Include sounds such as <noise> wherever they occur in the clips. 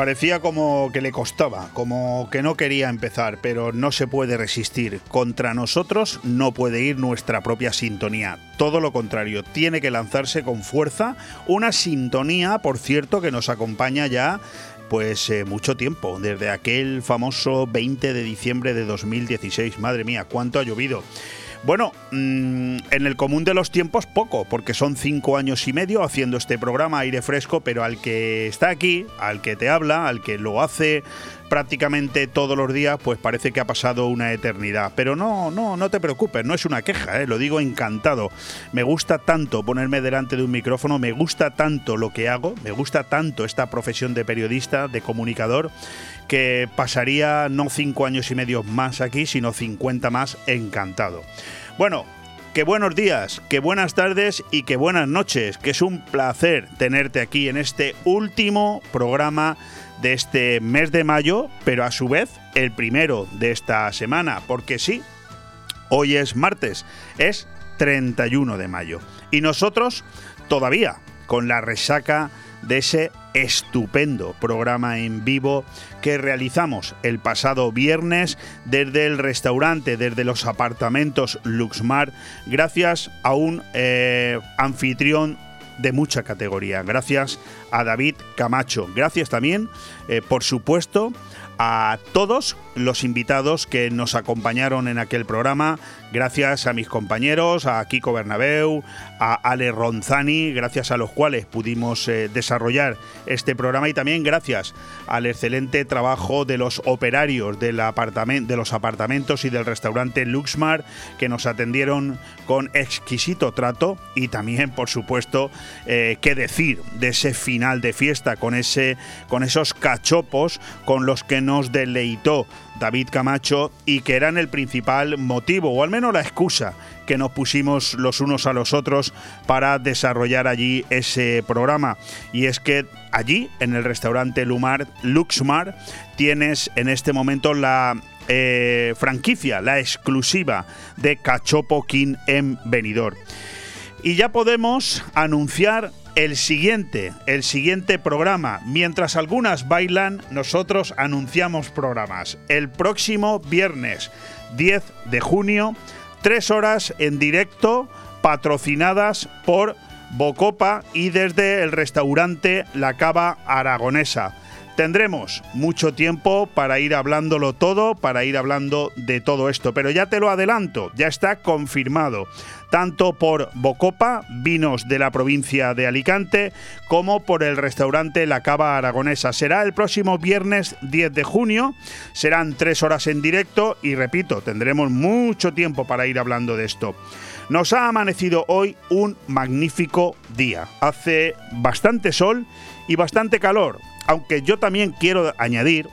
Parecía como que le costaba, como que no quería empezar, pero no se puede resistir. Contra nosotros no puede ir nuestra propia sintonía. Todo lo contrario, tiene que lanzarse con fuerza. Una sintonía, por cierto, que nos acompaña ya pues eh, mucho tiempo, desde aquel famoso 20 de diciembre de 2016. Madre mía, cuánto ha llovido. Bueno, mm, en el común de los tiempos poco, porque son cinco años y medio haciendo este programa aire fresco, pero al que está aquí, al que te habla, al que lo hace prácticamente todos los días, pues parece que ha pasado una eternidad. Pero no, no, no te preocupes, no es una queja, ¿eh? lo digo encantado. Me gusta tanto ponerme delante de un micrófono, me gusta tanto lo que hago, me gusta tanto esta profesión de periodista, de comunicador, que pasaría no cinco años y medio más aquí, sino 50 más encantado. Bueno, que buenos días, que buenas tardes y que buenas noches, que es un placer tenerte aquí en este último programa de este mes de mayo, pero a su vez el primero de esta semana, porque sí, hoy es martes, es 31 de mayo. Y nosotros todavía con la resaca de ese estupendo programa en vivo que realizamos el pasado viernes desde el restaurante, desde los apartamentos Luxmar, gracias a un eh, anfitrión de mucha categoría. Gracias a David Camacho. Gracias también, eh, por supuesto, a todos los invitados que nos acompañaron en aquel programa, gracias a mis compañeros, a Kiko Bernabeu, a Ale Ronzani, gracias a los cuales pudimos eh, desarrollar este programa y también gracias al excelente trabajo de los operarios del de los apartamentos y del restaurante Luxmar que nos atendieron con exquisito trato y también, por supuesto, eh, qué decir de ese final de fiesta con ese con esos cachopos con los que nos deleitó David Camacho y que eran el principal motivo, o al menos la excusa que nos pusimos los unos a los otros para desarrollar allí ese programa. Y es que allí, en el restaurante Lumar, Luxmar, tienes en este momento la eh, franquicia, la exclusiva de Cachopo King en Benidorm. Y ya podemos anunciar el siguiente, el siguiente programa. Mientras algunas bailan, nosotros anunciamos programas. El próximo viernes 10 de junio, tres horas en directo, patrocinadas por Bocopa y desde el restaurante La Cava Aragonesa. Tendremos mucho tiempo para ir hablándolo todo, para ir hablando de todo esto, pero ya te lo adelanto, ya está confirmado tanto por Bocopa, vinos de la provincia de Alicante, como por el restaurante La Cava Aragonesa. Será el próximo viernes 10 de junio, serán tres horas en directo y repito, tendremos mucho tiempo para ir hablando de esto. Nos ha amanecido hoy un magnífico día. Hace bastante sol y bastante calor, aunque yo también quiero añadir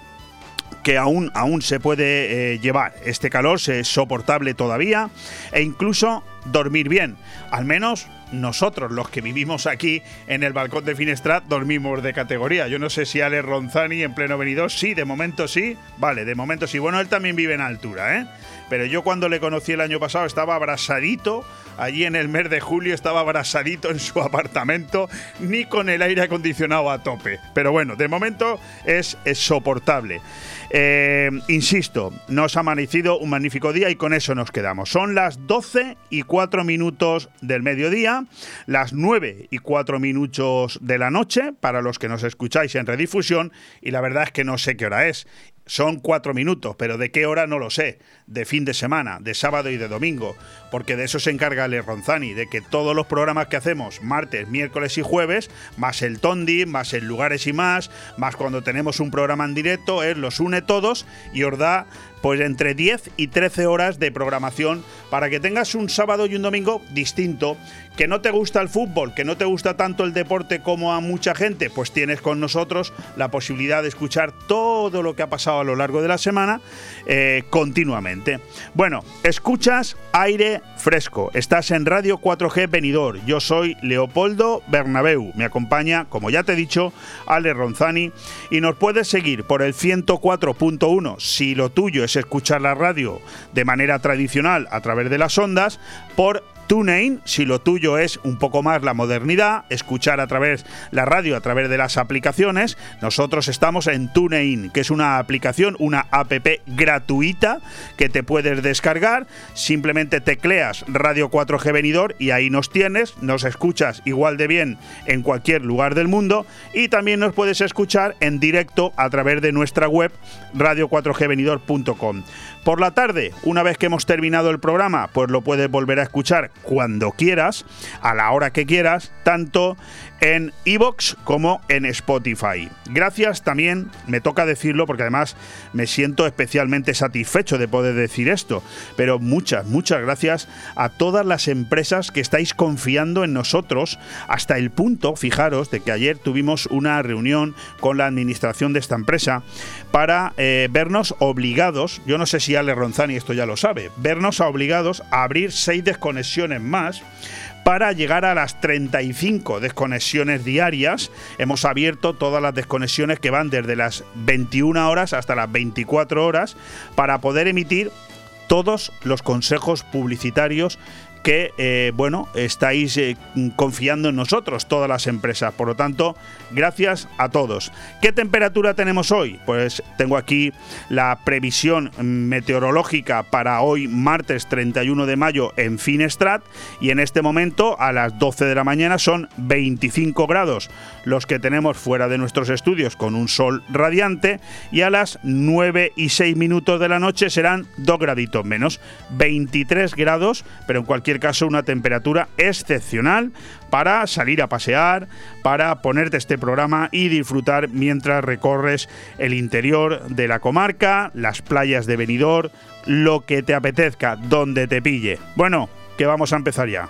que aún, aún se puede eh, llevar. Este calor es soportable todavía e incluso dormir bien. Al menos nosotros, los que vivimos aquí en el balcón de Finestrat, dormimos de categoría. Yo no sé si Ale Ronzani en pleno venido, sí, de momento sí. Vale, de momento sí. Bueno, él también vive en altura, ¿eh? Pero yo cuando le conocí el año pasado estaba abrasadito, allí en el mes de julio estaba abrasadito en su <laughs> apartamento, ni con el aire acondicionado a tope. Pero bueno, de momento es, soportable. Eh, insisto, nos ha amanecido un magnífico día y con eso nos quedamos. Son las 12 y 4 minutos del mediodía, las 9 y 4 minutos de la noche para los que nos escucháis en redifusión y la verdad es que no sé qué hora es. Son cuatro minutos, pero de qué hora no lo sé. De fin de semana, de sábado y de domingo. Porque de eso se encarga Le Ronzani, de que todos los programas que hacemos, martes, miércoles y jueves, más el Tondi, más el Lugares y más, más cuando tenemos un programa en directo, él los une todos y os da pues entre 10 y 13 horas de programación para que tengas un sábado y un domingo distinto. Que no te gusta el fútbol, que no te gusta tanto el deporte como a mucha gente, pues tienes con nosotros la posibilidad de escuchar todo lo que ha pasado a lo largo de la semana eh, continuamente. Bueno, escuchas aire fresco. Estás en Radio 4G Venidor. Yo soy Leopoldo Bernabeu. Me acompaña, como ya te he dicho, Ale Ronzani. Y nos puedes seguir por el 104.1 si lo tuyo es escuchar la radio de manera tradicional a través de las ondas, por TuneIn, si lo tuyo es un poco más la modernidad, escuchar a través la radio, a través de las aplicaciones, nosotros estamos en TuneIn, que es una aplicación, una app gratuita que te puedes descargar, simplemente tecleas Radio 4G Venidor y ahí nos tienes, nos escuchas igual de bien en cualquier lugar del mundo y también nos puedes escuchar en directo a través de nuestra web radio4gvenidor.com. Por la tarde, una vez que hemos terminado el programa, pues lo puedes volver a escuchar cuando quieras, a la hora que quieras, tanto en iBox como en Spotify. Gracias también, me toca decirlo porque además me siento especialmente satisfecho de poder decir esto, pero muchas, muchas gracias a todas las empresas que estáis confiando en nosotros hasta el punto, fijaros, de que ayer tuvimos una reunión con la administración de esta empresa para eh, vernos obligados, yo no sé si Ale Ronzani esto ya lo sabe, vernos obligados a abrir seis desconexiones más para llegar a las 35 desconexiones diarias. Hemos abierto todas las desconexiones que van desde las 21 horas hasta las 24 horas para poder emitir todos los consejos publicitarios que, eh, bueno, estáis eh, confiando en nosotros, todas las empresas. Por lo tanto, gracias a todos. ¿Qué temperatura tenemos hoy? Pues tengo aquí la previsión meteorológica para hoy, martes 31 de mayo, en Finestrat. Y en este momento, a las 12 de la mañana, son 25 grados los que tenemos fuera de nuestros estudios con un sol radiante. Y a las 9 y 6 minutos de la noche serán 2 graditos menos, 23 grados, pero en cualquier caso una temperatura excepcional para salir a pasear, para ponerte este programa y disfrutar mientras recorres el interior de la comarca, las playas de Benidorm, lo que te apetezca, donde te pille. Bueno, que vamos a empezar ya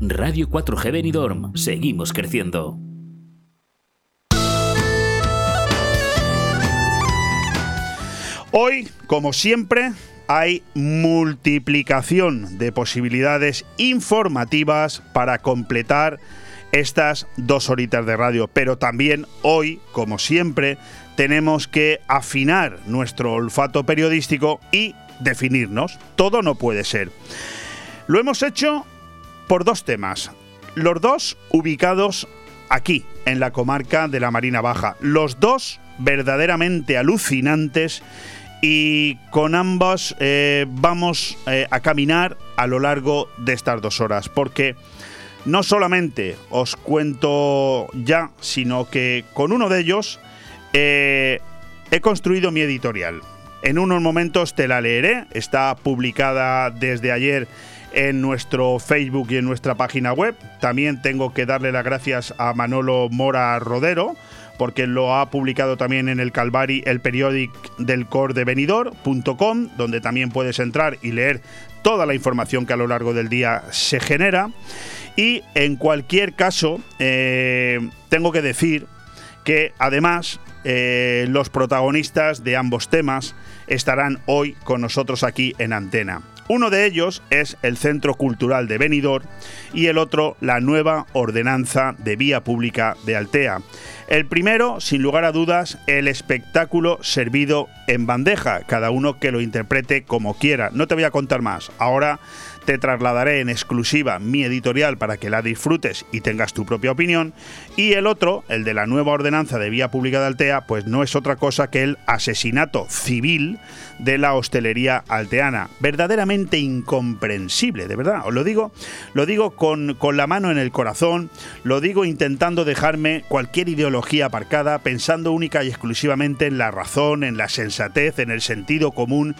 Radio 4G Benidorm. Seguimos creciendo. Hoy, como siempre, hay multiplicación de posibilidades informativas para completar estas dos horitas de radio. Pero también hoy, como siempre, tenemos que afinar nuestro olfato periodístico y definirnos. Todo no puede ser. Lo hemos hecho por dos temas. Los dos ubicados aquí, en la comarca de la Marina Baja. Los dos verdaderamente alucinantes y con ambos eh, vamos eh, a caminar a lo largo de estas dos horas, porque no solamente os cuento ya, sino que con uno de ellos eh, he construido mi editorial. En unos momentos te la leeré, está publicada desde ayer en nuestro Facebook y en nuestra página web. También tengo que darle las gracias a Manolo Mora Rodero porque lo ha publicado también en el Calvari, el periódico del cor de Benidor.com, donde también puedes entrar y leer toda la información que a lo largo del día se genera. Y en cualquier caso, eh, tengo que decir que además eh, los protagonistas de ambos temas estarán hoy con nosotros aquí en antena. Uno de ellos es el Centro Cultural de Benidorm y el otro la nueva ordenanza de vía pública de Altea. El primero, sin lugar a dudas, el espectáculo servido en bandeja, cada uno que lo interprete como quiera. No te voy a contar más. Ahora te trasladaré en exclusiva mi editorial para que la disfrutes y tengas tu propia opinión. Y el otro, el de la nueva ordenanza de vía pública de Altea, pues no es otra cosa que el asesinato civil de la hostelería alteana. Verdaderamente incomprensible, de verdad. Os lo digo, lo digo con, con la mano en el corazón, lo digo intentando dejarme cualquier ideología aparcada, pensando única y exclusivamente en la razón, en la sensatez, en el sentido común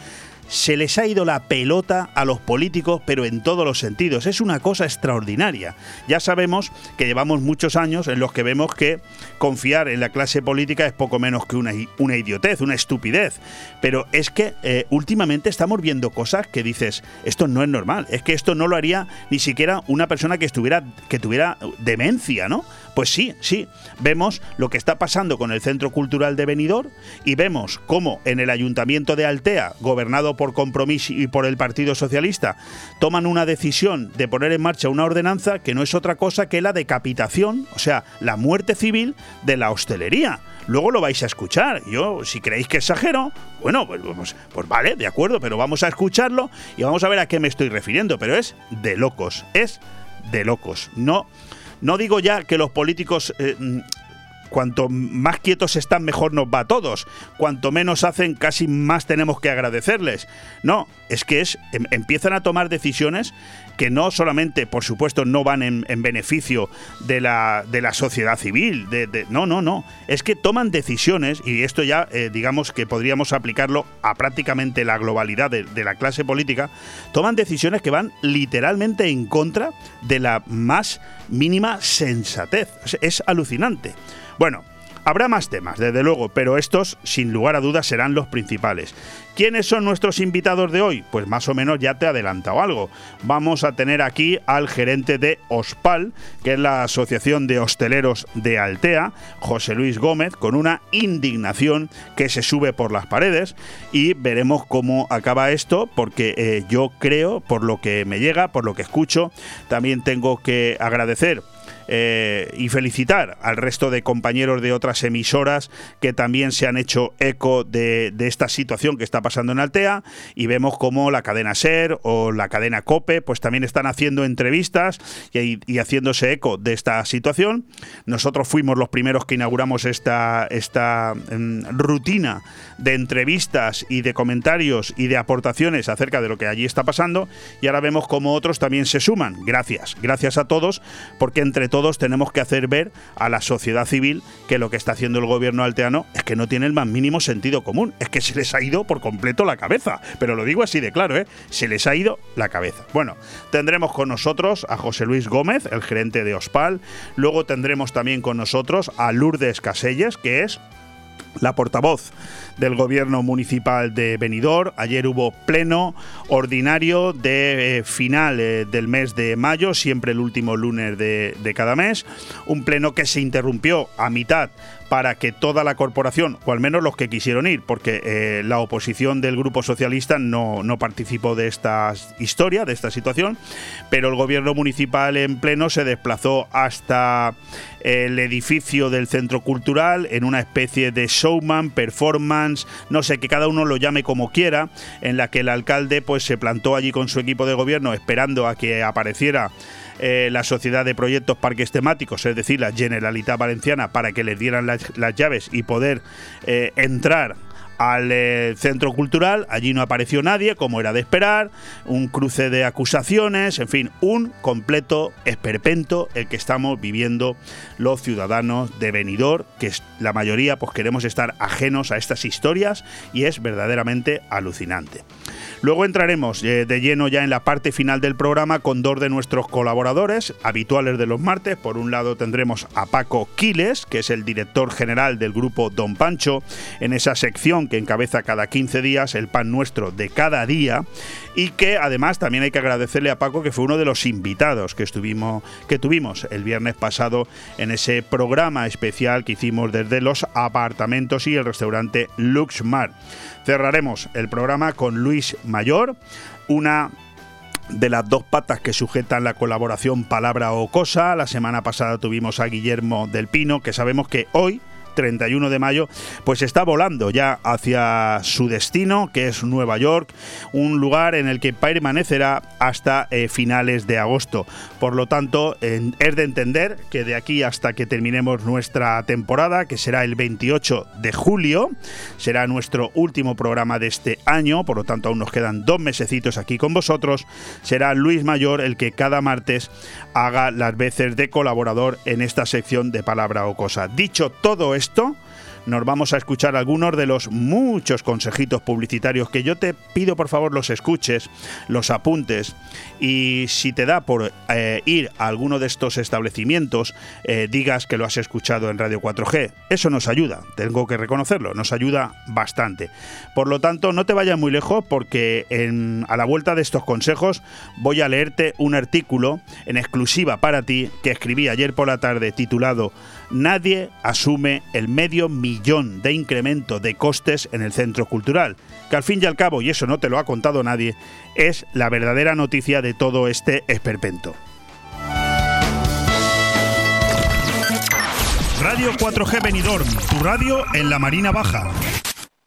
se les ha ido la pelota a los políticos, pero en todos los sentidos. Es una cosa extraordinaria. Ya sabemos que llevamos muchos años en los que vemos que confiar en la clase política es poco menos que una, una idiotez, una estupidez. Pero es que eh, últimamente estamos viendo cosas que dices, esto no es normal, es que esto no lo haría ni siquiera una persona que estuviera que tuviera demencia, ¿no? Pues sí, sí, vemos lo que está pasando con el Centro Cultural de Benidorm y vemos cómo en el Ayuntamiento de Altea, gobernado por Compromiso y por el Partido Socialista, toman una decisión de poner en marcha una ordenanza que no es otra cosa que la decapitación, o sea, la muerte civil de la hostelería. Luego lo vais a escuchar. Yo, si creéis que exagero, bueno, pues, pues, pues, vale, de acuerdo, pero vamos a escucharlo y vamos a ver a qué me estoy refiriendo. Pero es de locos, es de locos. No no digo ya que los políticos eh, cuanto más quietos están, mejor nos va a todos. Cuanto menos hacen, casi más tenemos que agradecerles. No, es que es, em, empiezan a tomar decisiones que no solamente, por supuesto, no van en, beneficio de la, de la, sociedad civil. De, no, no, no. Es que toman decisiones, y esto ya eh, digamos que podríamos aplicarlo a prácticamente la globalidad de, de la clase política, toman decisiones que van literalmente en contra de la más mínima sensatez. Es alucinante. Bueno, Habrá más temas, desde luego, pero estos, sin lugar a dudas, serán los principales. ¿Quiénes son nuestros invitados de hoy? Pues más o menos ya te he adelantado algo. Vamos a tener aquí al gerente de OSPAL, que es la Asociación de Hosteleros de Altea, José Luis Gómez, con una indignación que se sube por las paredes y veremos cómo acaba esto, porque eh, yo creo, por lo que me llega, por lo que escucho, también tengo que agradecer eh, y felicitar al resto de compañeros de otras emisoras que también se han hecho eco de, esta situación que está pasando en Altea y vemos como la cadena SER o la cadena COPE pues también están haciendo entrevistas y, haciéndose eco de esta situación. Nosotros fuimos los primeros que inauguramos esta, esta em, rutina de entrevistas y de comentarios y de aportaciones acerca de lo que allí está pasando y ahora vemos como otros también se suman. Gracias, gracias a todos porque entre todos todos tenemos que hacer ver a la sociedad civil que lo que está haciendo el gobierno alteano es que no tiene el más mínimo sentido común, es que se les ha ido por completo la cabeza. Pero lo digo así de claro, ¿eh? se les ha ido la cabeza. Bueno, tendremos con nosotros a José Luis Gómez, el gerente de OSPAL, luego tendremos también con nosotros a Lourdes Caselles, que es la portavoz del gobierno municipal de Benidorm. Ayer hubo pleno ordinario de eh, final eh, del mes de mayo, siempre el último lunes de, de cada mes. Un pleno que se interrumpió a mitad para que toda la corporación, o al menos los que quisieron ir, porque eh, la oposición del Grupo Socialista no, no, participó de esta historia, de esta situación, pero el gobierno municipal en pleno se desplazó hasta el edificio del centro cultural en una especie de showman, performance, no sé, que cada uno lo llame como quiera, en la que el alcalde pues se plantó allí con su equipo de gobierno esperando a que apareciera eh, la Sociedad de Proyectos Parques Temáticos, es decir, la Generalitat Valenciana, para que les dieran las, llaves y poder eh, entrar al eh, centro cultural, allí no apareció nadie, como era de esperar, un cruce de acusaciones, en fin, un completo esperpento el que estamos viviendo los ciudadanos de Benidorm, que la mayoría pues queremos estar ajenos a estas historias y es verdaderamente alucinante. Luego entraremos eh, de lleno ya en la parte final del programa con dos de nuestros colaboradores habituales de los martes. Por un lado tendremos a Paco Quiles, que es el director general del grupo Don Pancho, en esa sección que encabeza cada 15 días el pan nuestro de cada día y que además también hay que agradecerle a Paco que fue uno de los invitados que estuvimos que tuvimos el viernes pasado en ese programa especial que hicimos desde los apartamentos y el restaurante Luxmar. Cerraremos el programa con Luis Mayor, una de las dos patas que sujetan la colaboración Palabra o Cosa. La semana pasada tuvimos a Guillermo del Pino, que sabemos que hoy 31 de mayo, pues está volando ya hacia su destino, que es Nueva York, un lugar en el que permanecerá hasta eh, finales de agosto. Por lo tanto, es de entender que de aquí hasta que terminemos nuestra temporada, que será el 28 de julio, será nuestro último programa de este año, por lo tanto aún nos quedan dos mesecitos aquí con vosotros, será Luis Mayor el que cada martes haga las veces de colaborador en esta sección de palabra o cosa. Dicho todo esto, nos vamos a escuchar algunos de los muchos consejitos publicitarios que yo te pido por favor los escuches, los apuntes y si te da por eh, ir a alguno de estos establecimientos, eh, digas que lo has escuchado en Radio 4G. Eso nos ayuda, tengo que reconocerlo, nos ayuda bastante. Por lo tanto, no te vayas muy lejos porque a la vuelta de estos consejos voy a leerte un artículo en exclusiva para ti que escribí ayer por la tarde titulado Nadie asume el medio millón de incremento de costes en el centro cultural, que al fin y al cabo, y eso no te lo ha contado nadie, es la verdadera noticia de todo este esperpento. Radio 4G Benidorm, tu radio en la Marina Baja.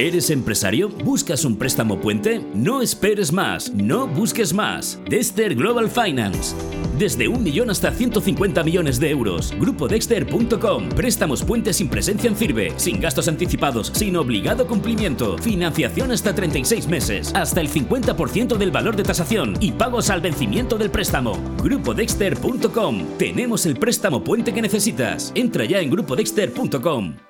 ¿Eres empresario? ¿Buscas un préstamo puente? No esperes más, no busques más. Dexter Global Finance. Desde un millón hasta 150 millones de euros. GrupoDexter.com. Préstamos puentes sin presencia en firme, sin gastos anticipados, sin obligado cumplimiento. Financiación hasta 36 meses, hasta el 50% del valor de tasación y pagos al vencimiento del préstamo. GrupoDexter.com. Tenemos el préstamo puente que necesitas. Entra ya en GrupoDexter.com.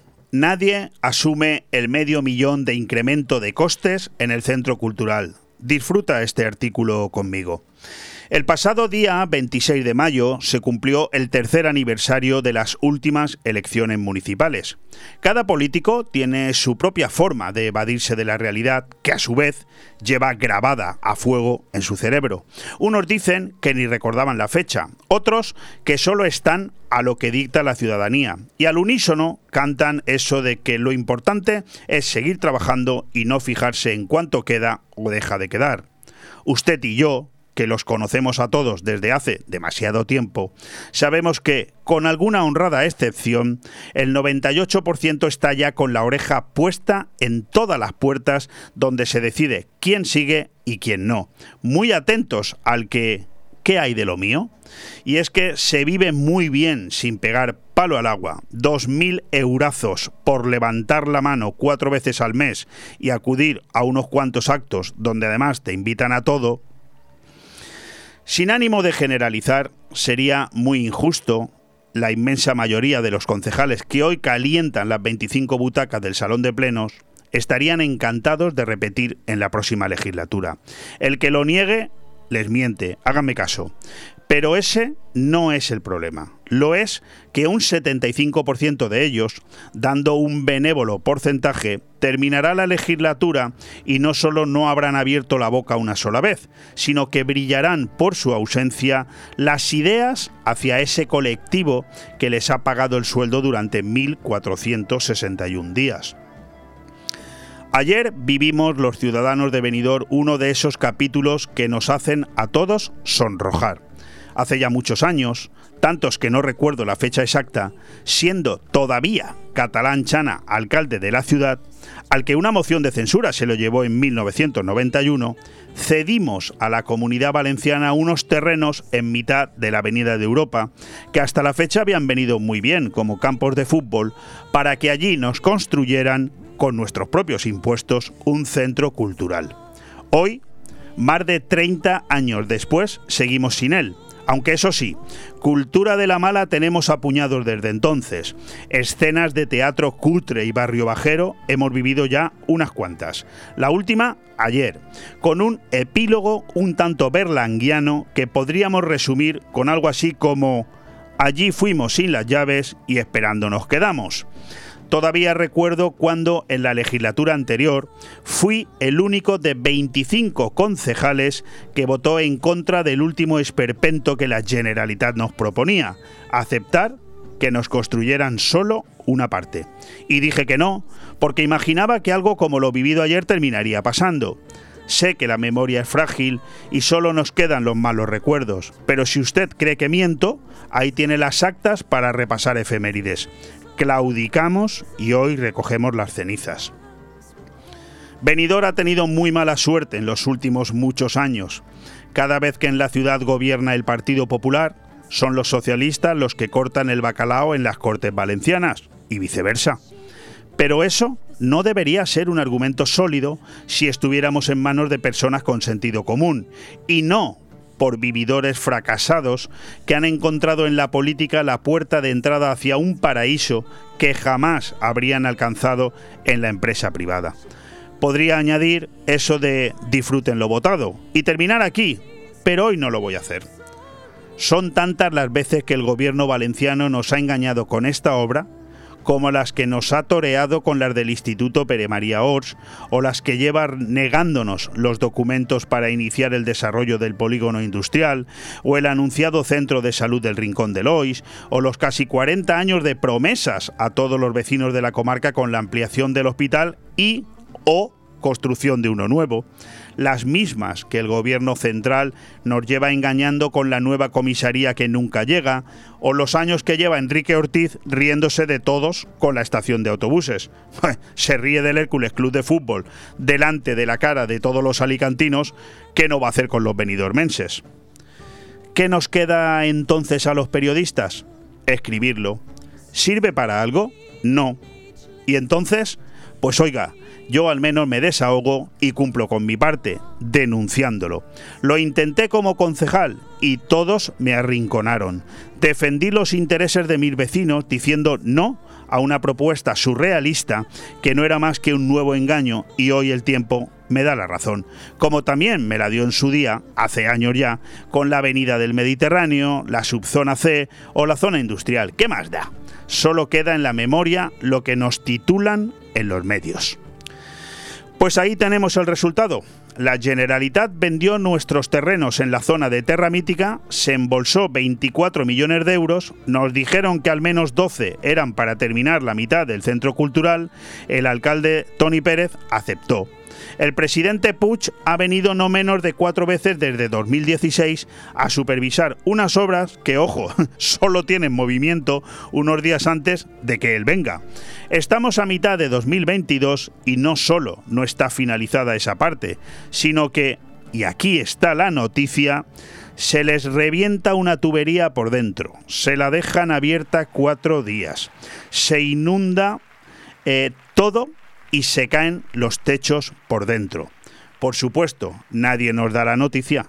nadie asume el medio millón de incremento de costes en el centro cultural. Disfruta este artículo conmigo. El pasado día 26 de mayo se cumplió el tercer aniversario de las últimas elecciones municipales. Cada político tiene su propia forma de evadirse de la realidad que a su vez lleva grabada a fuego en su cerebro. Unos dicen que ni recordaban la fecha, otros que solo están a lo que dicta la ciudadanía y al unísono cantan eso de que lo importante es seguir trabajando y no fijarse en cuánto queda o deja de quedar. Usted y yo, que los conocemos a todos desde hace demasiado tiempo, sabemos que, con alguna honrada excepción, el 98% está ya con la oreja puesta en todas las puertas donde se decide quién sigue y quién no. Muy atentos al que ¿qué hay de lo mío? Y es que se vive muy bien sin pegar palo al agua. Dos mil eurazos por levantar la mano cuatro veces al mes y acudir a unos cuantos actos donde además te invitan a todo, sin ánimo de generalizar, sería muy injusto la inmensa mayoría de los concejales que hoy calientan las 25 butacas del Salón de Plenos estarían encantados de repetir en la próxima legislatura. El que lo niegue les miente, háganme caso. Pero ese no es el problema. Lo es que un 75% de ellos, dando un benévolo porcentaje, terminará la legislatura y no solo no habrán abierto la boca una sola vez, sino que brillarán por su ausencia las ideas hacia ese colectivo que les ha pagado el sueldo durante 1.461 días. Ayer vivimos los ciudadanos de Benidorm uno de esos capítulos que nos hacen a todos sonrojar hace ya muchos años, tantos que no recuerdo la fecha exacta, siendo todavía catalán Chana alcalde de la ciudad, al que una moción de censura se lo llevó en 1991, cedimos a la comunidad valenciana unos terrenos en mitad de la Avenida de Europa, que hasta la fecha habían venido muy bien como campos de fútbol, para que allí nos construyeran, con nuestros propios impuestos, un centro cultural. Hoy, más de 30 años después, seguimos sin él Aunque eso sí, cultura de la mala tenemos apuñados desde entonces. Escenas de teatro cutre y barrio bajero hemos vivido ya unas cuantas. La última ayer, con un epílogo un tanto berlanguiano que podríamos resumir con algo así como allí fuimos sin las llaves y esperando nos quedamos. Todavía recuerdo cuando en la legislatura anterior fui el único de 25 concejales que votó en contra del último esperpento que la Generalitat nos proponía, aceptar que nos construyeran solo una parte. Y dije que no, porque imaginaba que algo como lo vivido ayer terminaría pasando. Sé que la memoria es frágil y solo nos quedan los malos recuerdos, pero si usted cree que miento, ahí tiene las actas para repasar efemérides claudicamos y hoy recogemos las cenizas. Benidorm ha tenido muy mala suerte en los últimos muchos años. Cada vez que en la ciudad gobierna el Partido Popular, son los socialistas los que cortan el bacalao en las Cortes Valencianas y viceversa. Pero eso no debería ser un argumento sólido si estuviéramos en manos de personas con sentido común y no por vividores fracasados que han encontrado en la política la puerta de entrada hacia un paraíso que jamás habrían alcanzado en la empresa privada. Podría añadir eso de disfruten lo votado y terminar aquí, pero hoy no lo voy a hacer. Son tantas las veces que el gobierno valenciano nos ha engañado con esta obra como las que nos ha toreado con las del Instituto Pere María Ors o las que lleva negándonos los documentos para iniciar el desarrollo del polígono industrial o el anunciado centro de salud del Rincón de Lois o los casi 40 años de promesas a todos los vecinos de la comarca con la ampliación del hospital y o construcción de uno nuevo las mismas que el gobierno central nos lleva engañando con la nueva comisaría que nunca llega, o los años que lleva Enrique Ortiz riéndose de todos con la estación de autobuses. <laughs> Se ríe del Hércules Club de Fútbol delante de la cara de todos los alicantinos, ¿qué no va a hacer con los venidormenses? ¿Qué nos queda entonces a los periodistas? Escribirlo. ¿Sirve para algo? No. ¿Y entonces? Pues oiga, yo al menos me desahogo y cumplo con mi parte, denunciándolo. Lo intenté como concejal y todos me arrinconaron. Defendí los intereses de mis vecinos diciendo no a una propuesta surrealista que no era más que un nuevo engaño y hoy el tiempo me da la razón, como también me la dio en su día, hace años ya, con la avenida del Mediterráneo, la subzona C o la zona industrial. ¿Qué más da? Solo queda en la memoria lo que nos titulan en los medios. Pues ahí tenemos el resultado. La Generalitat vendió nuestros terrenos en la zona de Terra Mítica, se embolsó 24 millones de euros, nos dijeron que al menos 12 eran para terminar la mitad del centro cultural, el alcalde Tony Pérez aceptó. El presidente Puig ha venido no menos de cuatro veces desde 2016 a supervisar unas obras que, ojo, <laughs> solo tienen movimiento unos días antes de que él venga. Estamos a mitad de 2022 y no solo no está finalizada esa parte, sino que, y aquí está la noticia, se les revienta una tubería por dentro, se la dejan abierta cuatro días, se inunda eh, todo y se caen los techos por dentro. Por supuesto, nadie nos da la noticia,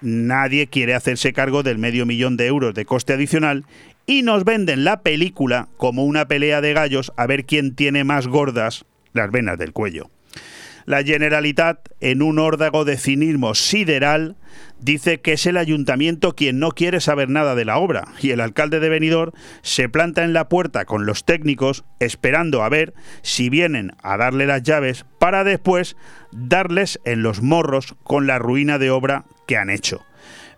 nadie quiere hacerse cargo del medio millón de euros de coste adicional y nos venden la película como una pelea de gallos a ver quién tiene más gordas las venas del cuello. La Generalitat, en un órdago de cinismo sideral, dice que es el ayuntamiento quien no quiere saber nada de la obra y el alcalde de Benidorm se planta en la puerta con los técnicos esperando a ver si vienen a darle las llaves para después darles en los morros con la ruina de obra que han hecho.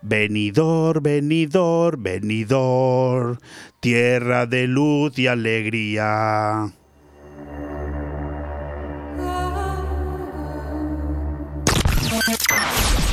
Venidor, venidor, venidor, tierra de luz y alegría.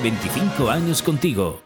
25 años contigo.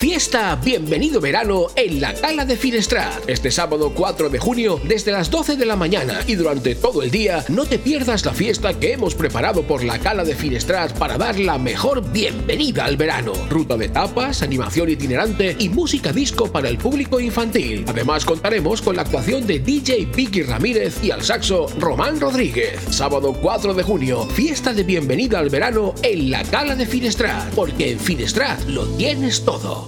Fiesta Bienvenido Verano en la Cala de Finestrat. Este sábado 4 de junio desde las 12 de la mañana y durante todo el día no te pierdas la fiesta que hemos preparado por la Cala de Finestrat para dar la mejor bienvenida al verano. Ruta de tapas, animación itinerante y música disco para el público infantil. Además contaremos con la actuación de DJ Vicky Ramírez y al saxo Román Rodríguez. Sábado 4 de junio, fiesta de bienvenida al verano en la Cala de Finestrat, porque en Finestrat lo tienes todo.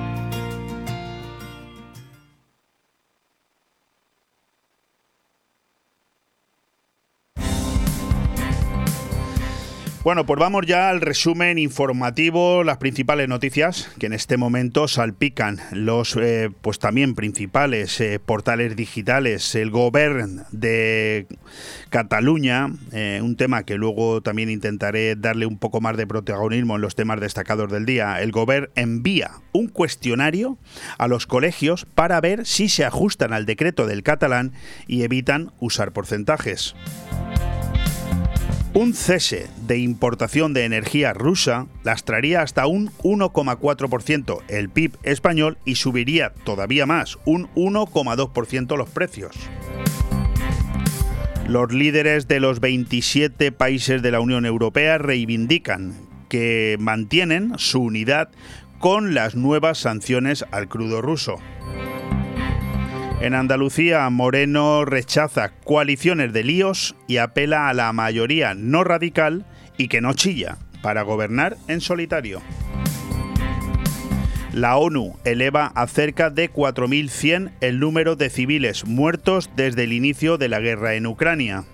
Bueno, pues vamos ya al resumen informativo, las principales noticias que en este momento salpican los, eh, pues también principales eh, portales digitales, el Govern de Cataluña, eh, un tema que luego también intentaré darle un poco más de protagonismo en los temas destacados del día. El Govern envía un cuestionario a los colegios para ver si se ajustan al decreto del catalán y evitan usar porcentajes. Un cese de importación de energía rusa lastraría hasta un 1,4% el PIB español y subiría todavía más, un 1,2% los precios. Los líderes de los 27 países de la Unión Europea reivindican que mantienen su unidad con las nuevas sanciones al crudo ruso. En Andalucía, Moreno rechaza coaliciones de líos y apela a la mayoría no radical y que no chilla para gobernar en solitario. La ONU eleva a cerca de 4.100 el número de civiles muertos desde el inicio de la guerra en Ucrania.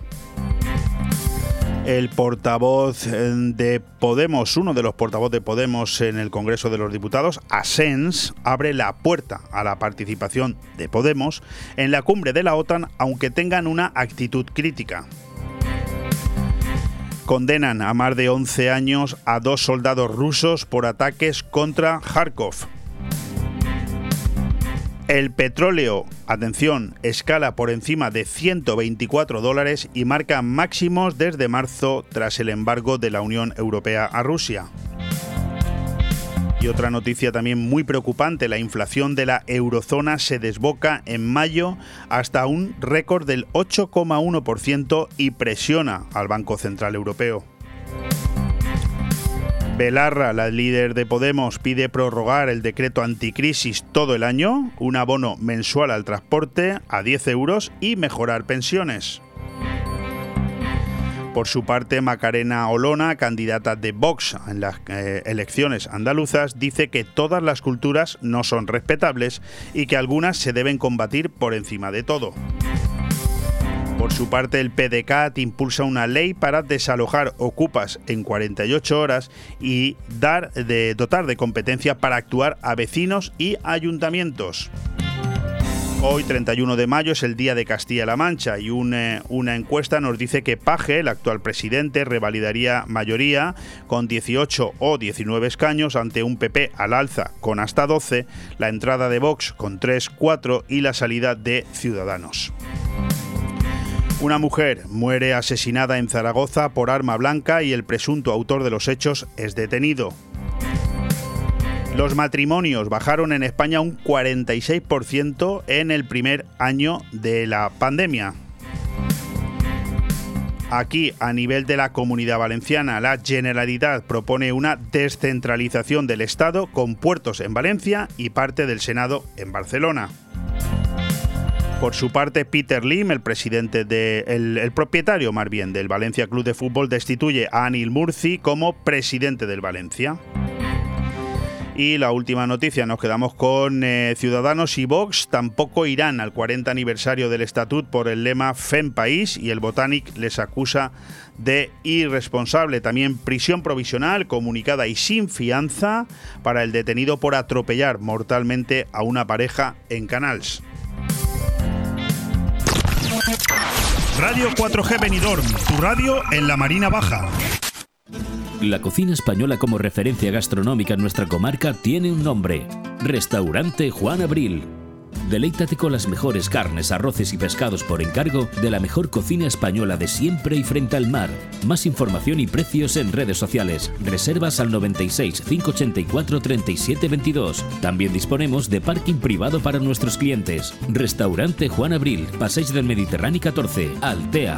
El portavoz eh, de Podemos, uno de los portavoces de Podemos en el Congreso de los Diputados, Asens, abre la puerta a la participación de Podemos en la cumbre de la OTAN, aunque tengan una actitud crítica condenan a más de 11 años a dos soldados rusos por ataques contra Kharkov. El petróleo, atención, escala por encima de 124 dólares y marca máximos desde marzo tras el embargo de la Unión Europea a Rusia. Y otra noticia también muy preocupante, la inflación de la eurozona se desboca en mayo hasta un récord del 8,1% y presiona al Banco Central Europeo. Belarra, la líder de Podemos, pide prorrogar el decreto anticrisis todo el año, un abono mensual al transporte a 10 euros y mejorar pensiones. Por su parte, Macarena Olona, candidata de Vox en las eh, elecciones andaluzas, dice que todas las culturas no son respetables y que algunas se deben combatir por encima de todo. Por su parte, el PDCAT impulsa una ley para desalojar ocupas en 48 horas y dar de, dotar de competencia para actuar a vecinos y ayuntamientos. Hoy, 31 de mayo, es el Día de Castilla-La Mancha y una, una encuesta nos dice que Paje, el actual presidente, revalidaría mayoría con 18 o 19 escaños ante un PP al alza con hasta 12, la entrada de Vox con 3, 4 y la salida de Ciudadanos. Una mujer muere asesinada en Zaragoza por arma blanca y el presunto autor de los hechos es detenido. Los matrimonios bajaron en España un 46% en el primer año de la pandemia. Aquí, a nivel de la comunidad valenciana, la Generalidad propone una descentralización del Estado con puertos en Valencia y parte del Senado en Barcelona. Por su parte, Peter Lim, el presidente de, el, propietario más bien del Valencia Club de Fútbol, destituye a Anil Murci como presidente del Valencia. Y la última noticia, nos quedamos con eh, Ciudadanos y Vox, tampoco irán al 40 aniversario del estatut por el lema FEM País y el Botanic les acusa de irresponsable. También prisión provisional, comunicada y sin fianza para el detenido por atropellar mortalmente a una pareja en Canals. Radio 4G Benidorm, tu radio en la Marina Baja. La cocina española como referencia gastronómica en nuestra comarca tiene un nombre, Restaurante Juan Abril. Deleítate con las mejores carnes, arroces y pescados por encargo de la mejor cocina española de siempre y frente al mar. Más información y precios en redes sociales. Reservas al 96 584 37 22. También disponemos de parking privado para nuestros clientes. Restaurante Juan Abril, Paseis del Mediterráneo 14, Altea.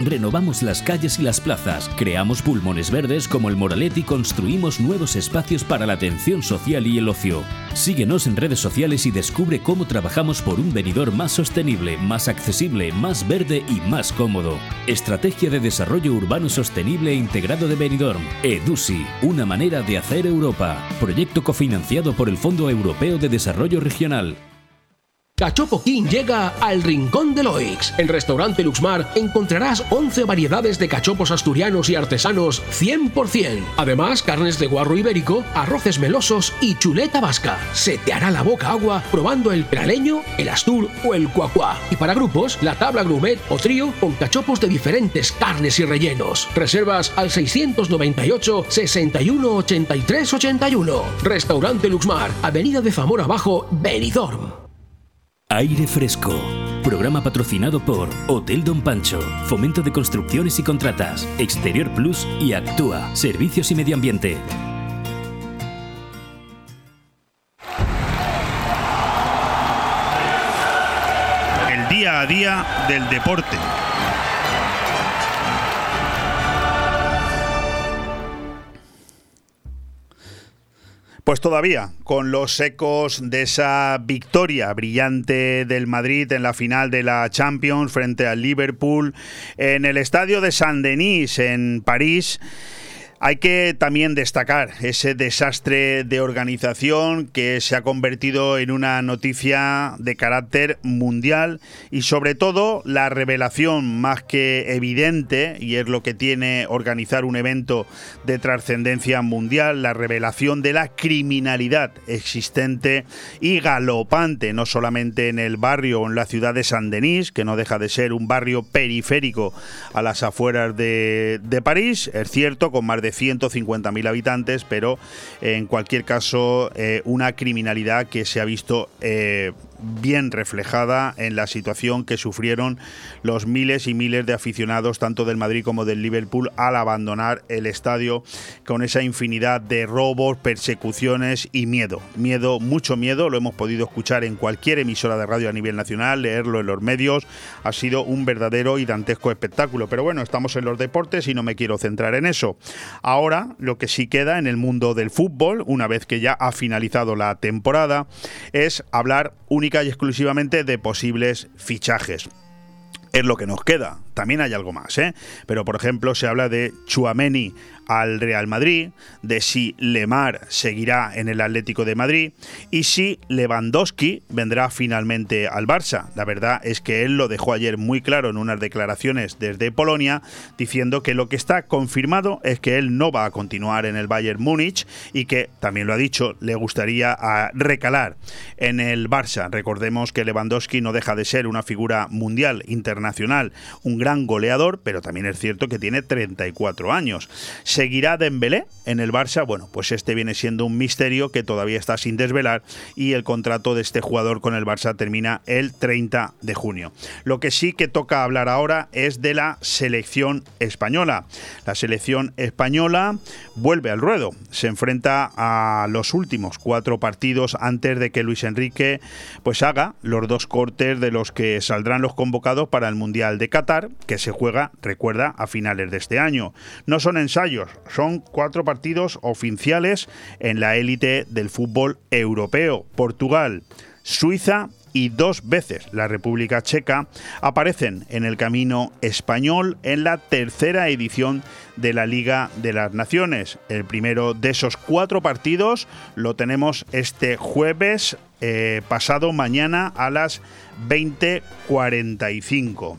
Renovamos las calles y las plazas, creamos pulmones verdes como el Moralet y construimos nuevos espacios para la atención social y el ocio. Síguenos en redes sociales y descubre cómo trabajamos por un venidor más sostenible, más accesible, más verde y más cómodo. Estrategia de Desarrollo Urbano Sostenible e Integrado de Benidorm. EDUSI, una manera de hacer Europa. Proyecto cofinanciado por el Fondo Europeo de Desarrollo Regional. Cachopo King llega al Rincón de Loix. En Restaurante Luxmar encontrarás 11 variedades de cachopos asturianos y artesanos 100%. Además, carnes de guarro ibérico, arroces melosos y chuleta vasca. Se te hará la boca agua probando el praleño, el astur o el cuacuá. Y para grupos, la tabla grumet o trío con cachopos de diferentes carnes y rellenos. Reservas al 698 61 83 81. Restaurante Luxmar, Avenida de Zamora Abajo, Benidorm. Aire Fresco. Programa patrocinado por Hotel Don Pancho, Fomento de Construcciones y Contratas, Exterior Plus y Actúa, Servicios y Medio Ambiente. El día a día del deporte. Pues todavía, con los ecos de esa victoria brillante del Madrid en la final de la Champions frente al Liverpool en el estadio de Saint-Denis en París. Hay que también destacar ese desastre de organización que se ha convertido en una noticia de carácter mundial y sobre todo la revelación más que evidente, y es lo que tiene organizar un evento de trascendencia mundial, la revelación de la criminalidad existente y galopante, no solamente en el barrio o en la ciudad de San Denis, que no deja de ser un barrio periférico a las afueras de, de París, es cierto, con más de 150.000 habitantes, pero en cualquier caso eh, una criminalidad que se ha visto eh, bien reflejada en la situación que sufrieron los miles y miles de aficionados, tanto del Madrid como del Liverpool, al abandonar el estadio con esa infinidad de robos, persecuciones y miedo. Miedo, mucho miedo, lo hemos podido escuchar en cualquier emisora de radio a nivel nacional, leerlo en los medios, ha sido un verdadero y dantesco espectáculo. Pero bueno, estamos en los deportes y no me quiero centrar en eso. Ahora, lo que sí queda en el mundo del fútbol, una vez que ya ha finalizado la temporada, es hablar únicamente y exclusivamente de posibles fichajes es lo que nos queda. También hay algo más, ¿eh? Pero por ejemplo, se habla de Chuameni al Real Madrid, de si Lemar seguirá en el Atlético de Madrid y si Lewandowski vendrá finalmente al Barça. La verdad es que él lo dejó ayer muy claro en unas declaraciones desde Polonia, diciendo que lo que está confirmado es que él no va a continuar en el Bayern Múnich y que, también lo ha dicho, le gustaría recalar en el Barça. Recordemos que Lewandowski no deja de ser una figura mundial, internacional, un gran goleador, pero también es cierto que tiene 34 años. ¿Seguirá Dembélé en el Barça? Bueno, pues este viene siendo un misterio que todavía está sin desvelar y el contrato de este jugador con el Barça termina el 30 de junio. Lo que sí que toca hablar ahora es de la selección española. La selección española vuelve al ruedo, se enfrenta a los últimos cuatro partidos antes de que Luis Enrique pues haga los dos cortes de los que saldrán los convocados para el Mundial de Qatar, que se juega, recuerda, a finales de este año. No son ensayos son cuatro partidos oficiales en la élite del fútbol europeo. Portugal, Suiza y dos veces la República Checa aparecen en el camino español en la tercera edición de la Liga de las Naciones. El primero de esos cuatro partidos lo tenemos este jueves eh, pasado mañana a las 20.45.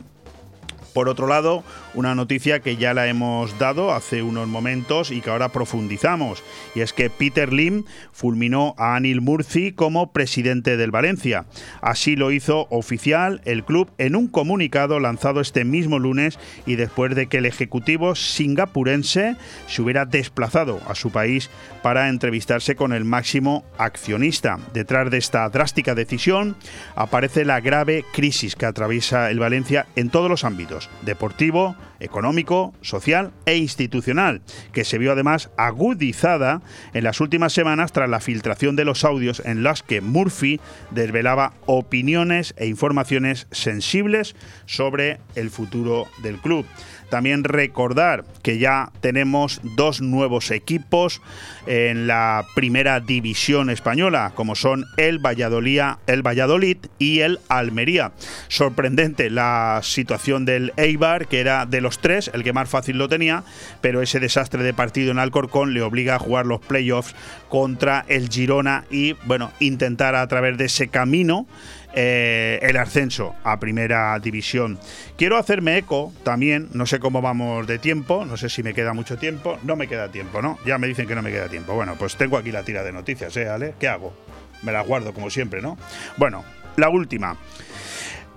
Por otro lado, una noticia que ya la hemos dado hace unos momentos y que ahora profundizamos, y es que Peter Lim fulminó a Anil Murci como presidente del Valencia. Así lo hizo oficial el club en un comunicado lanzado este mismo lunes y después de que el ejecutivo singapurense se hubiera desplazado a su país para entrevistarse con el máximo accionista. Detrás de esta drástica decisión aparece la grave crisis que atraviesa el Valencia en todos los ámbitos deportivo, económico, social e institucional, que se vio además agudizada en las últimas semanas tras la filtración de los audios en las que Murphy desvelaba opiniones e informaciones sensibles sobre el futuro del club. También recordar que ya tenemos dos nuevos equipos en la primera división española, como son el Valladolid, el Valladolid y el Almería. Sorprendente la situación del Eibar, que era de los tres el que más fácil lo tenía, pero ese desastre de partido en Alcorcón le obliga a jugar los playoffs contra el Girona y, bueno, intentar a través de ese camino eh, el ascenso a primera división. Quiero hacerme eco también, no sé cómo vamos de tiempo, no sé si me queda mucho tiempo, no me queda tiempo, ¿no? Ya me dicen que no me queda tiempo. Bueno, pues tengo aquí la tira de noticias, ¿eh? ¿Qué hago? Me la guardo como siempre, ¿no? Bueno, la última.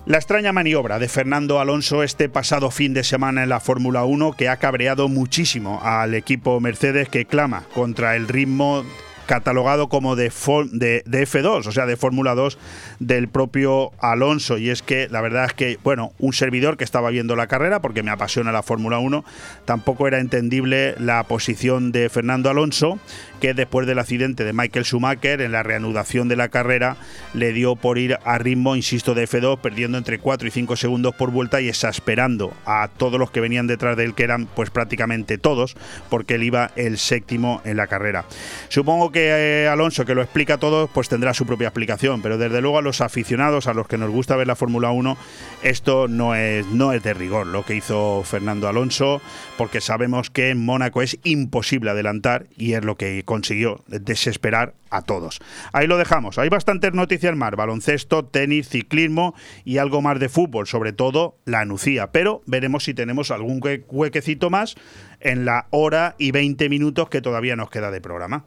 La extraña maniobra de Fernando Alonso este pasado fin de semana en la Fórmula 1 que ha cabreado muchísimo al equipo Mercedes que clama contra el ritmo catalogado como de, de, de F2, o sea, de Fórmula 2 del propio Alonso. Y es que la verdad es que, bueno, un servidor que estaba viendo la carrera, porque me apasiona la Fórmula 1, tampoco era entendible la posición de Fernando Alonso, que después del accidente de Michael Schumacher, en la reanudación de la carrera, le dio por ir a ritmo, insisto, de F2, perdiendo entre 4 y 5 segundos por vuelta y exasperando a todos los que venían detrás de él, que eran pues prácticamente todos, porque él iba el séptimo en la carrera. Supongo que eh, Alonso, que lo explica todo, pues tendrá su propia explicación, pero desde luego los aficionados, a los que nos gusta ver la Fórmula 1, esto no es, no es de rigor lo que hizo Fernando Alonso, porque sabemos que en Mónaco es imposible adelantar y es lo que consiguió desesperar a todos. Ahí lo dejamos. Hay bastantes noticias más: baloncesto, tenis, ciclismo y algo más de fútbol, sobre todo la Nucía. Pero veremos si tenemos algún huequecito más en la hora y 20 minutos que todavía nos queda de programa.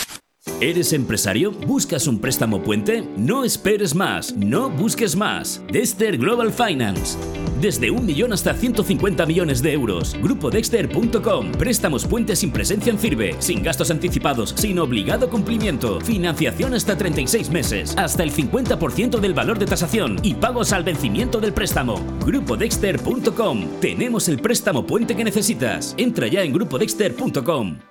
¿Eres empresario? ¿Buscas un préstamo puente? No esperes más, no busques más. Dexter Global Finance. Desde un millón hasta 150 millones de euros. Grupodexter.com. Préstamos puentes sin presencia en firme, sin gastos anticipados, sin obligado cumplimiento. Financiación hasta 36 meses, hasta el 50% del valor de tasación y pagos al vencimiento del préstamo. Grupodexter.com. Tenemos el préstamo puente que necesitas. Entra ya en grupodexter.com.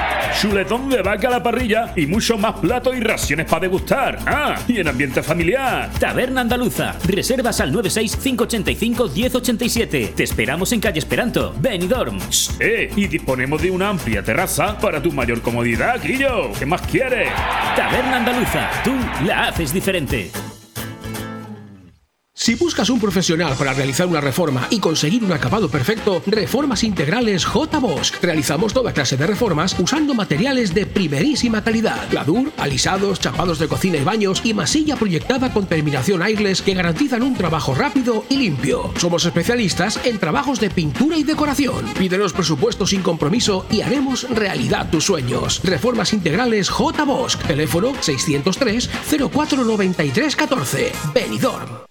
chuletón de vaca a la parrilla y mucho más platos y raciones para degustar. Ah, y en ambiente familiar. Taberna Andaluza. Reservas al 96587-1087. Te esperamos en calle Esperanto, Benidorm. Eh, y disponemos de una amplia terraza para tu mayor comodidad, Guillo. ¿Qué más quieres? Taberna Andaluza. Tú la haces diferente. Si buscas un profesional para realizar una reforma y conseguir un acabado perfecto, Reformas Integrales J. Bosch. Realizamos toda clase de reformas usando materiales de primerísima calidad. Gladur, alisados, chapados de cocina y baños y masilla proyectada con terminación airless que garantizan un trabajo rápido y limpio. Somos especialistas en trabajos de pintura y decoración. Pídenos presupuesto sin compromiso y haremos realidad tus sueños. Reformas Integrales J. Bosch. Teléfono 603 0493 14. Benidorm.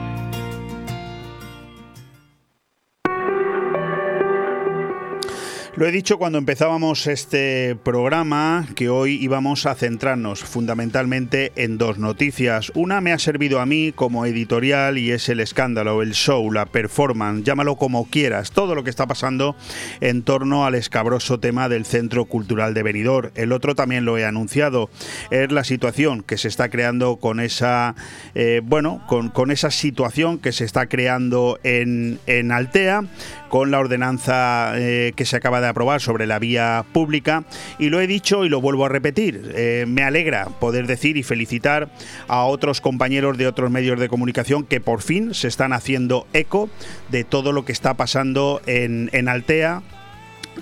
Lo he dicho cuando empezábamos este programa que hoy íbamos a centrarnos fundamentalmente en dos noticias. Una me ha servido a mí como editorial y es el escándalo, el show, la performance, llámalo como quieras, todo lo que está pasando en torno al escabroso tema del Centro Cultural de Benidorm. El otro también lo he anunciado, es la situación que se está creando con esa, eh, bueno, con, con, esa situación que se está creando en, en Altea con la ordenanza eh, que se acaba de aprobar sobre la vía pública y lo he dicho y lo vuelvo a repetir. Eh, me alegra poder decir y felicitar a otros compañeros de otros medios de comunicación que por fin se están haciendo eco de todo lo que está pasando en, Altea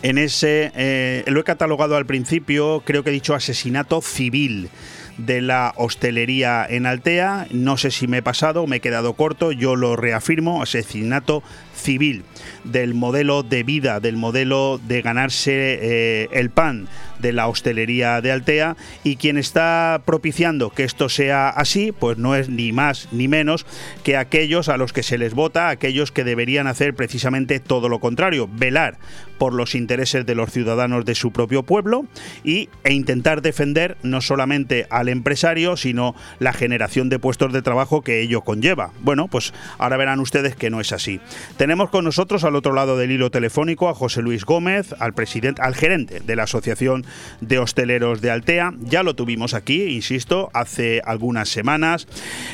en ese, eh, lo he catalogado al principio, creo que he dicho asesinato civil de la hostelería en Altea. No sé si me he pasado, me he quedado corto, yo lo reafirmo, asesinato civil del modelo de vida, del modelo de ganarse eh, el pan de la hostelería de Altea y quien está propiciando que esto sea así, pues no es ni más ni menos que aquellos a los que se les vota, aquellos que deberían hacer precisamente todo lo contrario, velar por los intereses de los ciudadanos de su propio pueblo y, e intentar defender no solamente al empresario, sino la generación de puestos de trabajo que ello conlleva. Bueno, pues ahora verán ustedes que no es así. Tenemos con nosotros al otro lado del hilo telefónico a José Luis Gómez, al presidente, al gerente de la Asociación de Hosteleros de Altea. Ya lo tuvimos aquí, insisto, hace algunas semanas.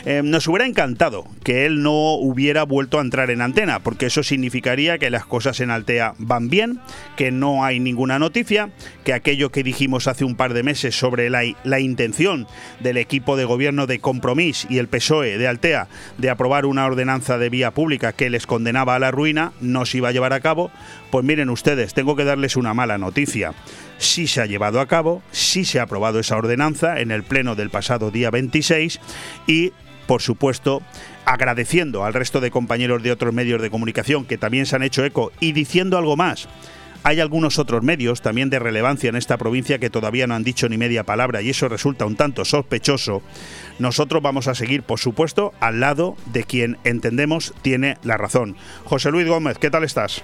Eh, nos hubiera encantado que él no hubiera vuelto a entrar en antena, porque eso significaría que las cosas en Altea van bien, que no hay ninguna noticia, que aquello que dijimos hace un par de meses sobre la, la intención del equipo de gobierno de Compromís y el PSOE de Altea de aprobar una ordenanza de vía pública que les condenaba a la ruina no se iba a llevar a cabo, pues miren ustedes, tengo que darles una mala noticia. Sí se ha llevado a cabo, sí se ha aprobado esa ordenanza en el pleno del pasado día 26 y, por supuesto, agradeciendo al resto de compañeros de otros medios de comunicación que también se han hecho eco y diciendo algo más hay algunos otros medios también de relevancia en esta provincia que todavía no han dicho ni media palabra y eso resulta un tanto sospechoso. Nosotros vamos a seguir, por supuesto, al lado de quien entendemos tiene la razón. José Luis Gómez, ¿qué tal estás?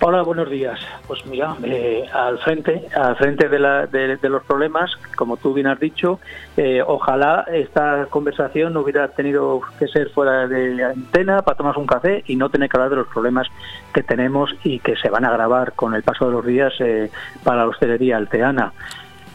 Hola, buenos días. Pues mira, eh, al frente, al frente de, la, los problemas, como tú bien has dicho, eh, ojalá esta conversación no hubiera tenido que ser fuera de antena para tomarse un café y no tener que hablar de los problemas que tenemos y que se van a agravar con el paso de los días eh, para la hostelería alteana.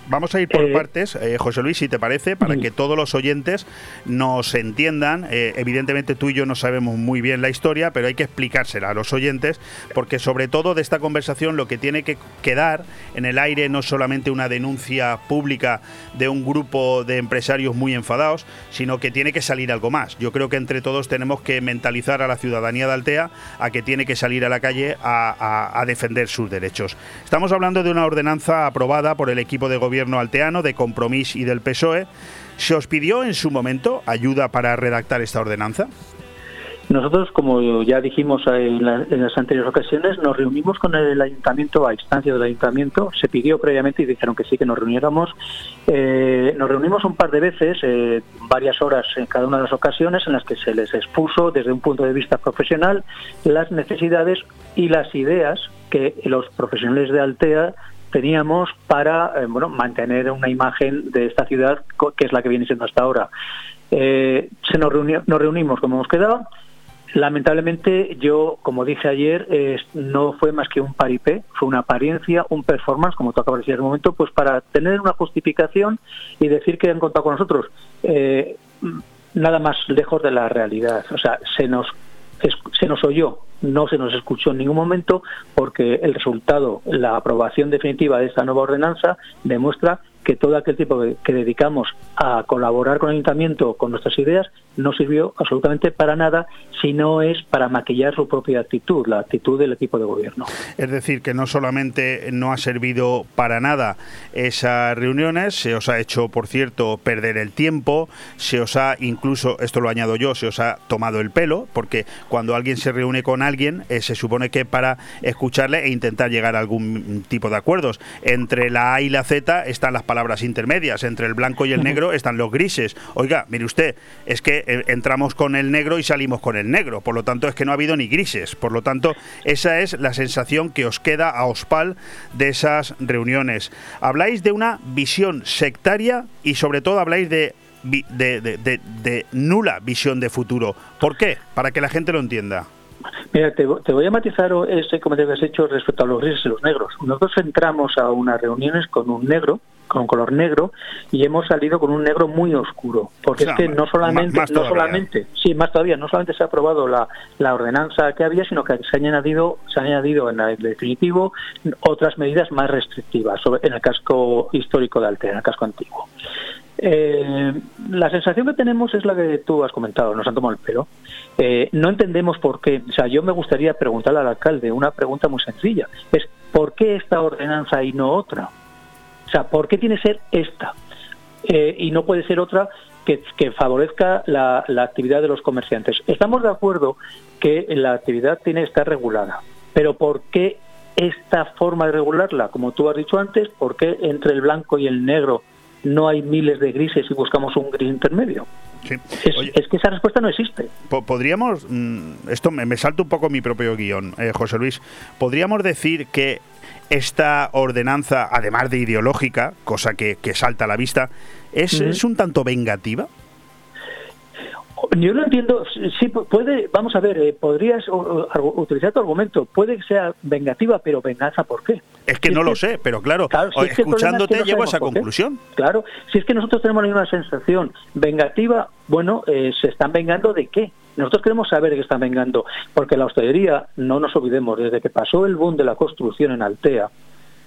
Vamos a ir por eh, partes, eh, José Luis, si te parece, para que todos los oyentes nos entiendan. Eh, evidentemente tú y yo no sabemos muy bien la historia, pero hay que explicársela a los oyentes, porque sobre todo de esta conversación lo que tiene que quedar en el aire no solamente una denuncia pública de un grupo de empresarios muy enfadados, sino que tiene que salir algo más. Yo creo que entre todos tenemos que mentalizar a la ciudadanía de Altea a que tiene que salir a la calle a defender sus derechos. Estamos hablando de una ordenanza aprobada por el equipo de gobierno alteano, de Compromís y del PSOE. ¿Se os pidió en su momento ayuda para redactar esta ordenanza? Nosotros, como ya dijimos en, las anteriores ocasiones, nos reunimos con el ayuntamiento a instancia del ayuntamiento. Se pidió previamente y dijeron que sí, que nos reuniéramos. Eh, nos reunimos un par de veces, eh, varias horas en cada una de las ocasiones, en las que se les expuso desde un punto de vista profesional las necesidades y las ideas que los profesionales de Altea teníamos para eh, bueno, mantener una imagen de esta ciudad que es la que viene siendo hasta ahora. Eh, se nos, reunió, nos reunimos como hemos quedado. Lamentablemente yo, como dije ayer, no fue más que un paripé, fue una apariencia, un performance, como tú acabas de decir en el momento, pues para tener una justificación y decir que han contado con nosotros. Eh, nada más lejos de la realidad. O sea, se nos, se nos oyó no se nos escuchó en ningún momento porque el resultado, la aprobación definitiva de esta nueva ordenanza demuestra que todo aquel tiempo que, dedicamos a colaborar con el ayuntamiento con nuestras ideas no sirvió absolutamente para nada si no es para maquillar su propia actitud, la actitud del equipo de gobierno. Es decir, que no solamente no ha servido para nada esas reuniones, se os ha hecho, por cierto, perder el tiempo, se os ha incluso, esto lo añado yo, se os ha tomado el pelo, porque cuando alguien se reúne con alguien, eh, se supone que para escucharle e intentar llegar a algún tipo de acuerdos. Entre la A y la Z están las palabras intermedias, entre el blanco y el negro <laughs> están los grises. Oiga, mire usted, es que eh, entramos con el negro y salimos con el negro, por lo tanto es que no ha habido ni grises, por lo tanto esa es la sensación que os queda a Ospal de esas reuniones. Habláis de una visión sectaria y sobre todo habláis de de, nula visión de futuro. ¿Por qué? Para que la gente lo entienda. Mira, te, voy a matizar ese comentario que has hecho respecto a los grises y los negros. Nosotros entramos a unas reuniones con un negro, con color negro, y hemos salido con un negro muy oscuro. Porque es que no solamente, no solamente, sí, más todavía, no solamente se ha aprobado la, la ordenanza que había, sino que se han añadido, se han añadido en el definitivo otras medidas más restrictivas sobre, en el casco histórico de Altea, en el casco antiguo. Eh, la sensación que tenemos es la que tú has comentado, nos han tomado el pelo. Eh, no entendemos por qué. O sea, yo me gustaría preguntarle al alcalde una pregunta muy sencilla. Es ¿por qué esta ordenanza y no otra? O sea, ¿por qué tiene que ser esta? Eh, y no puede ser otra que, favorezca la, la, actividad de los comerciantes. Estamos de acuerdo que la actividad tiene que estar regulada, pero ¿por qué esta forma de regularla? Como tú has dicho antes, ¿por qué entre el blanco y el negro no hay miles de grises y buscamos un gris intermedio. Es, que esa respuesta no existe. Podríamos, mm, esto me, salta un poco mi propio guion, eh, José Luis, podríamos decir que esta ordenanza, además de ideológica, cosa que, salta a la vista, es, es un tanto vengativa. Yo no entiendo, sí puede, vamos a ver, eh, podrías utilizar tu argumento, puede que sea vengativa, pero venganza, ¿por qué? Es que no lo sé, pero claro, escuchándote llego a esa conclusión. Claro, si es que nosotros tenemos la misma sensación, vengativa, bueno, eh, ¿se están vengando de qué? Nosotros queremos saber qué están vengando, porque la hostelería, no nos olvidemos, desde que pasó el boom de la construcción en Altea,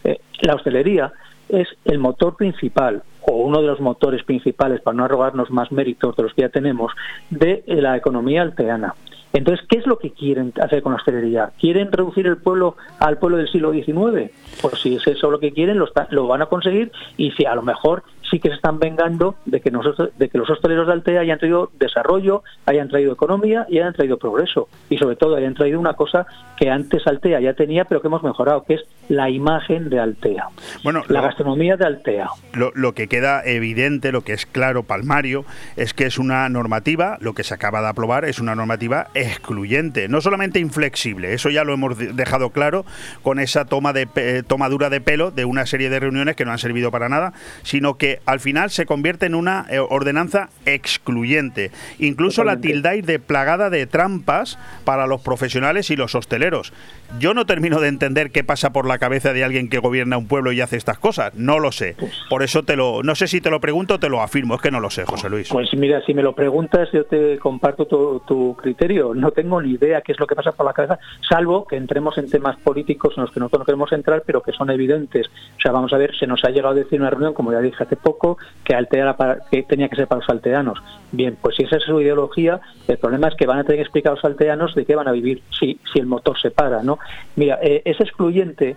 eh, la hostelería es el motor principal o uno de los motores principales, para no arrogarnos más méritos de los que ya tenemos, de la economía alteana. Entonces, ¿qué es lo que quieren hacer con la hostelería? ¿Quieren reducir el pueblo al pueblo del siglo XIX? Pues si es eso lo que quieren, lo, lo van a conseguir y si a lo mejor sí que se están vengando de que, nosotros, de que los hosteleros de Altea hayan traído desarrollo, hayan traído economía y hayan traído progreso. Y sobre todo hayan traído una cosa que antes Altea ya tenía, pero que hemos mejorado, que es la imagen de Altea. Bueno, la gastronomía de Altea. Lo, lo, que queda evidente, lo que es claro, palmario, es que es una normativa, lo que se acaba de aprobar es una normativa excluyente, no solamente inflexible, eso ya lo hemos dejado claro con esa toma de tomadura de pelo de una serie de reuniones que no han servido para nada, sino que al final se convierte en una eh, ordenanza excluyente. Incluso la tildáis de plagada de trampas para los profesionales y los hosteleros. Yo no termino de entender qué pasa por la cabeza de alguien que gobierna un pueblo y hace estas cosas. No lo sé. Por eso te lo, no sé si te lo pregunto o te lo afirmo. Es que no lo sé, José Luis. Pues mira, si me lo preguntas, yo te comparto tu, criterio. No tengo ni idea qué es lo que pasa por la cabeza, salvo que entremos en temas políticos en los que nosotros no queremos entrar, pero que son evidentes. O sea, vamos a ver, se nos ha llegado a decir una reunión, como ya dije hace poco, que Altea que tenía que ser para los alteanos. Bien, pues si esa es su ideología, el problema es que van a tener que explicar a los alteanos de qué van a vivir si, si el motor se para, ¿no? Mira, eh, es excluyente,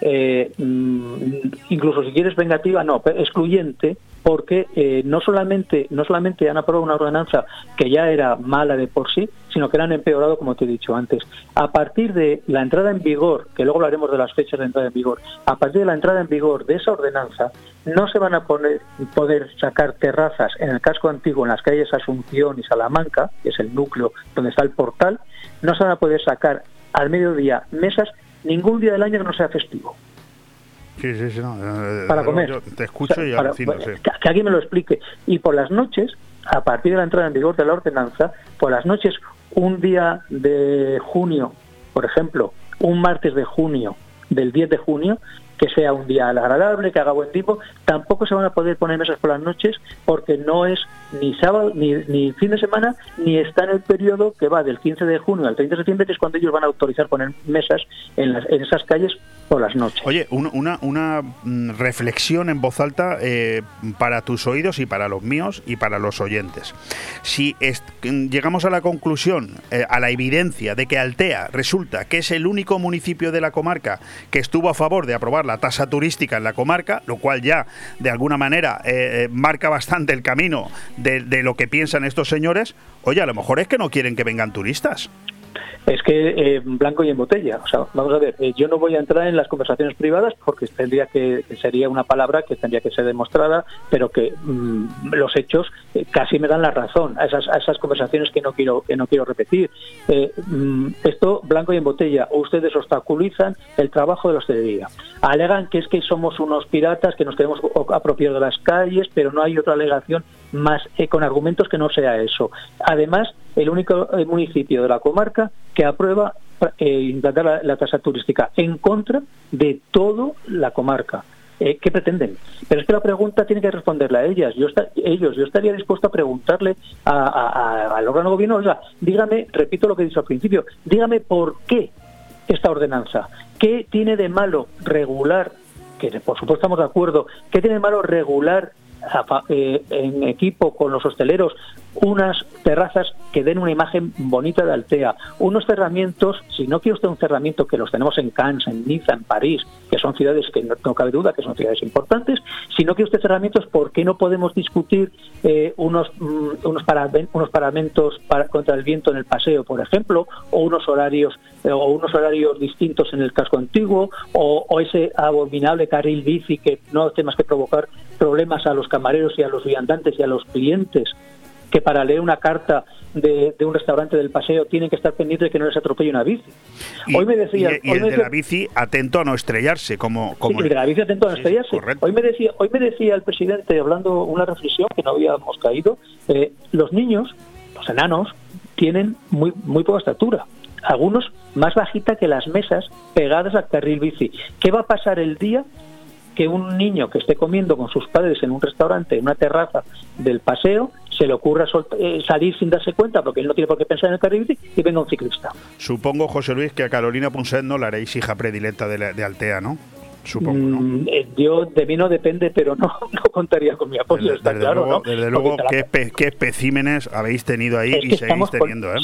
eh, mm, incluso si quieres vengativa, no, excluyente, porque eh, no solamente no solamente han aprobado una ordenanza que ya era mala de por sí, sino que la han empeorado, como te he dicho antes. A partir de la entrada en vigor, que luego hablaremos de las fechas de entrada en vigor, a partir de la entrada en vigor de esa ordenanza, no se van a poder sacar terrazas en el casco antiguo, en las calles Asunción y Salamanca, que es el núcleo donde está el portal, no se van a poder sacar al mediodía mesas ningún día del año que no sea festivo. Sí, sí, sí, eh, para comer. te escucho y que, alguien me lo explique. Y por las noches, a partir de la entrada en vigor de la ordenanza, por las noches, un día de junio, por ejemplo, un martes de junio, del 10 de junio, que sea un día agradable, que haga buen tiempo, tampoco se van a poder poner mesas por las noches porque no es ni sábado, ni, fin de semana, ni está en el periodo que va del 15 de junio al 30 de septiembre, que es cuando ellos van a autorizar poner mesas en esas calles por las noches. Oye, una, una mm, reflexión en voz alta eh, para tus oídos y para los míos y para los oyentes. Si llegamos a la conclusión, eh, a la evidencia de que Altea resulta que es el único municipio de la comarca que estuvo a favor de aprobar la tasa turística en la comarca, lo cual ya de alguna manera eh, marca bastante el camino de, de lo que piensan estos señores, oye, a lo mejor es que no quieren que vengan turistas es que eh, blanco y en botella. O sea, vamos a ver, eh, yo no voy a entrar en las conversaciones privadas porque tendría que, sería una palabra que tendría que ser demostrada, pero que mm, los hechos eh, casi me dan la razón a esas, conversaciones que no quiero que no quiero repetir. Mm, esto blanco y en botella. Ustedes obstaculizan el trabajo de la hostelería. Alegan que es que somos unos piratas que nos queremos apropiar de las calles, pero no hay otra alegación más con argumentos que no sea eso. Además, el único municipio de la comarca que aprueba eh, implantar la, tasa turística en contra de toda la comarca. Eh, ¿Qué pretenden? Pero es que la pregunta tiene que responderla a ellas. Yo ellos, yo estaría dispuesto a preguntarle al órgano de gobierno, oiga, dígame, repito lo que he dicho al principio, dígame por qué esta ordenanza, qué tiene de malo regular, que por supuesto estamos de acuerdo, qué tiene de malo regular eh, en equipo con los hosteleros unas terrazas que den una imagen bonita de Altea, unos cerramientos, si no quiere usted un cerramiento que los tenemos en Cannes, en Niza, en París, que son ciudades que no, cabe duda que son ciudades importantes, si no quiere usted cerramientos, ¿por qué no podemos discutir eh, unos, mm, unos, paramentos para, contra el viento en el paseo, por ejemplo, o unos horarios eh, o unos horarios distintos en el casco antiguo, o, o ese abominable carril bici que no hace más que provocar problemas a los camareros y a los viandantes y a los clientes que para leer una carta de, un restaurante del paseo tienen que estar pendientes de que no les atropelle una bici. hoy me decía, y, el de la bici atento a no estrellarse, como, como el de la bici atento a no estrellarse. hoy me decía, hoy me decía el presidente hablando una reflexión que no habíamos caído. Eh, los niños, los enanos, tienen muy muy poca estatura. Algunos más bajita que las mesas pegadas al carril bici. ¿Qué va a pasar el día que un niño que esté comiendo con sus padres en un restaurante, en una terraza del paseo, se le ocurra eh, salir sin darse cuenta, porque él no tiene por qué pensar en el carril y venga un ciclista. Supongo, José Luis, que a Carolina Punset no la haréis hija predilecta de, Altea, ¿no? Supongo, ¿no? Mm, eh, yo de mí no depende, pero no, <laughs> no contaría con mi apoyo, desde, está claro, luego, Desde luego, ¿qué, especímenes habéis tenido ahí y seguís teniendo, eh?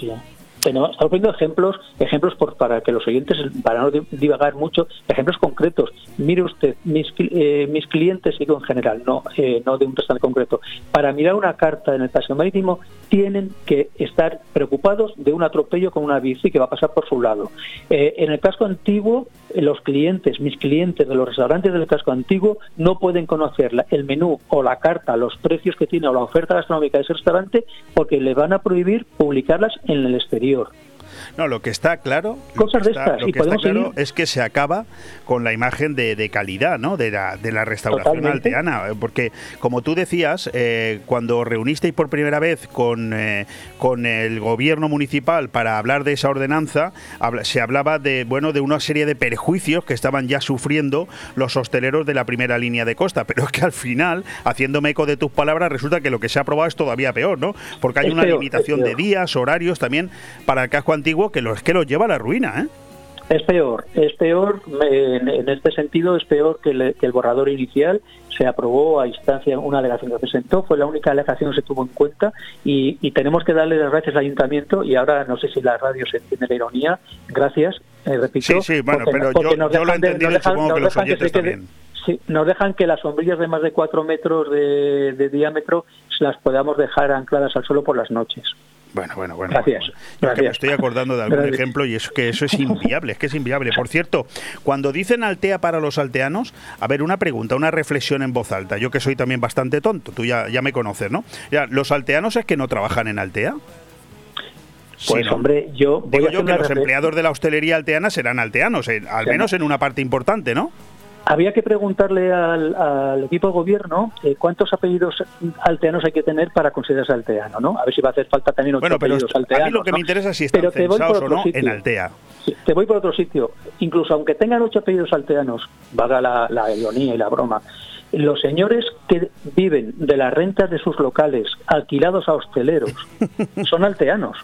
Estamos poniendo ejemplos, ejemplos para que los oyentes, para no divagar mucho, ejemplos concretos. Mire usted, mis, eh, mis clientes, digo en general, no, eh, no de un restaurante concreto, para mirar una carta en el paseo marítimo tienen que estar preocupados de un atropello con una bici que va a pasar por su lado. Eh, en el casco antiguo, los clientes, mis clientes de los restaurantes del casco antiguo, no pueden conocer el menú o la carta, los precios que tiene o la oferta gastronómica de ese restaurante porque le van a prohibir publicarlas en el exterior exterior. No, lo que está claro, Cosas lo que de está, estas, lo que está claro seguir. es que se acaba con la imagen de, de calidad, ¿no? De la, de la restauración Totalmente. alteana, eh, porque como tú decías, eh, cuando reunisteis por primera vez con, eh, con el gobierno municipal para hablar de esa ordenanza, habla- se hablaba de bueno de una serie de perjuicios que estaban ya sufriendo los hosteleros de la primera línea de costa, pero es que al final, haciéndome eco de tus palabras, resulta que lo que se ha aprobado es todavía peor, ¿no? Porque hay Es una peor, limitación de días, horarios también para el casco antiguo que los que los lleva a la ruina, ¿eh? Es peor, es peor, en, en este sentido es peor que, el borrador inicial se aprobó a instancia, una alegación que presentó, fue la única alegación que se tuvo en cuenta y, y tenemos que darle las gracias al ayuntamiento y ahora no sé si la radio se entiende la ironía, gracias, eh, repito. Sí, sí, bueno, porque- pero porque yo- nos yo lo he dejan de- entendido nos y dejan- supongo nos que los dejan oyentes se quede- también. Sí, nos dejan que las sombrillas de más de cuatro metros de, de diámetro las podamos dejar ancladas al suelo por las noches. Bueno, bueno, bueno. Gracias. Yo que me estoy acordando de algún Gracias. ejemplo y es que eso es inviable, es que es inviable. Por cierto, cuando dicen Altea para los alteanos, a ver, una pregunta, una reflexión en voz alta. Yo que soy también bastante tonto, tú ya, ya me conoces, ¿no? Ya, ¿Los alteanos es que no trabajan en Altea? Sí, Pues ¿no? hombre, yo voy Digo a yo que los empleados de la hostelería alteana serán alteanos, eh, al menos ¿no? en una parte importante, ¿no? Había que preguntarle al, al equipo de gobierno eh, cuántos apellidos alteanos hay que tener para considerarse alteano, ¿no? A ver si va a hacer falta también ocho Bueno, pero apellidos esto- a alteanos. mí lo que ¿no? me interesa es si están Pero te voy por censados o otro no sitio. en Altea. Sí, te voy por otro sitio. Incluso aunque tengan ocho apellidos alteanos, valga la, la ironía y la broma, los señores que viven de las rentas de sus locales alquilados a hosteleros <laughs> son alteanos.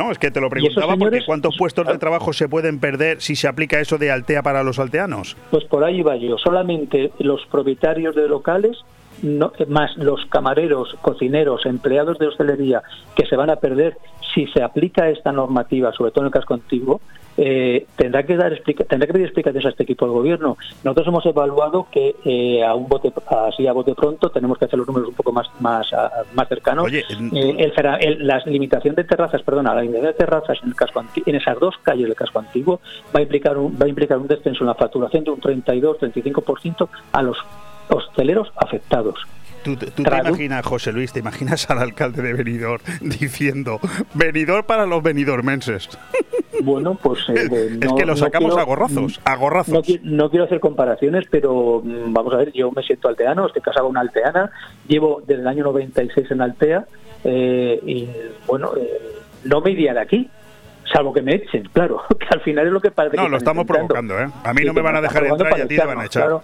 No, es que te lo preguntaba porque ¿cuántos puestos de trabajo se pueden perder si se aplica eso de Altea para los alteanos? Pues por ahí va yo. Solamente los propietarios de locales, no, más los camareros, cocineros, empleados de hostelería que se van a perder si se aplica esta normativa, sobre todo en el casco antiguo, eh, tendrá que dar explica- tendrá que pedir explicaciones a este equipo de gobierno. Nosotros hemos evaluado que eh, a un bote así a bote pronto tenemos que hacer los números un poco más más a- más cercanos. Oye, Eh, el cera- el- la limitación de terrazas, perdona, la limitación de terrazas en el casco en esas dos calles del casco antiguo va a implicar un, va a implicar un descenso en la facturación de un 32-35% a los hosteleros afectados. ¿Tú, te- tú te imaginas, José Luis, te imaginas al alcalde de Benidorm <laughs> diciendo Benidorm para los benidormenses? <laughs> Bueno, pues eh, eh, <laughs> es no- que lo no sacamos quiero- a gorrazos, a gorrazos. No, no quiero hacer comparaciones, pero mm, vamos a ver, yo me siento alteano, estoy casado con una alteana, llevo desde el año 96 en Altea eh, y bueno, eh, no me iría de aquí, salvo que me echen, claro, que al final es lo que parece No, que lo estamos intentando. provocando, ¿eh? A mí Sí, no me van a dejar entrar y a ti te van a echar. claro.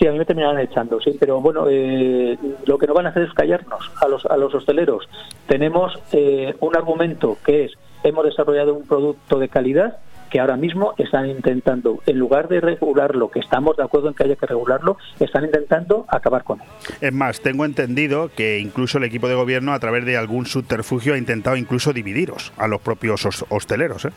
Sí, a mí me terminarán echando, sí, pero bueno, eh, lo que no van a hacer es callarnos a los, a los hosteleros. Tenemos eh, un argumento que es, hemos desarrollado un producto de calidad que ahora mismo están intentando, en lugar de regularlo, que estamos de acuerdo en que haya que regularlo, están intentando acabar con él. Es más, tengo entendido que incluso el equipo de gobierno, a través de algún subterfugio, ha intentado incluso dividiros a los propios hos- hosteleros, ¿eh?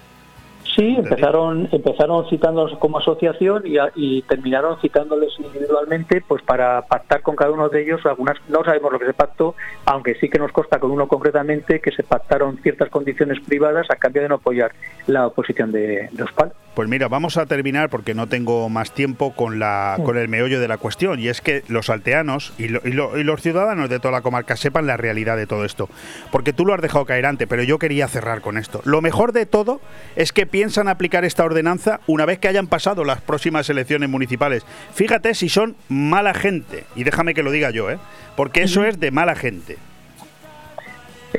Sí, empezaron, empezaron citándonos como asociación y, terminaron citándoles individualmente pues para pactar con cada uno de ellos algunas, no sabemos lo que se pactó, aunque sí que nos consta con uno concretamente que se pactaron ciertas condiciones privadas a cambio de no apoyar la oposición de, de Ospal. Pues mira, vamos a terminar porque no tengo más tiempo con la con el meollo de la cuestión y es que los alteanos y, lo- y lo- y los ciudadanos de toda la comarca sepan la realidad de todo esto. Porque tú lo has dejado caer antes, pero yo quería cerrar con esto. Lo mejor de todo es que piensan aplicar esta ordenanza una vez que hayan pasado las próximas elecciones municipales. Fíjate si son mala gente y déjame que lo diga yo, ¿eh? Porque eso es de mala gente.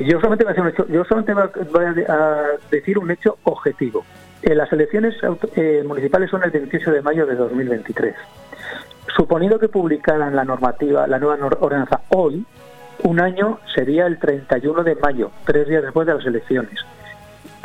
Yo solamente voy a, hacer un hecho- yo solamente voy a decir un hecho objetivo. Eh, las elecciones eh, municipales son el 28 de mayo de 2023. Suponiendo que publicaran la normativa, la nueva ordenanza hoy, un año sería el 31 de mayo, tres días después de las elecciones.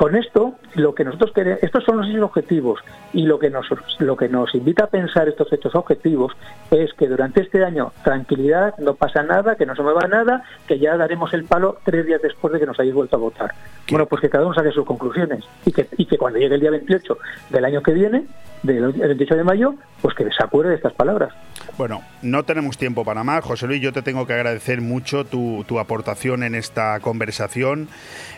Con esto, lo que nosotros queremos, estos son los hechos objetivos y lo que nos lo que nos invita a pensar estos hechos objetivos es que durante este año tranquilidad, no pasa nada, que no se mueva nada, que ya daremos el palo tres días después de que nos hayáis vuelto a votar. Bueno, pues que cada uno saque sus conclusiones y que, y que cuando llegue el día 28 del año que viene, del el 28 de mayo, pues que se acuerde de estas palabras. Bueno, no tenemos tiempo para más. José Luis, yo te tengo que agradecer mucho tu, tu aportación en esta conversación,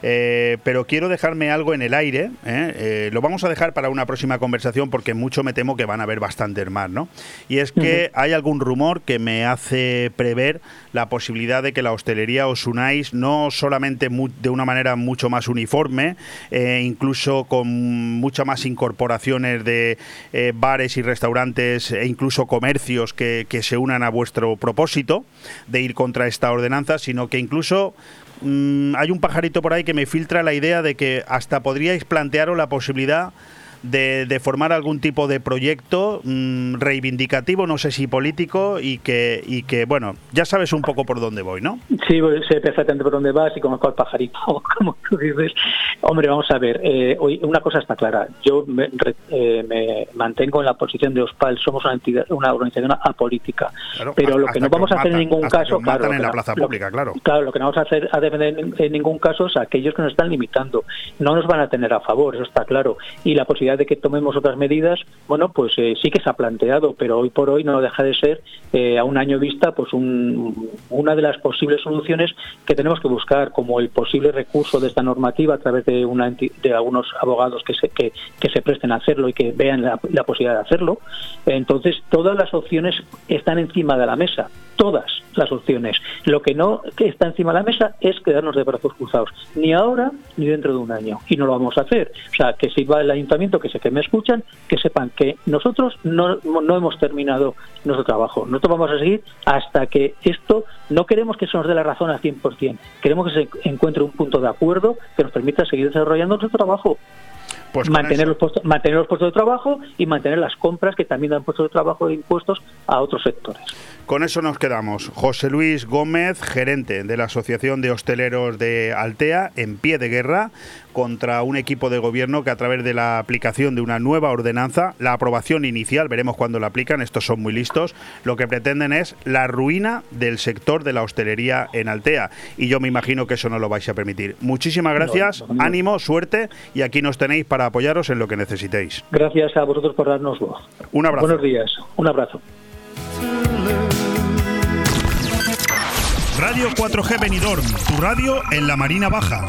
eh, pero quiero dejarme algo en el aire. ¿eh? Eh, lo vamos a dejar para una próxima conversación porque mucho me temo que van a haber bastantes más, ¿no? Y es que hay algún rumor que me hace prever la posibilidad de que la hostelería os unáis no solamente de una manera mucho más uniforme, eh, incluso con muchas más incorporaciones de bares y restaurantes e incluso comercios que, que se unan a vuestro propósito de ir contra esta ordenanza, sino que incluso Mm, hay un pajarito por ahí que me filtra la idea de que hasta podríais plantearos la posibilidad de, formar algún tipo de proyecto mm, reivindicativo, no sé si político, y que, y que, bueno, ya sabes un poco por dónde voy, ¿no? Sí, pues, sé perfectamente por dónde vas y conozco al pajarito, <laughs> como tú dices. Hombre, vamos a ver, eh, hoy una cosa está clara. Yo me, eh, mantengo en la posición de OSPAL, somos una entidad, una organización apolítica. pero lo que no vamos a hacer en ningún caso, claro, en la plaza pública, claro. Claro, lo que no vamos a hacer a defender en, ningún caso es aquellos que nos están limitando. No nos van a tener a favor, eso está claro. Y la posibilidad de que tomemos otras medidas, bueno, pues eh, sí que se ha planteado, pero hoy por hoy no deja de ser eh, a un año vista, pues una de las posibles soluciones que tenemos que buscar, como el posible recurso de esta normativa a través de, una de algunos abogados que se, que, se presten a hacerlo y que vean la, la posibilidad de hacerlo. Entonces, todas las opciones están encima de la mesa, todas las opciones. Lo que no está encima de la mesa es quedarnos de brazos cruzados, ni ahora ni dentro de un año, y no lo vamos a hacer. O sea, que si va el ayuntamiento, que sé que me escuchan, que sepan que nosotros no, no hemos terminado nuestro trabajo. Nosotros vamos a seguir hasta que esto, no queremos que se nos dé la razón al 100%, queremos que se encuentre un punto de acuerdo que nos permita seguir desarrollando nuestro trabajo. Pues mantener, los puestos, mantener los puestos de trabajo y mantener las compras que también dan puestos de trabajo e impuestos a otros sectores. Con eso nos quedamos. José Luis Gómez, gerente de la Asociación de Hosteleros de Altea, en pie de guerra contra un equipo de gobierno que a través de la aplicación de una nueva ordenanza, la aprobación inicial, veremos cuándo la aplican, estos son muy listos, lo que pretenden es la ruina del sector de la hostelería en Altea. Y yo me imagino que eso no lo vais a permitir. Muchísimas gracias, ánimo, suerte y aquí nos tenéis para apoyaros en lo que necesitéis. Gracias a vosotros por darnos voz. Un abrazo. Buenos días, un abrazo. Radio 4G Benidorm, tu radio en la Marina Baja.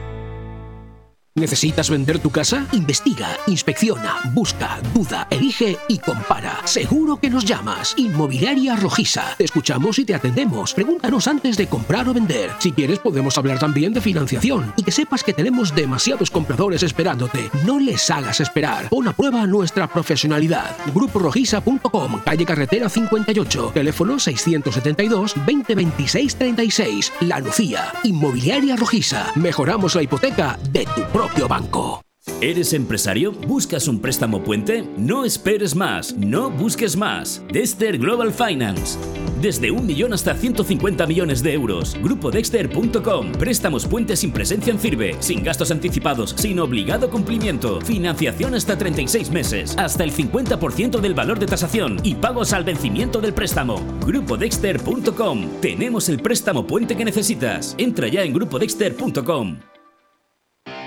¿Necesitas vender tu casa? Investiga, inspecciona, busca, duda, elige y compara. Seguro que nos llamas. Inmobiliaria Rojiza. Te escuchamos y te atendemos. Pregúntanos antes de comprar o vender. Si quieres podemos hablar también de financiación. Y que sepas que tenemos demasiados compradores esperándote. No les hagas esperar. Pon a prueba nuestra profesionalidad. GrupoRojiza.com, calle Carretera 58, teléfono 672 2026 36. La Lucía. Inmobiliaria Rojiza. Mejoramos la hipoteca de tu propio banco. ¿Eres empresario? ¿Buscas un préstamo puente? No esperes más, no busques más. Dexter Global Finance. Desde un millón hasta 150 millones de euros. Grupodexter.com. Préstamos puentes sin presencia en firme, sin gastos anticipados, sin obligado cumplimiento. Financiación hasta 36 meses, hasta el 50% del valor de tasación y pagos al vencimiento del préstamo. Grupodexter.com. Tenemos el préstamo puente que necesitas. Entra ya en grupodexter.com.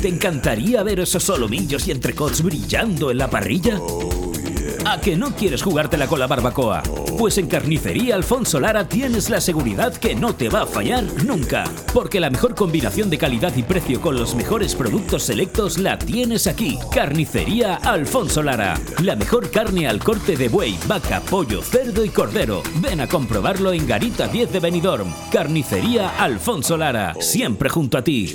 ¿Te encantaría ver esos solomillos y entrecots brillando en la parrilla? ¿A que no quieres jugártela con la barbacoa? Pues en Carnicería Alfonso Lara tienes la seguridad que no te va a fallar nunca. Porque la mejor combinación de calidad y precio con los mejores productos selectos la tienes aquí. Carnicería Alfonso Lara. La mejor carne al corte de buey, vaca, pollo, cerdo y cordero. Ven a comprobarlo en Garita 10 de Benidorm. Carnicería Alfonso Lara. Siempre junto a ti.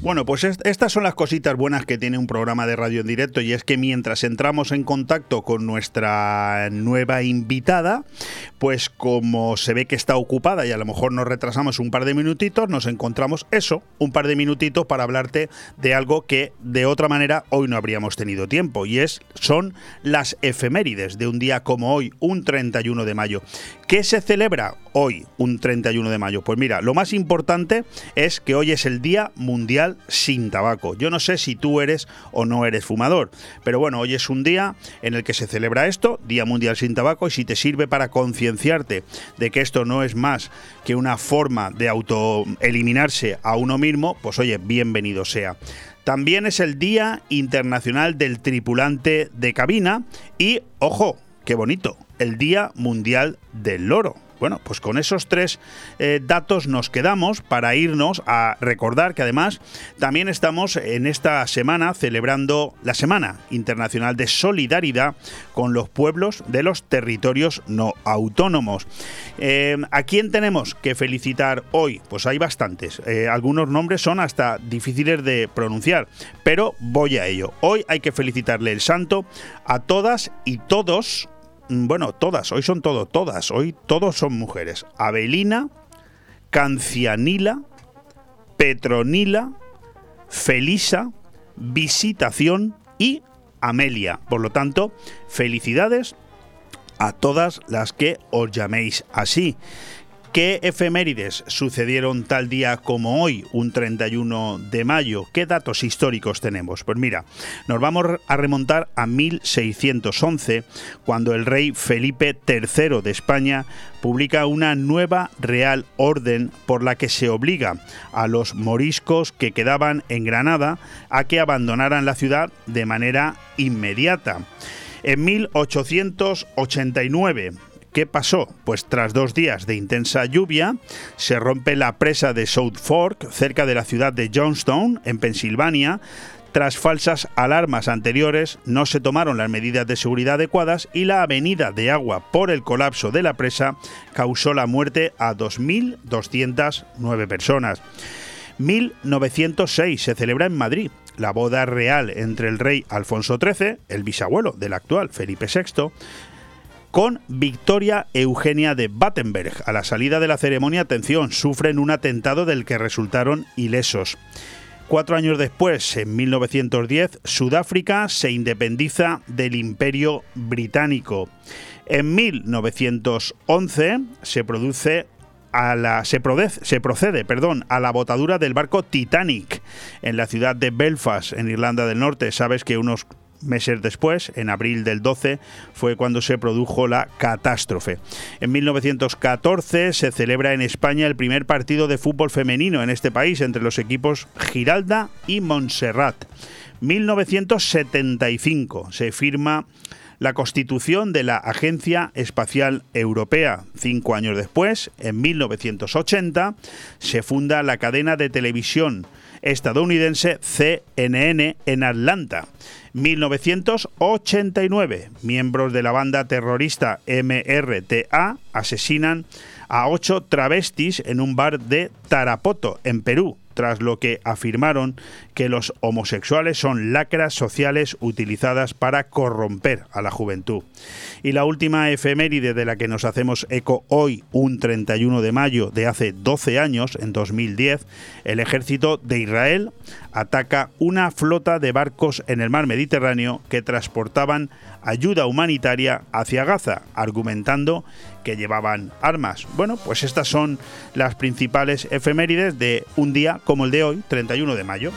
Bueno, pues estas son las cositas buenas que tiene un programa de radio en directo y es que mientras entramos en contacto con nuestra nueva invitada, pues como se ve que está ocupada y a lo mejor nos retrasamos un par de minutitos, nos encontramos eso, un par de minutitos para hablarte de algo que de otra manera hoy no habríamos tenido tiempo y es son las efemérides de un día como hoy, un 31 de mayo. ¿Qué se celebra hoy, un 31 de mayo? Pues mira, lo más importante es que hoy es el Día Mundial sin tabaco. Yo no sé si tú eres o no eres fumador, pero bueno, hoy es un día en el que se celebra esto, Día Mundial sin tabaco, y si te sirve para concienciarte de que esto no es más que una forma de autoeliminarse a uno mismo, pues oye, bienvenido sea. También es el Día Internacional del Tripulante de Cabina y, ojo, qué bonito, el Día Mundial del Loro. Bueno, pues con esos tres eh, datos nos quedamos para irnos a recordar que además también estamos en esta semana celebrando la Semana Internacional de Solidaridad con los pueblos de los territorios no autónomos. Eh, ¿A quién tenemos que felicitar hoy? Pues hay bastantes. Eh, algunos nombres son hasta difíciles de pronunciar, pero voy a ello. Hoy hay que felicitarle el santo a todas y todos bueno, todas, hoy son todo, todas, hoy todos son mujeres. Abelina, Cancianila, Petronila, Felisa, Visitación y Amelia. Por lo tanto, felicidades a todas las que os llaméis así. ¿Qué efemérides sucedieron tal día como hoy, un 31 de mayo? ¿Qué datos históricos tenemos? Pues mira, nos vamos a remontar a 1611, cuando el rey Felipe III de España publica una nueva Real Orden por la que se obliga a los moriscos que quedaban en Granada a que abandonaran la ciudad de manera inmediata. En 1889, ¿Qué pasó? Pues tras dos días de intensa lluvia, se rompe la presa de South Fork, cerca de la ciudad de Johnstown, en Pensilvania. Tras falsas alarmas anteriores, no se tomaron las medidas de seguridad adecuadas y la avenida de agua por el colapso de la presa causó la muerte a 2.209 personas. 1906 se celebra en Madrid la boda real entre el rey Alfonso XIII, el bisabuelo del actual Felipe VI, con Victoria Eugenia de Battenberg. A la salida de la ceremonia, atención, sufren un atentado del que resultaron ilesos. Cuatro años después, en 1910, Sudáfrica se independiza del Imperio Británico. En 1911 se produce a la, se, se, procede perdón, a la botadura del barco Titanic en la ciudad de Belfast, en Irlanda del Norte. Sabes que unos meses después, en abril del 12, fue cuando se produjo la catástrofe. En 1914 se celebra en España el primer partido de fútbol femenino en este país entre los equipos Giralda y Montserrat. 1975 se firma la constitución de la Agencia Espacial Europea. Cinco años después, en 1980, se funda la cadena de televisión estadounidense CNN en Atlanta. 1989, miembros de la banda terrorista MRTA asesinan a ocho travestis en un bar de Tarapoto, en Perú tras lo que afirmaron que los homosexuales son lacras sociales utilizadas para corromper a la juventud. Y la última efeméride de la que nos hacemos eco hoy, un 31 de mayo de hace 12 años, en 2010, el ejército de Israel ataca una flota de barcos en el mar Mediterráneo que transportaban ayuda humanitaria hacia Gaza, argumentando que llevaban armas. Bueno, pues estas son las principales efemérides de un día como el de hoy, 31 de mayo.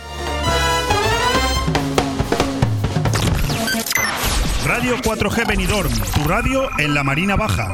Radio 4G Benidorm, tu radio en la Marina Baja.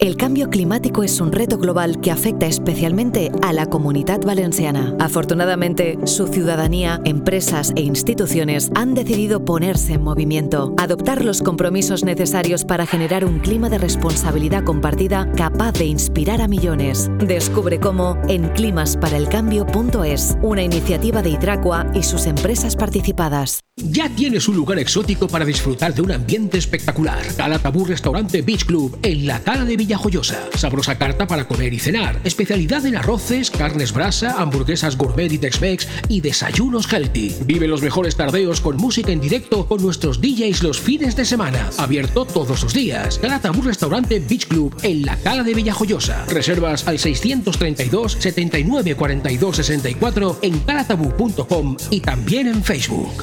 El cambio climático es un reto global que afecta especialmente a la comunidad valenciana. Afortunadamente, su ciudadanía, empresas e instituciones han decidido ponerse en movimiento, adoptar los compromisos necesarios para generar un clima de responsabilidad compartida capaz de inspirar a millones. Descubre cómo en climasparaelcambio.es, una iniciativa de Hidracua y sus empresas participadas. Ya tienes un lugar exótico para disfrutar de un ambiente espectacular. Calatabú Restaurante Beach Club en la Cala de Villajoyosa. Sabrosa carta para comer y cenar. Especialidad en arroces, carnes brasa, hamburguesas gourmet y Tex-Mex y desayunos healthy. Vive los mejores tardeos con música en directo con nuestros DJs los fines de semana. Abierto todos los días. Calatabú Restaurante Beach Club en la Cala de Villajoyosa. Reservas al 632 79 42 64 en calatabú.com y también en Facebook.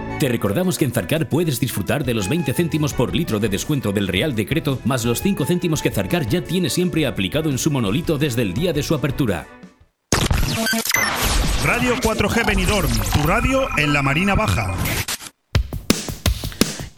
Te recordamos que en Zarcar puedes disfrutar de los 20 céntimos por litro de descuento del Real Decreto, más los 5 céntimos que Zarcar ya tiene siempre aplicado en su monolito desde el día de su apertura. Radio 4G Benidorm, tu radio en la Marina Baja.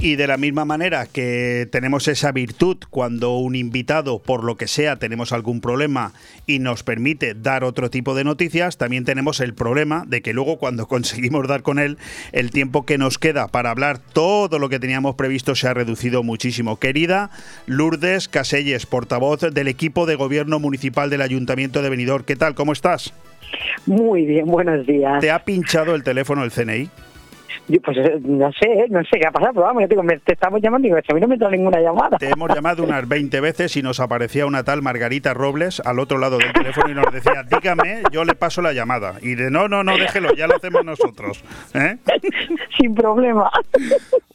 Y de la misma manera que tenemos esa virtud cuando un invitado, por lo que sea, tenemos algún problema y nos permite dar otro tipo de noticias, también tenemos el problema de que luego cuando <laughs> conseguimos dar con él, el tiempo que nos queda para hablar todo lo que teníamos previsto se ha reducido muchísimo. Querida Lourdes Caselles, portavoz del equipo de gobierno municipal del Ayuntamiento de Benidorm, ¿qué tal? ¿Cómo estás? Muy bien, buenos días. ¿Te ha pinchado el teléfono del CNI? Yo, pues eh, no sé, no sé qué ha pasado, pero vamos, yo me, te estamos llamando y digo, a mí no me entra ninguna llamada. Te hemos llamado unas 20 veces y nos aparecía una tal Margarita Robles al otro lado del teléfono y nos decía, dígame, yo le paso la llamada. Y de no, no, no, déjelo, ya lo hacemos nosotros. ¿eh? <laughs> Sin problema.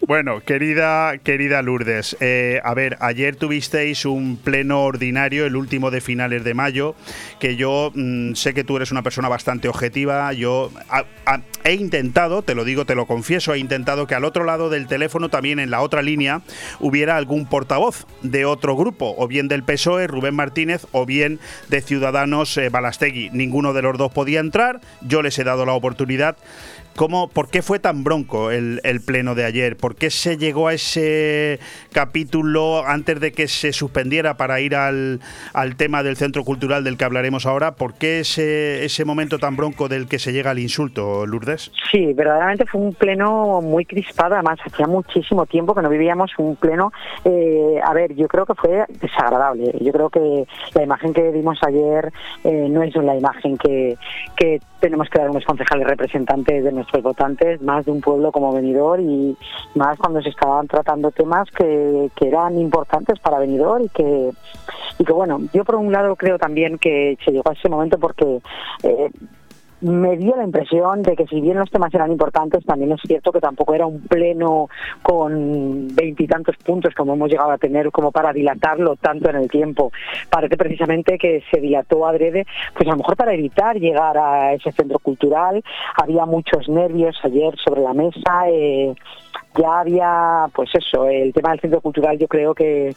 Bueno, querida, querida Lourdes, eh, a ver, ayer tuvisteis un pleno ordinario, el último de finales de mayo, que yo mm, sé que tú eres una persona bastante objetiva. Yo he intentado, te lo digo, te lo confieso, he intentado que al otro lado del teléfono, también en la otra línea, hubiera algún portavoz de otro grupo, o bien del PSOE, Rubén Martínez, o bien de Ciudadanos eh, Balastegui. Ninguno de los dos podía entrar, yo les he dado la oportunidad. ¿Cómo, ¿Por qué fue tan bronco el, pleno de ayer? ¿Por qué se llegó a ese capítulo antes de que se suspendiera para ir al, tema del centro cultural del que hablaremos ahora? ¿Por qué ese, ese momento tan bronco del que se llega al insulto, Lourdes? Sí, verdaderamente fue un pleno muy crispado, además hacía muchísimo tiempo que no vivíamos un pleno. Eh, a ver, yo creo que fue desagradable. Yo creo que la imagen que vimos ayer eh, no es la imagen que, que tenemos que dar unos concejales representantes de votantes, más de un pueblo como venidor y más cuando se estaban tratando temas que, eran importantes para venidor y que, y que, bueno, yo por un lado creo también que se llegó a ese momento porque eh, me dio la impresión de que si bien los temas eran importantes, también es cierto que tampoco era un pleno con veintitantos puntos como hemos llegado a tener como para dilatarlo tanto en el tiempo. Parece precisamente que se dilató adrede, pues a lo mejor para evitar llegar a ese centro cultural. Había muchos nervios ayer sobre la mesa. Eh, ya había, pues eso, el tema del centro cultural yo creo que,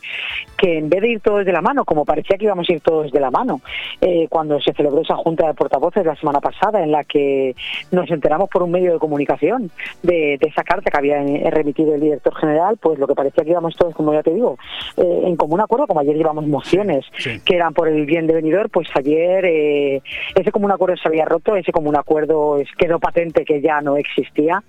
que en vez de ir todos de la mano, como parecía que íbamos a ir todos de la mano, eh, cuando se celebró esa junta de portavoces la semana pasada en la que nos enteramos por un medio de comunicación de, esa carta que había remitido el director general, pues lo que parecía que íbamos todos, como ya te digo, eh, en común acuerdo, como ayer llevamos mociones que eran por el bien de venidor, pues ayer eh, ese común acuerdo se había roto, ese común acuerdo quedó patente que ya no existía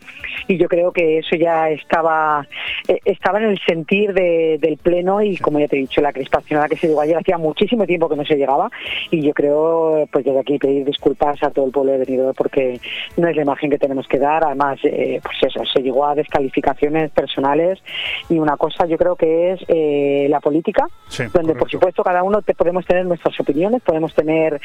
y yo creo que eso ya estaba eh, estaba en el sentir del pleno y como ya te he dicho la crispación a la que se llegó ayer hacía muchísimo tiempo que no se llegaba y yo creo pues desde aquí pedir disculpas a todo el pueblo de Benidorm porque no es la imagen que tenemos que dar. Además eh, pues eso se llegó a descalificaciones personales y una cosa yo creo que es eh, la política donde por supuesto cada uno te, podemos tener nuestras opiniones podemos tener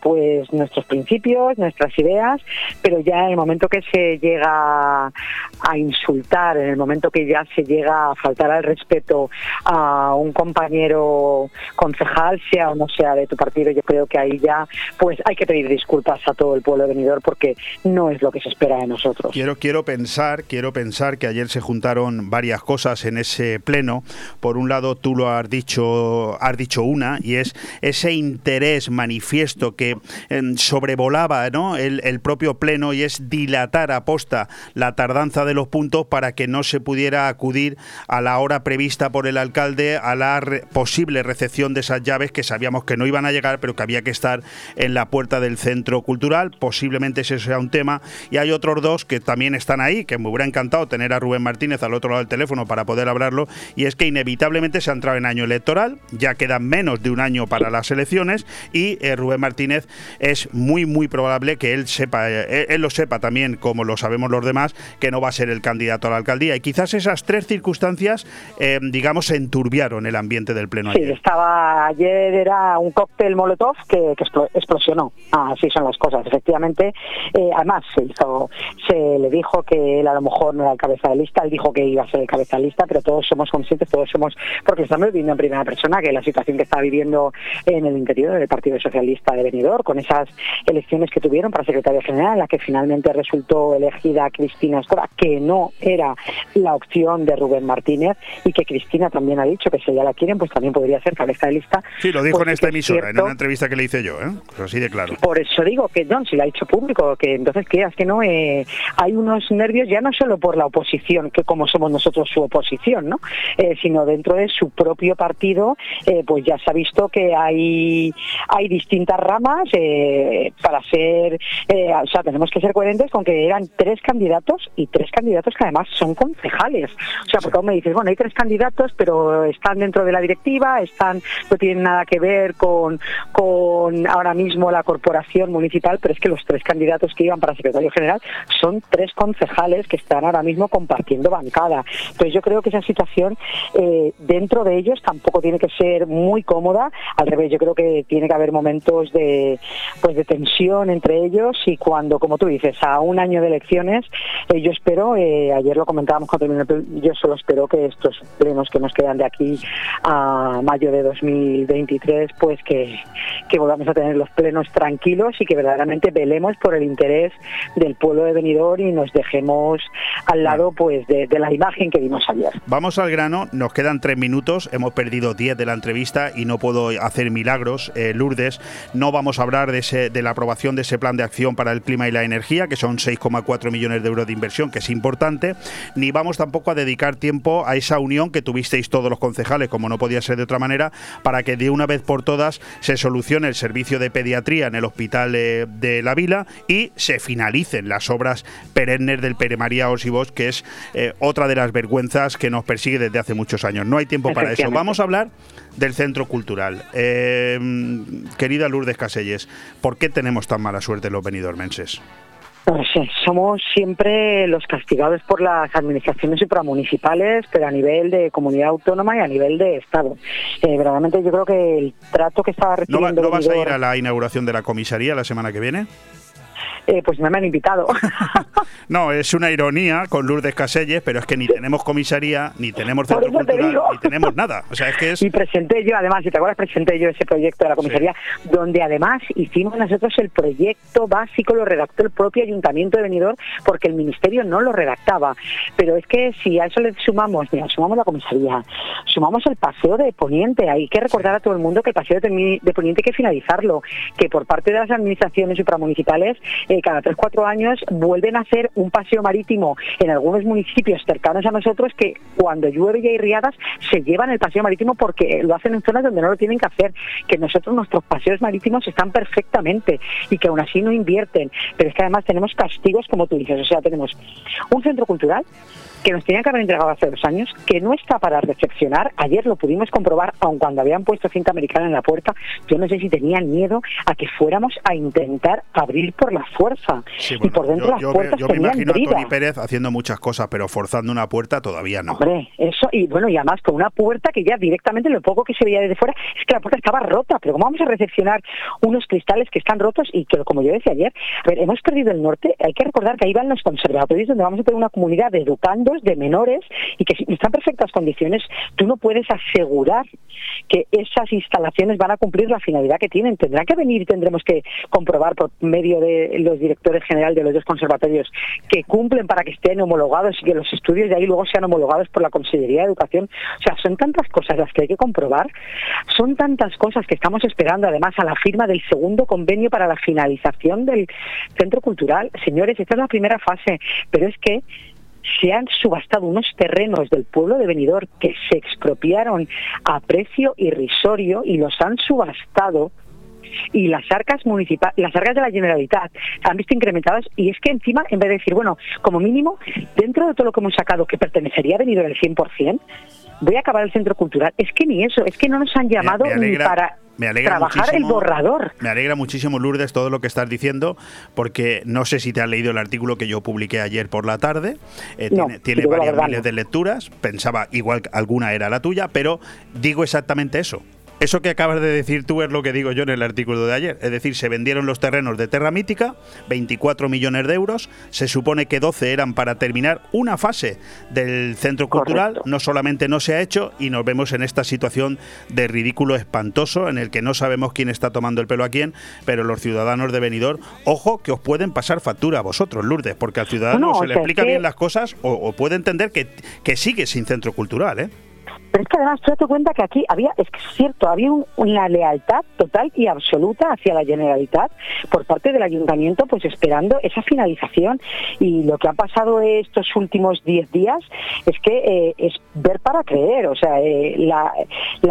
pues nuestros principios nuestras ideas pero ya en el momento que se llega a en el momento que ya se llega a faltar al respeto a un compañero concejal, sea o no sea de tu partido, yo creo que ahí ya pues hay que pedir disculpas a todo el pueblo venidor porque no es lo que se espera de nosotros. Quiero, quiero pensar, quiero pensar que ayer se juntaron varias cosas en ese pleno. Por un lado, tú lo has dicho, has dicho una, y es ese interés manifiesto que em, sobrevolaba ¿no? el, el propio pleno y es dilatar a posta la tardanza de los puntos para que no se pudiera acudir a la hora prevista por el alcalde a la posible recepción de esas llaves que sabíamos que no iban a llegar, pero que había que estar en la puerta del centro cultural. Posiblemente ese sea un tema. Y hay otros dos que también están ahí, que me hubiera encantado tener a Rubén Martínez al otro lado del teléfono para poder hablarlo. Y es que inevitablemente se ha entrado en año electoral, ya quedan menos de un año para las elecciones y eh, Rubén Martínez es muy, muy probable que él sepa, eh, él lo sepa también, como lo sabemos los demás, que no va a ser el candidato a la alcaldía. Y quizás esas tres circunstancias, eh, digamos, enturbiaron el ambiente del pleno. Sí, estaba ayer era un cóctel molotov que, explosionó. Así son las cosas. Efectivamente, eh, además se hizo, se le dijo que él a lo mejor no era el cabeza de lista, él dijo que iba a ser el cabeza de lista, pero todos somos conscientes, todos somos, porque estamos viviendo en primera persona, que la situación que está viviendo en el interior del Partido Socialista de Benidorm, con esas elecciones que tuvieron para secretaria general, en la que finalmente resultó elegida Cristina Escora, que no era la opción de Rubén Martínez y que Cristina también ha dicho que si ya la quieren, pues también podría ser cabeza de lista. Sí, lo dijo en esta emisora, en una entrevista que le hice yo, ¿eh? Pues así de claro. Por eso digo que no, si lo ha dicho público, que entonces creas que no, eh, hay unos nervios ya no solo por la oposición, que como somos nosotros su oposición, ¿no? Eh, sino dentro de su propio partido, eh, pues ya se ha visto que hay, hay distintas ramas para ser, o sea, tenemos que ser coherentes con que eran tres candidatos y tres candidatos que además son concejales. O sea, porque aún me dices, bueno, hay tres candidatos, pero están dentro de la directiva, están no tienen nada que ver con, con ahora mismo la corporación municipal, pero es que los tres candidatos que iban para secretario general son tres concejales que están ahora mismo compartiendo bancada. Entonces yo creo que esa situación eh, dentro de ellos tampoco tiene que ser muy cómoda, al revés, yo creo que tiene que haber momentos de pues de tensión entre ellos y cuando, como tú dices, a un año de elecciones, eh, yo espero, eh, ayer lo comentábamos cuando terminó, yo solo espero que estos plenos que nos quedan de aquí a mayo de 2023, pues que, que volvamos a tener los plenos tranquilos y que verdaderamente velemos por el interés del pueblo de Benidorm y nos dejemos al lado pues de, la imagen que vimos ayer. Vamos al grano, nos quedan tres minutos, hemos perdido diez de la entrevista y no puedo hacer milagros. Eh, Lourdes, no vamos a hablar de, ese, de la aprobación de ese plan de acción para el clima y la energía, que son 6,4 millones de euros de inversión, que es importante, ni vamos tampoco a dedicar tiempo a esa unión que tuvisteis todos los concejales, como no podía ser de otra manera, para que de una vez por todas se solucione el servicio de pediatría en el hospital de La Vila y se finalicen las obras perennes del Pere María Osibos, que es eh, otra de las vergüenzas que nos persigue desde hace muchos años. No hay tiempo para eso. Vamos a hablar del centro cultural. Eh, querida Lourdes Caselles, ¿por qué tenemos tan mala suerte los venidormenses? Pues somos siempre los castigados por las administraciones supramunicipales, pero a nivel de comunidad autónoma y a nivel de Estado. Eh, verdaderamente yo creo que el trato que estaba recibiendo... ¿No, vas a ir a la inauguración de la comisaría la semana que viene? Eh, pues no me han invitado. <laughs> no, es una ironía con Lourdes Caselles, pero es que ni tenemos comisaría, ni tenemos centro cultural, ni tenemos nada. O sea, es que es... Y presenté yo, además, si te acuerdas, presenté yo ese proyecto de la comisaría, donde además hicimos nosotros el proyecto básico, lo redactó el propio Ayuntamiento de Benidorm, porque el Ministerio no lo redactaba. Pero es que si a eso le sumamos, mira, sumamos la comisaría, sumamos el paseo de Poniente, hay que recordar a todo el mundo que el paseo de, Poniente hay que finalizarlo, que por parte de las administraciones supramunicipales, eh, cada 3-4 años vuelven a hacer un paseo marítimo en algunos municipios cercanos a nosotros que cuando llueve y hay riadas se llevan el paseo marítimo porque lo hacen en zonas donde no lo tienen que hacer, que nosotros nuestros paseos marítimos están perfectamente y que aún así no invierten, pero es que además tenemos castigos como tú dices, o sea, tenemos un centro cultural que nos tenían que haber entregado hace dos años, que no está para recepcionar. Ayer lo pudimos comprobar, aun cuando habían puesto cinta americana en la puerta, yo no sé si tenían miedo a que fuéramos a intentar abrir por la fuerza. y por dentro las puertas yo, me imagino a Tony Pérez haciendo muchas cosas, pero forzando una puerta todavía no. Hombre, eso, y bueno, y además con una puerta que ya directamente lo poco que se veía desde fuera es que la puerta estaba rota, pero ¿cómo vamos a recepcionar unos cristales que están rotos y que, como yo decía ayer, a ver, hemos perdido el norte, hay que recordar que ahí van los conservatorios donde vamos a tener una comunidad de educando de menores y que si están en perfectas condiciones, tú no puedes asegurar que esas instalaciones van a cumplir la finalidad que tienen. Tendrán que venir y tendremos que comprobar por medio de los directores generales de los dos conservatorios que cumplen para que estén homologados y que los estudios de ahí luego sean homologados por la Consejería de Educación. O sea, son tantas cosas las que hay que comprobar, son tantas cosas que estamos esperando además a la firma del segundo convenio para la finalización del centro cultural. Señores, esta es la primera fase, pero es que se han subastado unos terrenos del pueblo de Benidorm que se expropiaron a precio irrisorio y los han subastado y las arcas municipales, las arcas de la Generalitat han visto incrementadas y es que encima, en vez de decir, bueno, como mínimo, dentro de todo lo que hemos sacado que pertenecería a Benidorm el 100%, voy a acabar el centro cultural. Es que ni eso, es que no nos han llamado ni para me alegra trabajar el borrador. Me alegra muchísimo, Lourdes, todo lo que estás diciendo, porque no sé si te has leído el artículo que yo publiqué ayer por la tarde. Eh, tiene, varias miles de lecturas. Pensaba igual alguna era la tuya, pero digo exactamente eso. Eso que acabas de decir tú es lo que digo yo en el artículo de ayer. Es decir, se vendieron los terrenos de Terra Mítica, 24 millones de euros. Se supone que 12 eran para terminar una fase del centro cultural. No solamente no se ha hecho y nos vemos en esta situación de ridículo espantoso en el que no sabemos quién está tomando el pelo a quién, pero los ciudadanos de Benidorm, ojo que os pueden pasar factura a vosotros, Lourdes, porque al ciudadano se le explica bien las cosas o, o puede entender que, que sigue sin centro cultural, ¿eh? Pero es que además tú te cuenta que aquí había, es que es cierto, había una lealtad total y absoluta hacia la Generalitat por parte del Ayuntamiento, pues esperando esa finalización. Y lo que ha pasado estos últimos 10 días es que eh, es ver para creer. O sea, eh, la,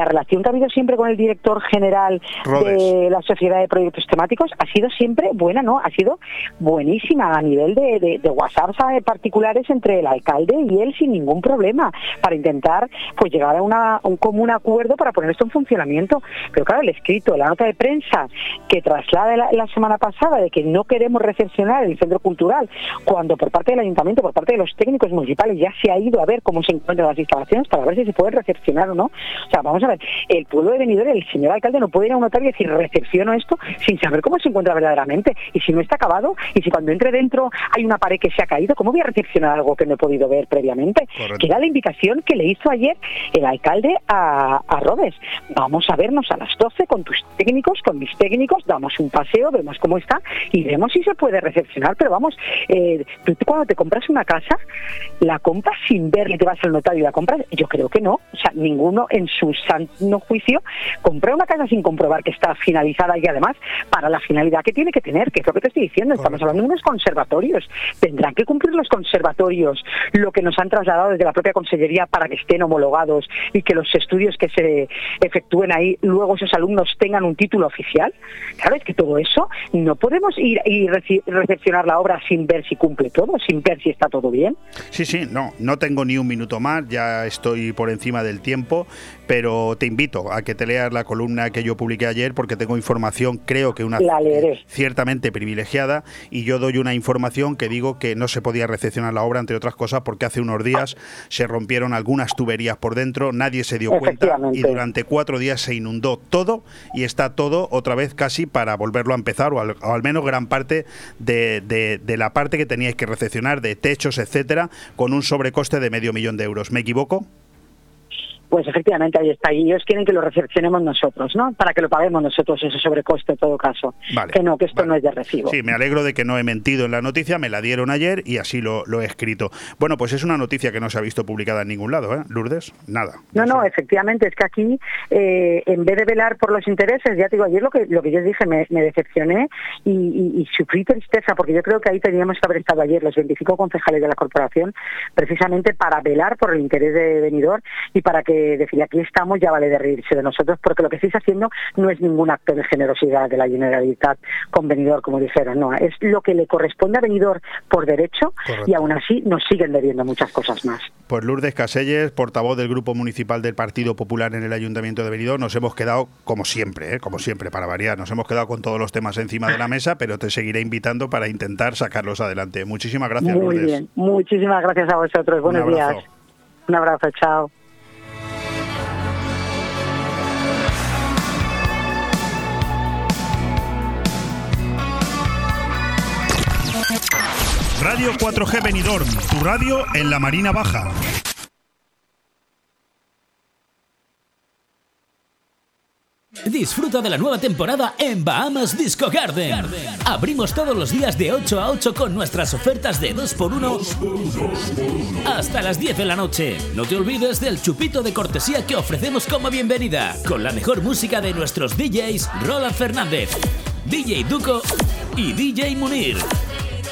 relación que ha habido siempre con el director general de la Sociedad de Proyectos Temáticos ha sido siempre buena, ¿no? Ha sido buenísima a nivel de, de, de WhatsApp particulares entre el alcalde y él sin ningún problema para intentar pues llegar a un común acuerdo para poner esto en funcionamiento. Pero claro, el escrito, la nota de prensa que traslada la, semana pasada de que no queremos recepcionar el centro cultural, cuando por parte del ayuntamiento, por parte de los técnicos municipales ya se ha ido a ver cómo se encuentran las instalaciones para ver si se puede recepcionar o no. O sea, vamos a ver, el pueblo de Benidorm, el señor alcalde no puede ir a un notario y decir recepciono esto sin saber cómo se encuentra verdaderamente y si no está acabado y si cuando entre dentro hay una pared que se ha caído, ¿cómo voy a recepcionar algo que no he podido ver previamente? Que era la invitación que le hizo ayer el alcalde a, a Robes. Vamos a vernos a las 12 con tus técnicos, con mis técnicos, damos un paseo, vemos cómo está y vemos si se puede recepcionar. Pero vamos, eh, tú cuando te compras una casa, la compras sin ver y te vas al notario y la compras, yo creo que no. O sea, ninguno en su sano juicio compra una casa sin comprobar que está finalizada y además para la finalidad que tiene que tener, que es lo que te estoy diciendo. Estamos hablando de unos conservatorios. Tendrán que cumplir los conservatorios lo que nos han trasladado desde la propia Consellería para que estén homologados y que los estudios que se efectúen ahí luego esos alumnos tengan un título oficial. Claro, es que todo eso no podemos ir y recepcionar la obra sin ver si cumple todo, sin ver si está todo bien. Sí, sí, no, no tengo ni un minuto más, ya estoy por encima del tiempo, pero te invito a que te leas la columna que yo publiqué ayer porque tengo información, creo que una ciertamente privilegiada y yo doy una información que digo que no se podía recepcionar la obra entre otras cosas porque hace unos días se rompieron algunas tuberías por dentro nadie se dio cuenta y durante cuatro días se inundó todo y está todo otra vez casi para volverlo a empezar o al, menos gran parte de, de, la parte que teníais que recepcionar de techos, etcétera, con un sobrecoste de medio millón de euros. ¿Me equivoco? Pues efectivamente ahí está. Y ellos quieren que lo recepcionemos nosotros, ¿no? Para que lo paguemos nosotros ese sobrecoste en todo caso. que no, que esto no es de recibo. Sí, me alegro de que no he mentido en la noticia, me la dieron ayer y así lo, he escrito. Bueno, pues es una noticia que no se ha visto publicada en ningún lado, ¿eh? Lourdes, nada. No, no, efectivamente, es que aquí, eh, en vez de velar por los intereses, ya te digo, ayer lo que, lo que yo dije, me, decepcioné y, sufrí tristeza, porque yo creo que ahí teníamos que haber estado ayer los 25 concejales de la corporación, precisamente para velar por el interés de venidor y para que decir, aquí estamos, ya vale de reírse de nosotros, porque lo que estáis haciendo no es ningún acto de generosidad de la Generalitat con venidor, como dijeron, no, es lo que le corresponde a venidor por derecho y aún así nos siguen debiendo muchas cosas más. Pues Lourdes Caselles, portavoz del Grupo Municipal del Partido Popular en el Ayuntamiento de Benidorm, nos hemos quedado, como siempre, ¿eh? como siempre, para variar, nos hemos quedado con todos los temas encima de la <laughs> mesa, pero te seguiré invitando para intentar sacarlos adelante. Muchísimas gracias, Muy bien, muchísimas gracias a vosotros. Buenos días. Un abrazo, chao. Radio 4G Benidorm, tu radio en la Marina Baja. Disfruta de la nueva temporada en Bahamas Disco Garden. Abrimos todos los días de 8 a 8 con nuestras ofertas de 2x1 hasta las 10 de la noche. No te olvides del chupito de cortesía que ofrecemos como bienvenida, con la mejor música de nuestros DJs Roland Fernández, DJ Duco y DJ Munir.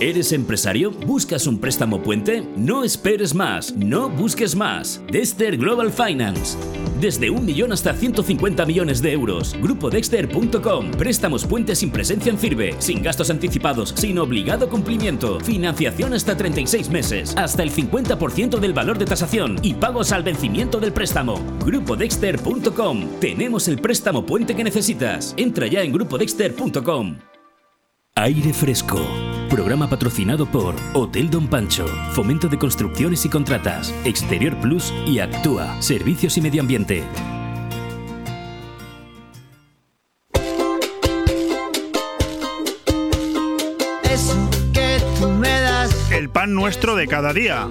¿Eres empresario? ¿Buscas un préstamo puente? No esperes más, no busques más. Dexter Global Finance. Desde un millón hasta 150 millones de euros. GrupoDexter.com. Préstamos puentes sin presencia en firme, sin gastos anticipados, sin obligado cumplimiento. Financiación hasta 36 meses, hasta el 50% del valor de tasación y pagos al vencimiento del préstamo. GrupoDexter.com. Tenemos el préstamo puente que necesitas. Entra ya en GrupoDexter.com. Aire Fresco. Programa patrocinado por Hotel Don Pancho, Fomento de Construcciones y Contratas, Exterior Plus y Actúa, Servicios y Medio Ambiente. El pan nuestro de cada día.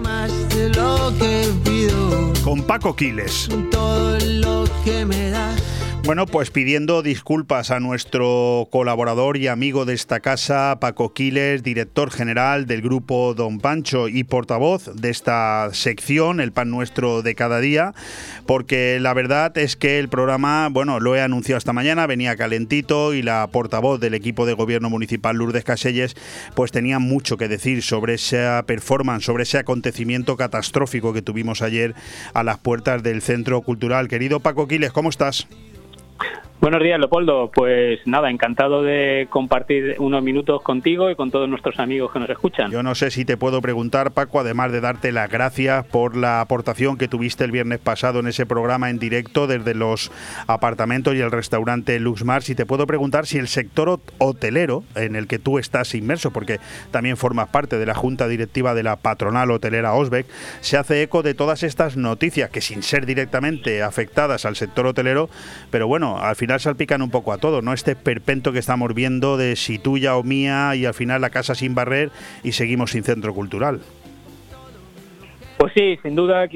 Con Paco Quiles. Todo lo que me das bueno, pues pidiendo disculpas a nuestro colaborador y amigo de esta casa, Paco Quiles, director general del grupo Don Pancho y portavoz de esta sección, El Pan Nuestro de cada día, porque la verdad es que el programa, bueno, lo he anunciado esta mañana, venía calentito y la portavoz del equipo de gobierno municipal, Lourdes Caselles, pues tenía mucho que decir sobre esa performance, sobre ese acontecimiento catastrófico que tuvimos ayer a las puertas del Centro Cultural. Querido Paco Quiles, ¿cómo estás? Buenos días, Leopoldo. Pues nada, encantado de compartir unos minutos contigo y con todos nuestros amigos que nos escuchan. Yo no sé si te puedo preguntar, Paco, además de darte las gracias por la aportación que tuviste el viernes pasado en ese programa en directo desde los apartamentos y el restaurante Luxmar, si te puedo preguntar si el sector hotelero en el que tú estás inmerso, porque también formas parte de la junta directiva de la patronal hotelera Osbeck, se hace eco de todas estas noticias que sin ser directamente afectadas al sector hotelero, pero bueno, al final salpican un poco a todo, ¿no? Este perpento que estamos viendo de si tuya o mía y al final la casa sin barrer y seguimos sin centro cultural. Pues sí, sin duda,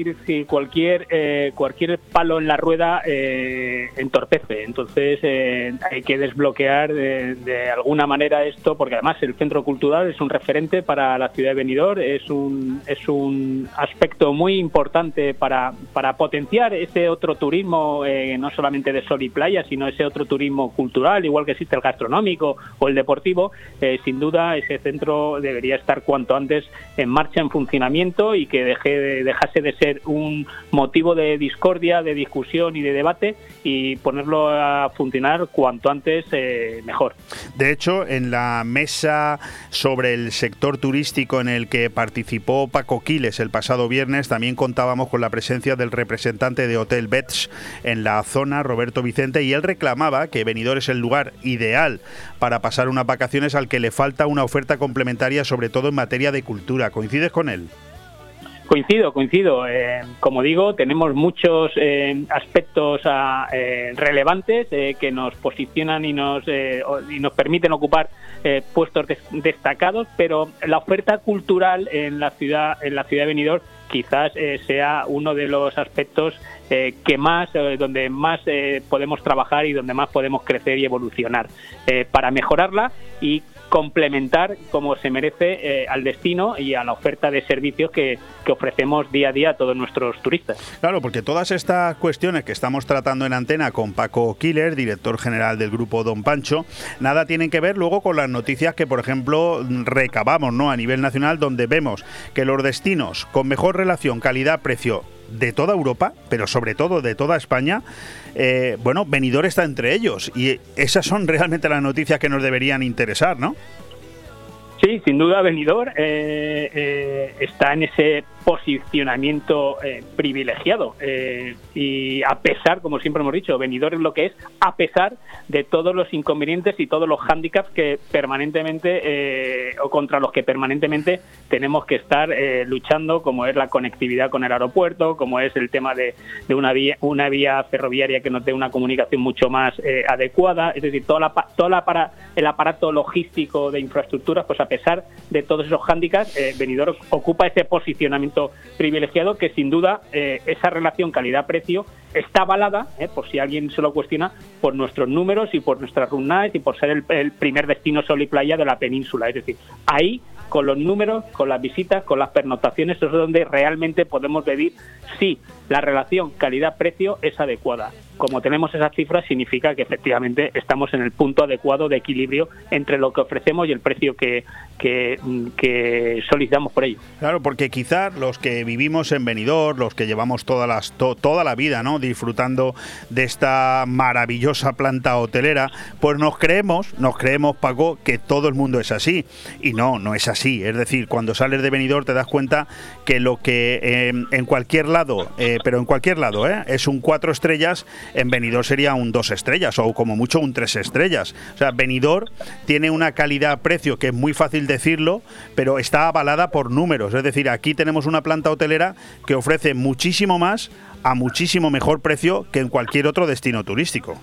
cualquier, eh, cualquier palo en la rueda eh, entorpece. Entonces eh, hay que desbloquear de, alguna manera esto, porque además el centro cultural es un referente para la ciudad de Benidorm, es un, es un aspecto muy importante para, para potenciar ese otro turismo, no solamente de sol y playa, sino ese otro turismo cultural, igual que existe el gastronómico o el deportivo. sin duda, ese centro debería estar cuanto antes en marcha, en funcionamiento y que deje dejase de ser un motivo de discordia, de discusión y de debate y ponerlo a funcionar cuanto antes eh, mejor. De hecho, en la mesa sobre el sector turístico en el que participó Paco Quiles el pasado viernes, también contábamos con la presencia del representante de Hotel Bets en la zona, Roberto Vicente, y él reclamaba que Benidorm es el lugar ideal para pasar unas vacaciones al que le falta una oferta complementaria, sobre todo en materia de cultura. ¿Coincides con él? Coincido, coincido. Eh, como digo, tenemos muchos eh, aspectos ah, eh, relevantes que nos posicionan y nos, y nos permiten ocupar puestos destacados, pero la oferta cultural en la ciudad, en la ciudad de Benidorm quizás sea uno de los aspectos que más, donde más podemos trabajar y donde más podemos crecer y evolucionar para mejorarla y complementar como se merece eh, al destino y a la oferta de servicios que, ofrecemos día a día a todos nuestros turistas. Claro, porque todas estas cuestiones que estamos tratando en antena con Paco Killer, director general del grupo Don Pancho, nada tienen que ver luego con las noticias que, por ejemplo, recabamos ¿no? a nivel nacional, donde vemos que los destinos con mejor relación calidad-precio de toda Europa, pero sobre todo de toda España, eh, bueno, Benidorm está entre ellos y esas son realmente las noticias que nos deberían interesar, ¿no? Sí, sin duda Benidorm eh, eh, está en ese posicionamiento eh, privilegiado. Eh, y a pesar, como siempre hemos dicho, venidor es lo que es, a pesar de todos los inconvenientes y todos los hándicaps que permanentemente eh, o contra los que permanentemente tenemos que estar luchando, como es la conectividad con el aeropuerto, como es el tema de, una vía una vía ferroviaria que nos dé una comunicación mucho más adecuada, es decir, toda la, toda para, el aparato logístico de infraestructuras, pues a pesar de todos esos hándicaps, venidor ocupa ese posicionamiento privilegiado que sin duda eh, esa relación calidad-precio está avalada, eh, por si alguien se lo cuestiona, por nuestros números y por nuestras room y por ser el, primer destino sol y playa de la península. Es decir, ahí con los números, con las visitas, con las pernotaciones, eso es donde realmente podemos medir si la relación calidad-precio es adecuada como tenemos esas cifras, significa que efectivamente estamos en el punto adecuado de equilibrio entre lo que ofrecemos y el precio que, que, solicitamos por ello. Claro, porque quizás los que vivimos en Benidorm, los que llevamos toda, las, toda la vida ¿no? disfrutando de esta maravillosa planta hotelera, pues nos creemos, nos creemos, Paco, que todo el mundo es así. Y no, no es así. Es decir, cuando sales de Benidorm te das cuenta que lo que eh, en cualquier lado, eh, pero en cualquier lado, ¿eh? es un cuatro estrellas, en Benidorm sería un dos estrellas o como mucho un tres estrellas. O sea, Benidorm tiene una calidad-precio que es muy fácil decirlo, pero está avalada por números. Es decir, aquí tenemos una planta hotelera que ofrece muchísimo más a muchísimo mejor precio que en cualquier otro destino turístico.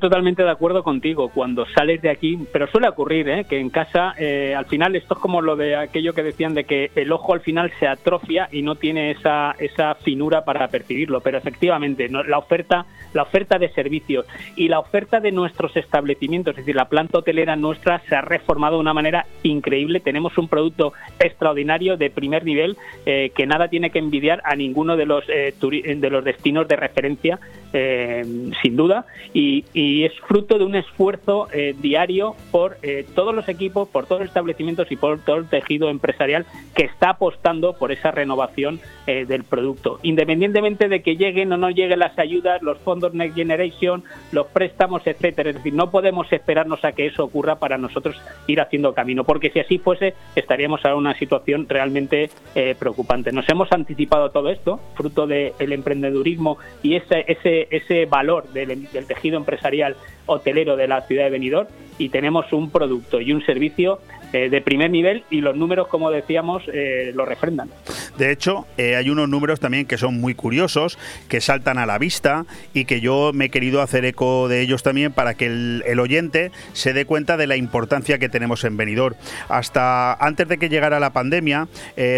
Totalmente de acuerdo contigo. Cuando sales de aquí, pero suele ocurrir, ¿eh? que en casa, eh, al final, esto es como lo de aquello que decían de que el ojo al final se atrofia y no tiene esa, esa finura para percibirlo. Pero efectivamente, la oferta, la oferta de servicios y la oferta de nuestros establecimientos, es decir, la planta hotelera nuestra se ha reformado de una manera increíble. Tenemos un producto extraordinario de primer nivel eh, que nada tiene que envidiar a ninguno de los de los destinos de referencia, sin duda. Y, y es fruto de un esfuerzo eh, diario por eh, todos los equipos, por todos los establecimientos y por todo el tejido empresarial que está apostando por esa renovación eh, del producto. Independientemente de que lleguen o no lleguen las ayudas, los fondos Next Generation, los préstamos, etcétera. Es decir, no podemos esperarnos a que eso ocurra para nosotros ir haciendo camino, porque si así fuese, estaríamos en una situación realmente preocupante. Nos hemos anticipado todo esto, fruto del emprendedurismo y ese, ese, ese valor del, tejido empresarial hotelero de la ciudad de Benidorm y tenemos un producto y un servicio eh, de primer nivel y los números, como decíamos, eh, lo refrendan. De hecho, eh, hay unos números también que son muy curiosos, que saltan a la vista y que yo me he querido hacer eco de ellos también para que el, oyente se dé cuenta de la importancia que tenemos en Benidorm. Hasta antes de que llegara la pandemia,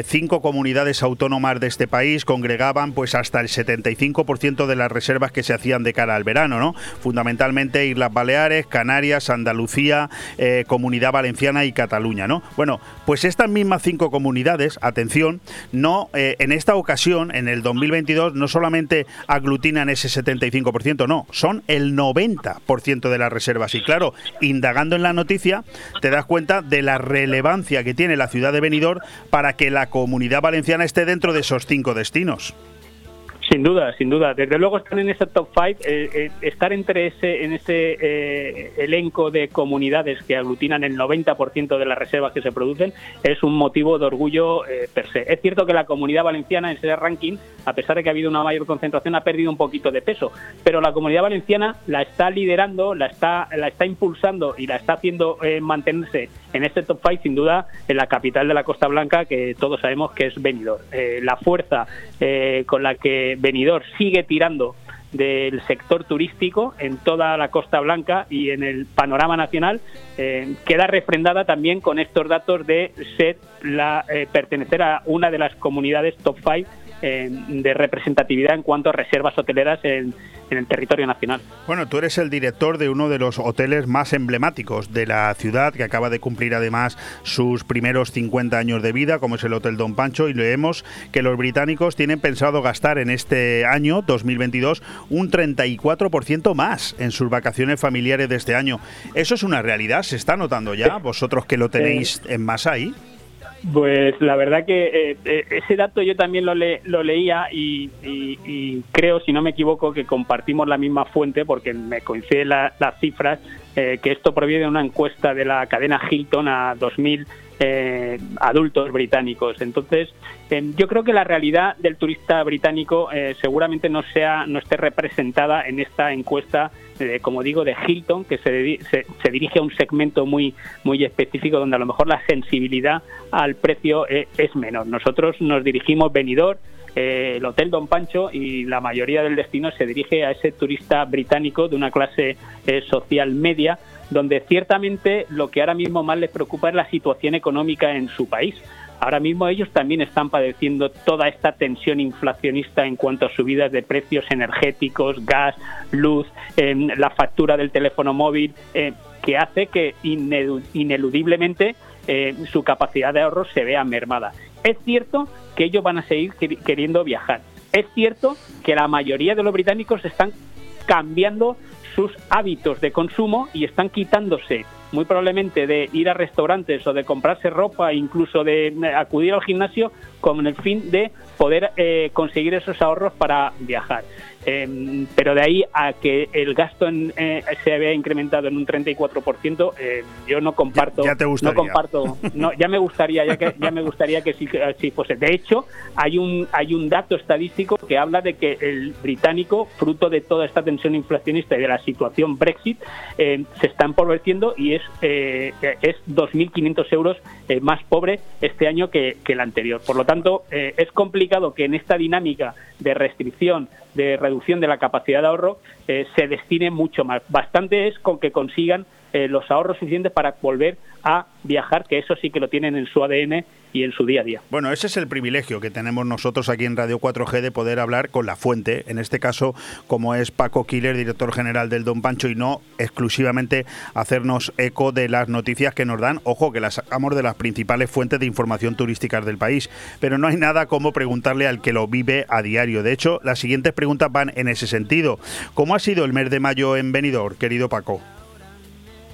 cinco comunidades autónomas de este país congregaban pues hasta el 75% de las reservas que se hacían de cara al verano, ¿no? Fundamentalmente Islas Baleares, Canarias, Andalucía, Comunidad Valenciana y Cataluña. ¿no? Bueno, pues estas mismas cinco comunidades, atención, no, eh, en esta ocasión, en el 2022, no solamente aglutinan ese 75%, no, son el 90% de las reservas. Y claro, indagando en la noticia, te das cuenta de la relevancia que tiene la ciudad de Benidorm para que la comunidad valenciana esté dentro de esos cinco destinos. Sin duda, sin duda. Desde luego están en ese top 5. Eh, eh, estar entre ese, en ese eh, elenco de comunidades que aglutinan el 90% de las reservas que se producen es un motivo de orgullo per se. Es cierto que la comunidad valenciana en ese ranking, a pesar de que ha habido una mayor concentración, ha perdido un poquito de peso. Pero la comunidad valenciana la está liderando, la está, la está impulsando y la está haciendo mantenerse en este top 5, sin duda, en la capital de la Costa Blanca, que todos sabemos que es Benidorm. la fuerza con la que Benidorm sigue tirando del sector turístico en toda la Costa Blanca y en el panorama nacional eh, queda refrendada también con estos datos de ser la eh, pertenecer a una de las comunidades top 5 eh, de representatividad en cuanto a reservas hoteleras en, en el territorio nacional. Bueno, tú eres el director de uno de los hoteles más emblemáticos de la ciudad, que acaba de cumplir además sus primeros 50 años de vida, como es el Hotel Don Pancho, y leemos que los británicos tienen pensado gastar en este año, 2022, un 34% más en sus vacaciones familiares de este año. ¿Eso es una realidad? ¿Se está notando ya? ¿Vosotros que lo tenéis en masa ahí? Pues la verdad que eh, eh, ese dato yo también lo, lo leía y, creo, si no me equivoco, que compartimos la misma fuente porque me coinciden las cifras, eh, que esto proviene de una encuesta de la cadena Hilton a 2000 eh, adultos británicos. Entonces, yo creo que la realidad del turista británico seguramente no sea, no esté representada en esta encuesta, como digo, de Hilton, que se, se, dirige a un segmento muy, muy específico donde a lo mejor la sensibilidad al precio eh, es menor. Nosotros nos dirigimos venidor el Hotel Don Pancho y la mayoría del destino se dirige a ese turista británico de una clase social media donde ciertamente lo que ahora mismo más les preocupa es la situación económica en su país. Ahora mismo ellos también están padeciendo toda esta tensión inflacionista en cuanto a subidas de precios energéticos, gas, luz, la factura del teléfono móvil, eh, que hace que ineludiblemente eh, su capacidad de ahorro se vea mermada. Es cierto que ellos van a seguir queriendo viajar. Es cierto que la mayoría de los británicos están cambiando sus hábitos de consumo y están quitándose muy probablemente de ir a restaurantes o de comprarse ropa, incluso de eh, acudir al gimnasio, con el fin de poder eh, conseguir esos ahorros para viajar. Em, pero de ahí a que el gasto eh, se había incrementado en un 34%, eh, yo no comparto. Ya, te No comparto. No, ya me gustaría, ya que ya me gustaría que sí, fuese. De hecho, hay un hay un dato estadístico que habla de que el británico, fruto de toda esta tensión inflacionista y de la situación Brexit, eh, se está empobeciendo y es es 2.500 euros más pobre este año que, que el anterior. Por lo tanto, es complicado que en esta dinámica de restricción de reducción de la capacidad de ahorro eh, se destine mucho más. Bastante es con que consigan eh, los ahorros suficientes para volver a viajar, que eso sí que lo tienen en su ADN y en su día a día. Bueno, ese es el privilegio que tenemos nosotros aquí en Radio 4G de poder hablar con la fuente, en este caso como es Paco Killer, director general del Don Pancho, y no exclusivamente hacernos eco de las noticias que nos dan, ojo, que las sacamos de las principales fuentes de información turísticas del país, pero no hay nada como preguntarle al que lo vive a diario. De hecho, las siguientes preguntas van en ese sentido. ¿Cómo ha sido el mes de mayo en Benidorm, querido Paco?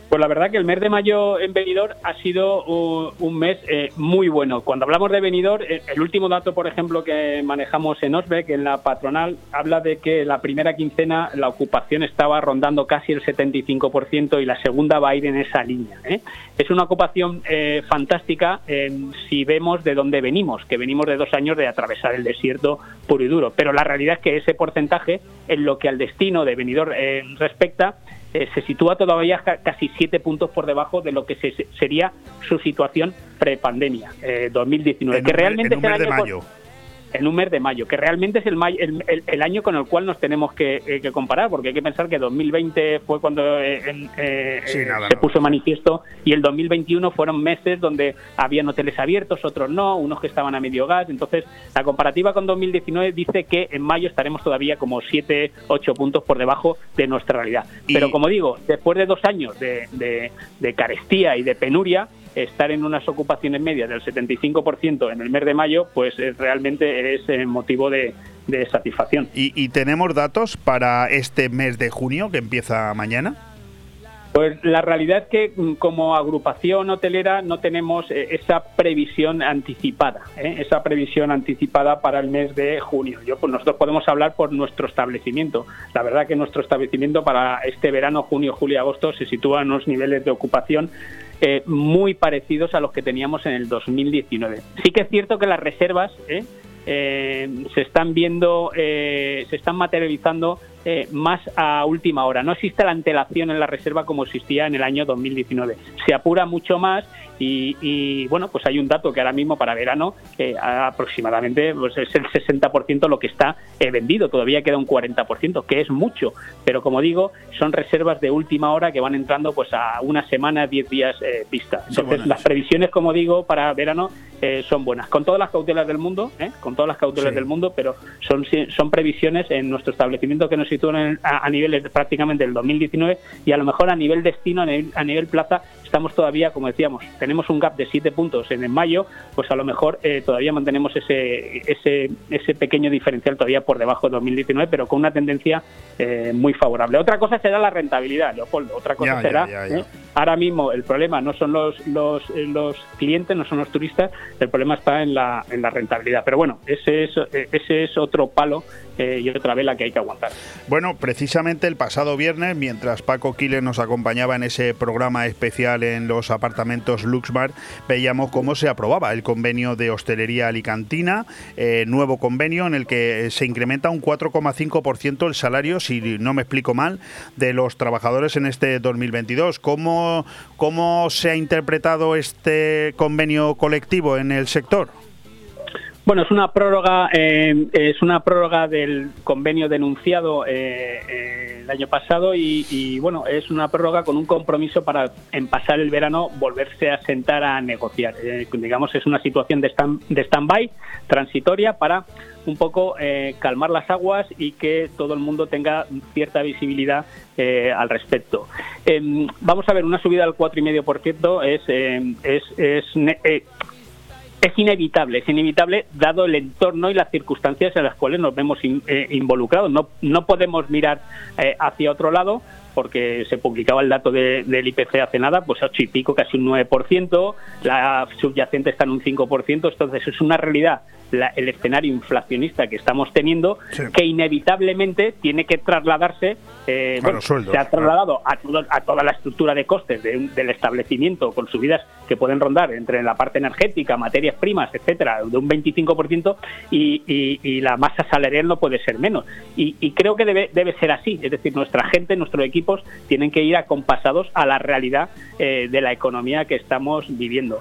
Pues la verdad que el mes de mayo en Benidorm ha sido un, mes eh, muy bueno. Cuando hablamos de Benidorm, eh, el último dato, por ejemplo, que manejamos en Osbeck, en la patronal, habla de que la primera quincena la ocupación estaba rondando casi el 75% y la segunda va a ir en esa línea. ¿eh? Es una ocupación fantástica si vemos de dónde venimos, que venimos de dos años de atravesar el desierto puro y duro. Pero la realidad es que ese porcentaje, en lo que al destino de Benidorm respecta, eh, se sitúa todavía casi siete puntos por debajo de lo que sería su situación prepandemia, eh, 2019, que realmente año mayo en un mes de mayo, que realmente es el, el, año con el cual nos tenemos que, eh, comparar, porque hay que pensar que 2020 fue cuando eh, eh, se puso manifiesto y el 2021 fueron meses donde habían hoteles abiertos, otros no, unos que estaban a medio gas. Entonces, la comparativa con 2019 dice que en mayo estaremos todavía como 7, 8 puntos por debajo de nuestra realidad. Pero como digo, después de dos años de, de carestía y de penuria, estar en unas ocupaciones medias del 75% en el mes de mayo, pues realmente es motivo de, satisfacción. ¿Y tenemos datos para este mes de junio que empieza mañana? Pues la realidad es que mm, como agrupación hotelera no tenemos eh, esa previsión anticipada, ¿eh? esa previsión anticipada para el mes de junio. Yo, pues nosotros podemos hablar por nuestro establecimiento. La verdad que nuestro establecimiento para este verano, junio, julio, agosto, se sitúa en unos niveles de ocupación eh, muy parecidos a los que teníamos en el 2019. Sí que es cierto que las reservas se están viendo, se están materializando eh, más a última hora. No existe la antelación en la reserva como existía en el año 2019. Se apura mucho más y, bueno, pues hay un dato que ahora mismo para verano aproximadamente pues es el 60% lo que está eh, vendido. Todavía queda un 40%, que es mucho. Pero como digo, son reservas de última hora que van entrando pues a una semana, 10 días eh, vista. Entonces las previsiones, como digo, para verano son buenas. Con todas las cautelas del mundo, con todas las cautelas del mundo, pero son, son previsiones en nuestro establecimiento que nos a, niveles prácticamente del 2019 y a lo mejor a nivel destino, a nivel, plaza, estamos todavía, como decíamos, tenemos un gap de 7 puntos en el mayo, pues a lo mejor eh, todavía mantenemos ese, ese, ese pequeño diferencial todavía por debajo de 2019, pero con una tendencia eh, muy favorable. Otra cosa será la rentabilidad, Leopoldo. Otra cosa será, ¿eh? ahora mismo el problema no son los, los, los clientes, no son los turistas, el problema está en la, en la rentabilidad. Pero bueno, ese es, ese es otro palo y otra vela que hay que aguantar. Bueno, precisamente el pasado viernes, mientras Paco Quiles nos acompañaba en ese programa especial en los apartamentos Luxmar, veíamos cómo se aprobaba el convenio de hostelería alicantina, eh, nuevo convenio en el que se incrementa un 4,5% el salario, si no me explico mal, de los trabajadores en este 2022. ¿Cómo, cómo se ha interpretado este convenio colectivo en el sector? Bueno, es una prórroga, eh, es una prórroga del convenio denunciado eh, eh, el año pasado y, bueno, es una prórroga con un compromiso para en pasar el verano volverse a sentar a negociar. digamos, es una situación de stand, de stand-by transitoria para un poco calmar las aguas y que todo el mundo tenga cierta visibilidad al respecto. vamos a ver, una subida al 4,5% es, es, es es inevitable, es inevitable dado el entorno y las circunstancias en las cuales nos vemos eh, involucrados. No, no podemos mirar eh, hacia otro lado porque se publicaba el dato del IPC hace nada, pues 8 y pico, casi un 9%, la subyacente está en un 5%, entonces es una realidad el escenario inflacionista que estamos teniendo, que inevitablemente tiene que trasladarse, eh, bueno, se ha trasladado a, a, toda la estructura de costes del establecimiento, con subidas que pueden rondar entre la parte energética, materias primas, etcétera, de un 25%, y, y, la masa salarial no puede ser menos. Y, creo que debe, debe ser así, es decir, nuestra gente, nuestros equipos tienen que ir acompasados a la realidad eh, de la economía que estamos viviendo.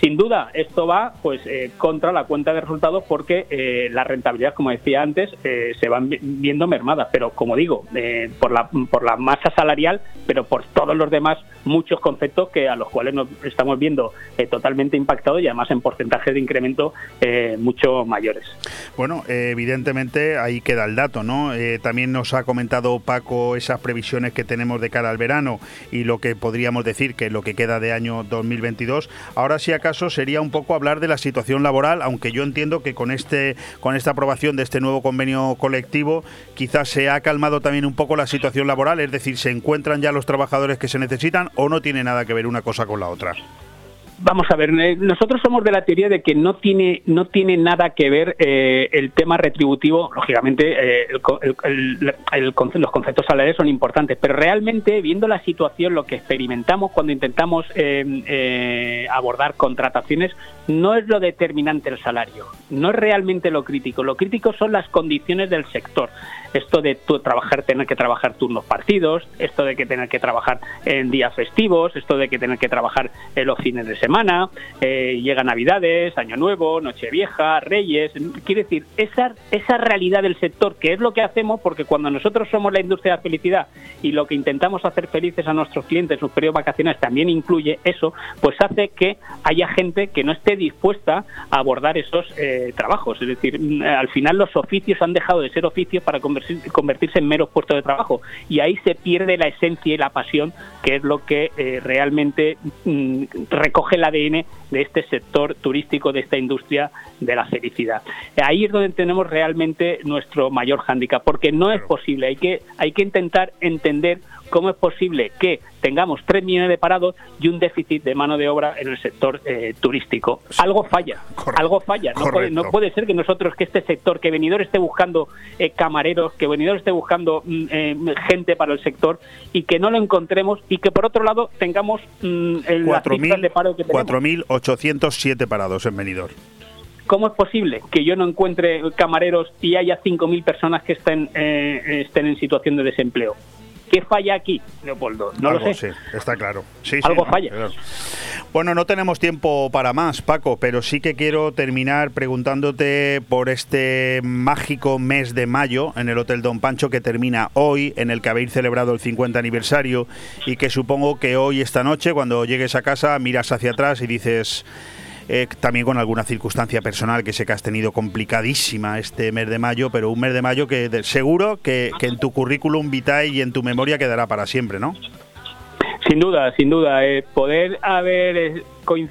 Sin duda, esto va pues eh, contra la cuenta de resultados porque eh, la rentabilidad, como decía antes, eh, se van viendo mermadas. Pero como digo, por la por la masa salarial, pero por todos los demás muchos conceptos que a los cuales nos estamos viendo totalmente impactados y además en porcentajes de incremento mucho mayores. Bueno, evidentemente ahí queda el dato, ¿no? también nos ha comentado Paco esas previsiones que tenemos de cara al verano y lo que podríamos decir que lo que queda de año 2022. Ahora sí acá sería un poco hablar de la situación laboral, aunque yo entiendo que con este con esta aprobación de este nuevo convenio colectivo quizás se ha calmado también un poco la situación laboral, es decir, se encuentran ya los trabajadores que se necesitan o no tiene nada que ver una cosa con la otra. Vamos a ver, eh, nosotros somos de la teoría de que no tiene no tiene nada que ver eh, el tema retributivo. Lógicamente, eh, los conceptos salariales son importantes, pero realmente viendo la situación, lo que experimentamos cuando intentamos abordar contrataciones no es lo determinante el salario, no es realmente lo crítico. Lo crítico son las condiciones del sector. Esto de trabajar, tener que trabajar turnos partidos, esto de que tener que trabajar en días festivos, esto de que tener que trabajar en los fines de semana eh, llega Navidades, Año Nuevo, Nochevieja, Reyes. Quiere decir, esa, esa realidad del sector, que es lo que hacemos, porque cuando nosotros somos la industria de la felicidad y lo que intentamos hacer felices a nuestros clientes en sus periodos vacacionales también incluye eso, pues hace que haya gente que no esté dispuesta a abordar esos eh, trabajos. Es decir, al final los oficios han dejado de ser oficios para convertirse convertirse en meros puestos de trabajo. Y ahí se pierde la esencia y la pasión, que es lo que eh, realmente mm, recoge el ADN de este sector turístico, de esta industria de la felicidad. Ahí es donde tenemos realmente nuestro mayor hándicap, porque no es posible, hay que, hay que intentar entender ¿Cómo es posible que tengamos 3 millones de parados y un déficit de mano de obra en el sector eh, turístico? Algo falla, algo falla. No puede, ser que nosotros, que este sector, que venidor esté buscando eh, camareros, que venidor esté buscando mm, eh, gente para el sector y que no lo encontremos y que por otro lado tengamos mm, el de paro que 4.807 parados en venidor. ¿Cómo es posible que yo no encuentre camareros y haya 5.000 personas que estén, estén en situación de desempleo? ¿Qué falla aquí, Leopoldo? No lo sé. está claro. Algo falla. Bueno, no tenemos tiempo para más, Paco, pero sí que quiero terminar preguntándote por este mágico mes de mayo en el Hotel Don Pancho que termina hoy, en el que habéis celebrado el 50 aniversario y que supongo que hoy, esta noche, cuando llegues a casa, miras hacia atrás y dices eh, también con alguna circunstancia personal que sé que has tenido complicadísima este mes de mayo, pero un mes de mayo que seguro que, en tu currículum vitae y en tu memoria quedará para siempre, ¿no? Sin duda, sin duda. Eh, poder haber, eh,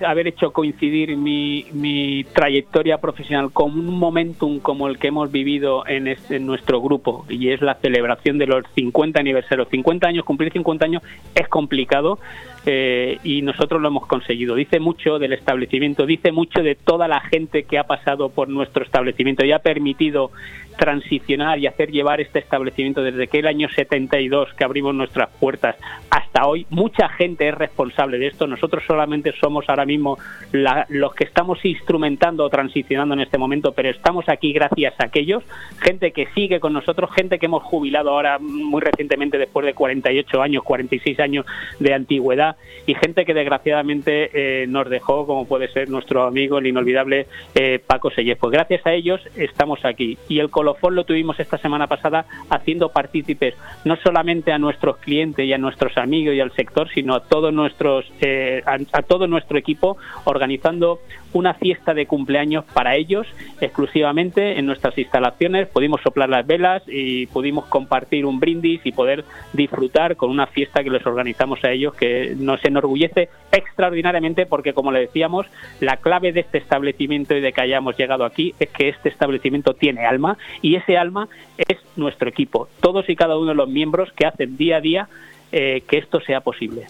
haber hecho coincidir mi, mi, trayectoria profesional con un momentum como el que hemos vivido en, este, en nuestro grupo y es la celebración de los 50 aniversarios. 50 años, cumplir 50 años es complicado, eh, y nosotros lo hemos conseguido. Dice mucho del establecimiento, dice mucho de toda la gente que ha pasado por nuestro establecimiento y ha permitido transicionar y hacer llevar este establecimiento desde que el año 72 que abrimos nuestras puertas hasta hoy. Mucha gente es responsable de esto. Nosotros solamente somos ahora mismo los que estamos instrumentando o transicionando en este momento, pero estamos aquí gracias a aquellos, gente que sigue con nosotros, gente que hemos jubilado ahora muy recientemente después de 48 años, 46 años de antigüedad y gente que desgraciadamente eh, nos dejó, como puede ser nuestro amigo, el inolvidable eh, Paco Sellez. Pues gracias a ellos estamos aquí. Y el colofón lo tuvimos esta semana pasada haciendo partícipes no solamente a nuestros clientes y a nuestros amigos y al sector, sino a todos nuestros, eh, a todo equipo, organizando una fiesta de cumpleaños para ellos exclusivamente en nuestras instalaciones. Pudimos soplar las velas y pudimos compartir un brindis y poder disfrutar con una fiesta que les organizamos a ellos que nos enorgullece extraordinariamente porque, como le decíamos, la clave de este establecimiento y de que hayamos llegado aquí es que este establecimiento tiene alma y ese alma es nuestro equipo, todos y cada uno de los miembros que hacen día a día eh, que esto sea posible.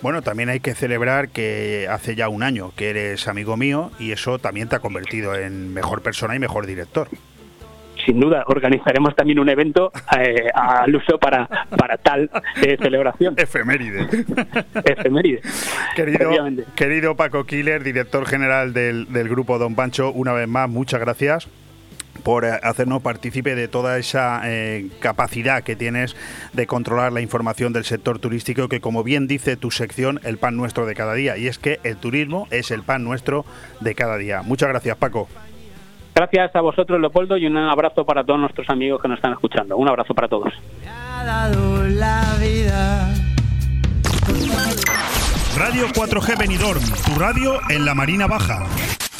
Bueno, también hay que celebrar que hace ya un año que eres amigo mío y eso también te ha convertido en mejor persona y mejor director sin duda organizaremos también un evento eh, al uso para, para tal eh, celebración. Efeméride. Efeméride. Querido, querido Paco Killer, director general del, del Grupo Don Pancho, una vez más, muchas gracias por eh, hacernos partícipe de toda esa eh, capacidad que tienes de controlar la información del sector turístico, que como bien dice tu sección, el pan nuestro de cada día. Y es que el turismo es el pan nuestro de cada día. Muchas gracias, Paco. Gracias a vosotros, Leopoldo, y un abrazo para todos nuestros amigos que nos están escuchando. Un abrazo para todos. Radio 4G Benidorm, tu radio en la Marina Baja.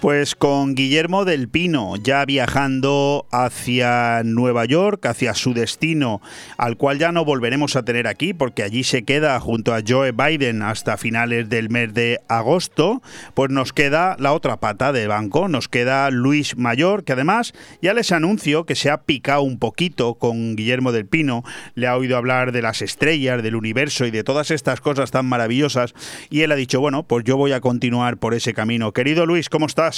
Pues con Guillermo del Pino, ya viajando hacia Nueva York, hacia su destino, al cual ya no volveremos a tener aquí, porque allí se queda junto a Joe Biden hasta finales del mes de agosto, pues nos queda la otra pata de banco, nos queda Luis Mayor, que además ya les anuncio que se ha picado un poquito con Guillermo del Pino, le ha oído hablar de las estrellas, del universo y de todas estas cosas tan maravillosas, y él ha dicho, bueno, pues yo voy a continuar por ese camino. Querido Luis, ¿cómo estás?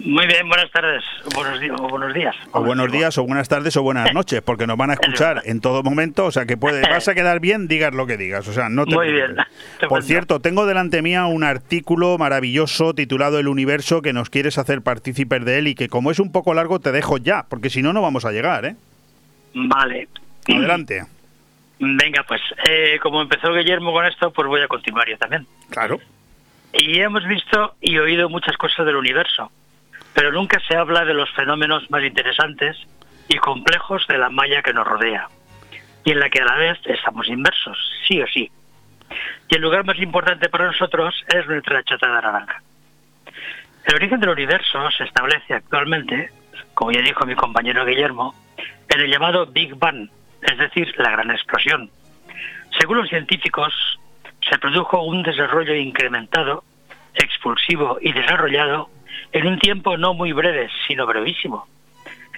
Muy bien, buenas tardes, buenos días, o buenos días. O buenos días, o buenas tardes, o buenas noches, porque nos van a escuchar <laughs> en todo momento, o sea que puede, vas a quedar bien, digas lo que digas, o sea, no te Muy bien. <laughs> Por cierto, tengo delante mía un artículo maravilloso titulado El universo que nos quieres hacer partícipes de él y que como es un poco largo te dejo ya, porque si no, no vamos a llegar, ¿eh? Vale. Adelante. Venga, pues, eh, como empezó Guillermo con esto, pues voy a continuar yo también. Claro. Y hemos visto y oído muchas cosas del universo, pero nunca se habla de los fenómenos más interesantes y complejos de la malla que nos rodea, y en la que a la vez estamos inmersos, sí o sí. Y el lugar más importante para nosotros es nuestra chatada naranja. El origen del universo se establece actualmente, como ya dijo mi compañero Guillermo, en el llamado Big Bang, es decir, la gran explosión. Según los científicos, se produjo un desarrollo incrementado, expulsivo y desarrollado en un tiempo no muy breve, sino brevísimo.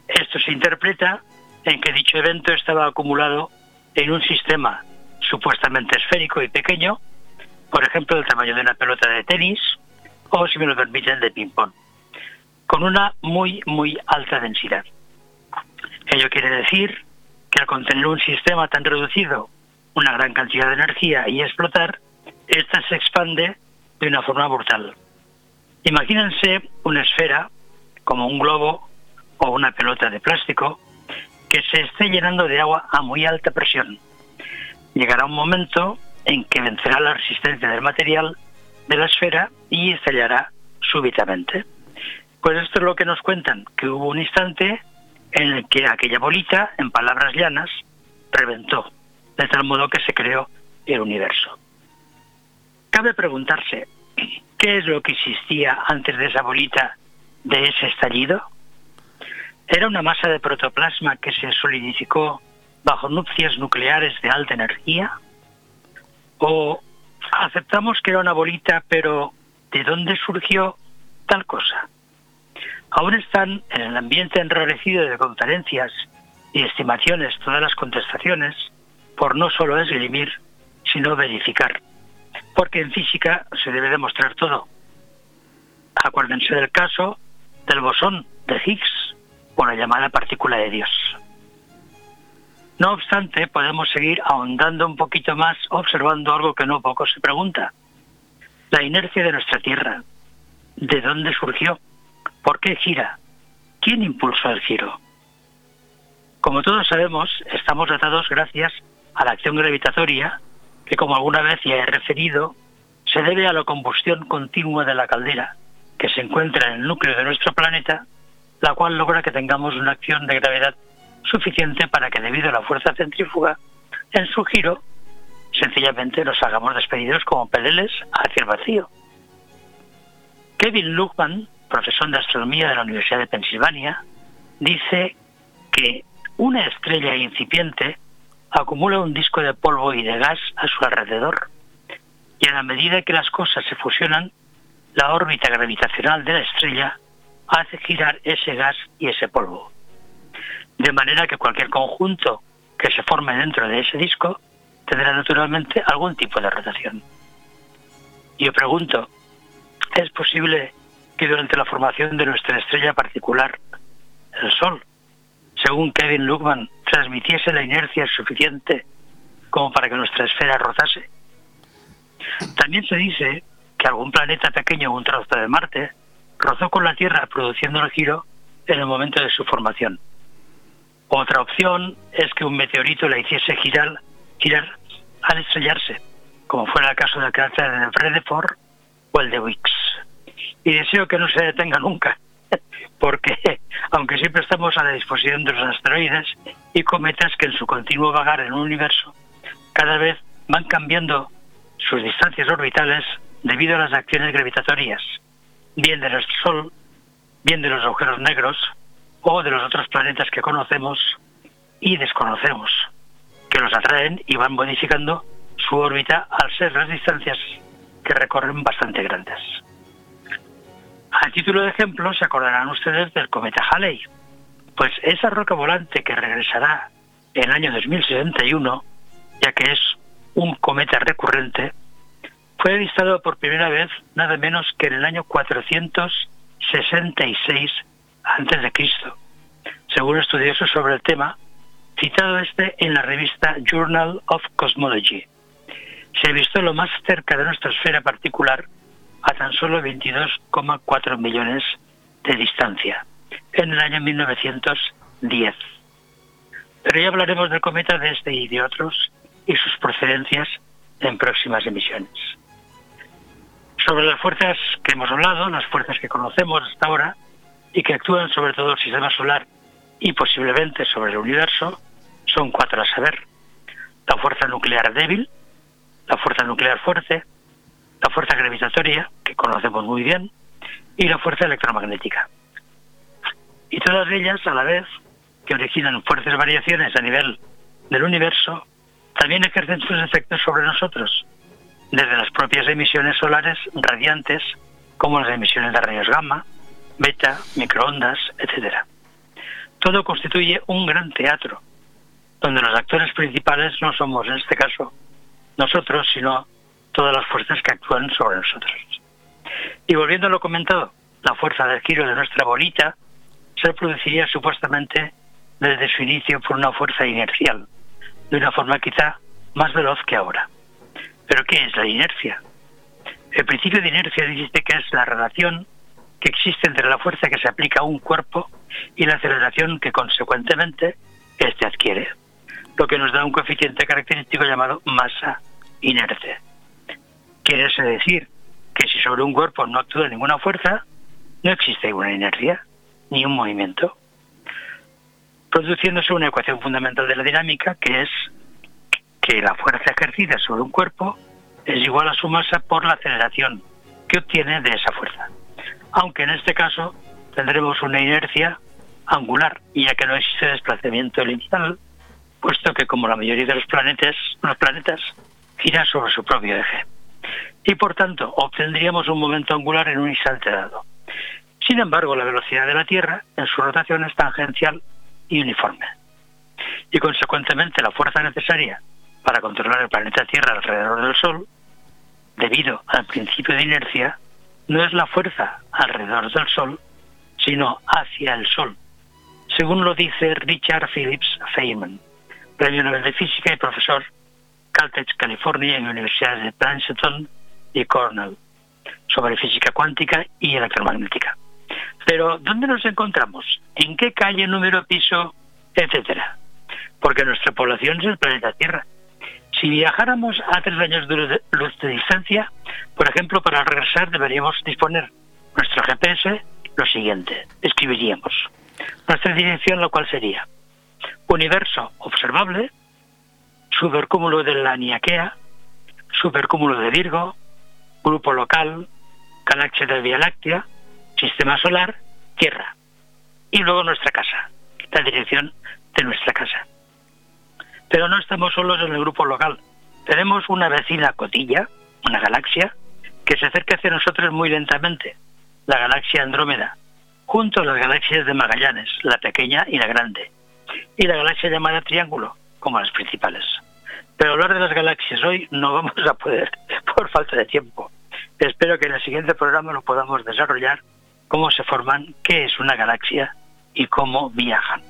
Esto se interpreta en que dicho evento estaba acumulado en un sistema supuestamente esférico y pequeño, por ejemplo, del tamaño de una pelota de tenis o, si me lo permiten, de ping-pong, con una muy, muy alta densidad. Ello quiere decir que al contener un sistema tan reducido una gran cantidad de energía y explotar, esta se expande de una forma brutal. Imagínense una esfera, como un globo o una pelota de plástico, que se esté llenando de agua a muy alta presión. Llegará un momento en que vencerá la resistencia del material de la esfera y estallará súbitamente. Pues esto es lo que nos cuentan, que hubo un instante en el que aquella bolita, en palabras llanas, reventó de tal modo que se creó el universo. Cabe preguntarse, ¿qué es lo que existía antes de esa bolita, de ese estallido? ¿Era una masa de protoplasma que se solidificó bajo nupcias nucleares de alta energía? ¿O aceptamos que era una bolita, pero ¿de dónde surgió tal cosa? Aún están en el ambiente enrarecido de conferencias y estimaciones todas las contestaciones por no solo esgrimir, sino verificar. Porque en física se debe demostrar todo. Acuérdense del caso del bosón de Higgs o la llamada partícula de Dios. No obstante, podemos seguir ahondando un poquito más observando algo que no poco se pregunta. La inercia de nuestra Tierra. ¿De dónde surgió? ¿Por qué gira? ¿Quién impulsó el giro? Como todos sabemos, estamos datados gracias a la acción gravitatoria, que como alguna vez ya he referido, se debe a la combustión continua de la caldera, que se encuentra en el núcleo de nuestro planeta, la cual logra que tengamos una acción de gravedad suficiente para que debido a la fuerza centrífuga en su giro, sencillamente nos hagamos despedidos como peleles hacia el vacío. Kevin Luckman, profesor de astronomía de la Universidad de Pensilvania, dice que una estrella incipiente acumula un disco de polvo y de gas a su alrededor. Y a la medida que las cosas se fusionan, la órbita gravitacional de la estrella hace girar ese gas y ese polvo. De manera que cualquier conjunto que se forme dentro de ese disco tendrá naturalmente algún tipo de rotación. Yo pregunto, ¿es posible que durante la formación de nuestra estrella particular, el Sol, según Kevin Luckman, transmitiese la inercia suficiente como para que nuestra esfera rotase? También se dice que algún planeta pequeño un trozo de Marte rozó con la Tierra produciendo el giro en el momento de su formación. Otra opción es que un meteorito la hiciese girar, girar al estrellarse, como fuera el caso del cráter de Vredefort o el de Wix. Y deseo que no se detenga nunca, <laughs> porque aunque siempre estamos a la disposición de los asteroides y cometas que en su continuo vagar en un universo cada vez van cambiando sus distancias orbitales debido a las acciones gravitatorias, bien de Sol, bien de los agujeros negros o de los otros planetas que conocemos y desconocemos que los atraen y van modificando su órbita al ser las distancias que recorren bastante grandes. A título de ejemplo, se acordarán ustedes del cometa Halley, pues esa roca volante que regresará en el año 2061, ya que es un cometa recurrente, fue avistado por primera vez nada menos que en el año 466 a.C., según estudiosos sobre el tema citado este en la revista Journal of Cosmology. Se ha visto lo más cerca de nuestra esfera particular a tan solo 22,4 millones de distancia, en el año 1910. Pero ya hablaremos del cometa de este y de otros y sus procedencias en próximas emisiones. Sobre las fuerzas que hemos hablado, las fuerzas que conocemos hasta ahora y que actúan sobre todo el sistema solar y posiblemente sobre el universo, son cuatro a saber. La fuerza nuclear débil, la fuerza nuclear fuerte, la fuerza gravitatoria, que conocemos muy bien, y la fuerza electromagnética. Y todas ellas, a la vez, que originan fuertes variaciones a nivel del universo, también ejercen sus efectos sobre nosotros, desde las propias emisiones solares radiantes, como las emisiones de rayos gamma, beta, microondas, etc. Todo constituye un gran teatro, donde los actores principales no somos, en este caso, nosotros, sino todas las fuerzas que actúan sobre nosotros. Y volviendo a lo comentado, la fuerza del giro de nuestra bolita se produciría supuestamente desde su inicio por una fuerza inercial, de una forma quizá más veloz que ahora. ¿Pero qué es la inercia? El principio de inercia dice que es la relación que existe entre la fuerza que se aplica a un cuerpo y la aceleración que consecuentemente éste adquiere lo que nos da un coeficiente característico llamado masa inerte. Quiere decir que si sobre un cuerpo no actúa ninguna fuerza, no existe ninguna inercia ni un movimiento, produciéndose una ecuación fundamental de la dinámica que es que la fuerza ejercida sobre un cuerpo es igual a su masa por la aceleración que obtiene de esa fuerza. Aunque en este caso tendremos una inercia angular, ya que no existe desplazamiento lineal puesto que como la mayoría de los planetas, los planetas giran sobre su propio eje. Y por tanto, obtendríamos un momento angular en un instante dado. Sin embargo, la velocidad de la Tierra en su rotación es tangencial y uniforme. Y consecuentemente la fuerza necesaria para controlar el planeta Tierra alrededor del Sol, debido al principio de inercia, no es la fuerza alrededor del Sol, sino hacia el Sol, según lo dice Richard Phillips Feynman premio Nobel de Física y profesor Caltech, California, en universidades de Princeton y Cornell, sobre física cuántica y electromagnética. Pero, ¿dónde nos encontramos? ¿En qué calle, número, piso, etcétera? Porque nuestra población es el planeta Tierra. Si viajáramos a tres años de luz de distancia, por ejemplo, para regresar deberíamos disponer nuestro GPS lo siguiente. Escribiríamos nuestra dirección, lo cual sería universo observable, supercúmulo de la Niaquea, supercúmulo de Virgo, grupo local, galaxia de Vía Láctea, sistema solar, Tierra. Y luego nuestra casa, la dirección de nuestra casa. Pero no estamos solos en el grupo local. Tenemos una vecina cotilla, una galaxia, que se acerca hacia nosotros muy lentamente, la galaxia Andrómeda, junto a las galaxias de Magallanes, la pequeña y la grande, y la galaxia llamada Triángulo, como las principales. Pero hablar de las galaxias hoy no vamos a poder <laughs> por falta de tiempo. Espero que en el siguiente programa lo podamos desarrollar, cómo se forman, qué es una galaxia y cómo viajan.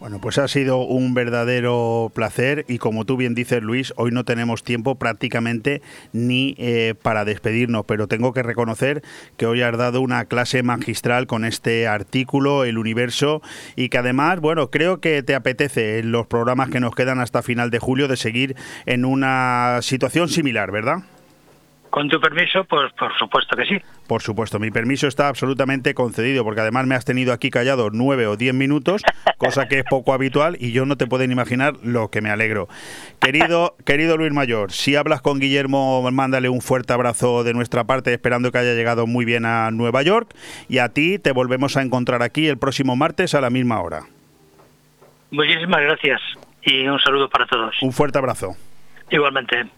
Bueno, pues ha sido un verdadero placer y como tú bien dices Luis, hoy no tenemos tiempo prácticamente ni eh, para despedirnos, pero tengo que reconocer que hoy has dado una clase magistral con este artículo, El Universo, y que además, bueno, creo que te apetece en los programas que nos quedan hasta final de julio de seguir en una situación similar, ¿verdad? Con tu permiso, pues por supuesto que sí. Por supuesto, mi permiso está absolutamente concedido, porque además me has tenido aquí callado nueve o diez minutos, cosa que es poco habitual, y yo no te pueden imaginar lo que me alegro. Querido, querido Luis Mayor, si hablas con Guillermo, mándale un fuerte abrazo de nuestra parte, esperando que haya llegado muy bien a Nueva York, y a ti te volvemos a encontrar aquí el próximo martes a la misma hora. Muchísimas gracias y un saludo para todos. Un fuerte abrazo. Igualmente.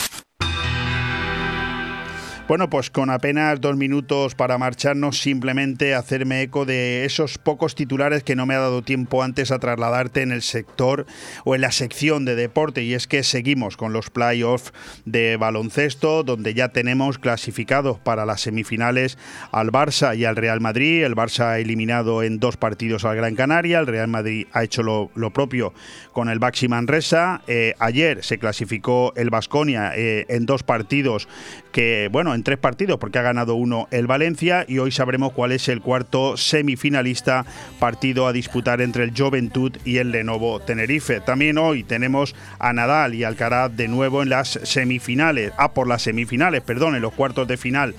Bueno, pues con apenas dos minutos para marcharnos, simplemente hacerme eco de esos pocos titulares que no me ha dado tiempo antes a trasladarte en el sector o en la sección de deporte. Y es que seguimos con los playoffs de baloncesto, donde ya tenemos clasificados para las semifinales al Barça y al Real Madrid. El Barça ha eliminado en dos partidos al Gran Canaria, el Real Madrid ha hecho lo, propio con el Baxi Manresa. Eh, ayer se clasificó el Basconia eh, en dos partidos que, bueno, en tres partidos, porque ha ganado uno el Valencia y hoy sabremos cuál es el cuarto semifinalista partido a disputar entre el Juventud y el Lenovo Tenerife. También hoy tenemos a Nadal y Alcaraz de nuevo en las semifinales, ah, por las semifinales, perdón, en los cuartos de final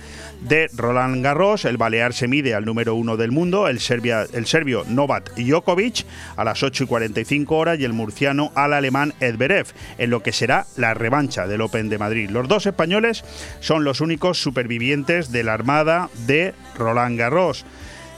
de Roland Garros. El Balear se mide al número uno del mundo, el, serbio Novak Djokovic a las 8 y 45 horas y el murciano al alemán Edberev, en lo que será la revancha del Open de Madrid. Los dos españoles son los únicos supervivientes de la Armada de Roland Garros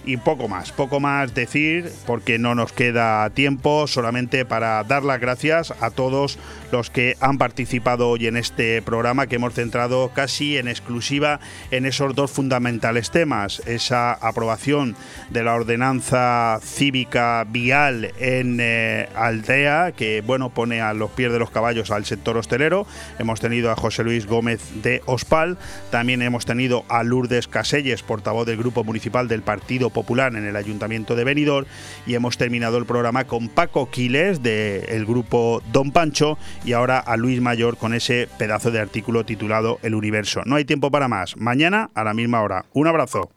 y poco más, poco más decir porque no nos queda tiempo solamente para dar las gracias a todos los que han participado hoy en este programa que hemos centrado casi en exclusiva en esos dos fundamentales temas, esa aprobación de la ordenanza cívica vial en eh, Aldea que bueno pone a los pies de los caballos al sector hostelero, hemos tenido a José Luis Gómez de Ospal, también hemos tenido a Lourdes Caselles, portavoz del grupo municipal del Partido Popular en el Ayuntamiento de Benidorm y hemos terminado el programa con Paco Quiles del grupo Don Pancho y ahora a Luis Mayor con ese pedazo de artículo titulado El Universo. No hay tiempo para más. Mañana a la misma hora. Un abrazo.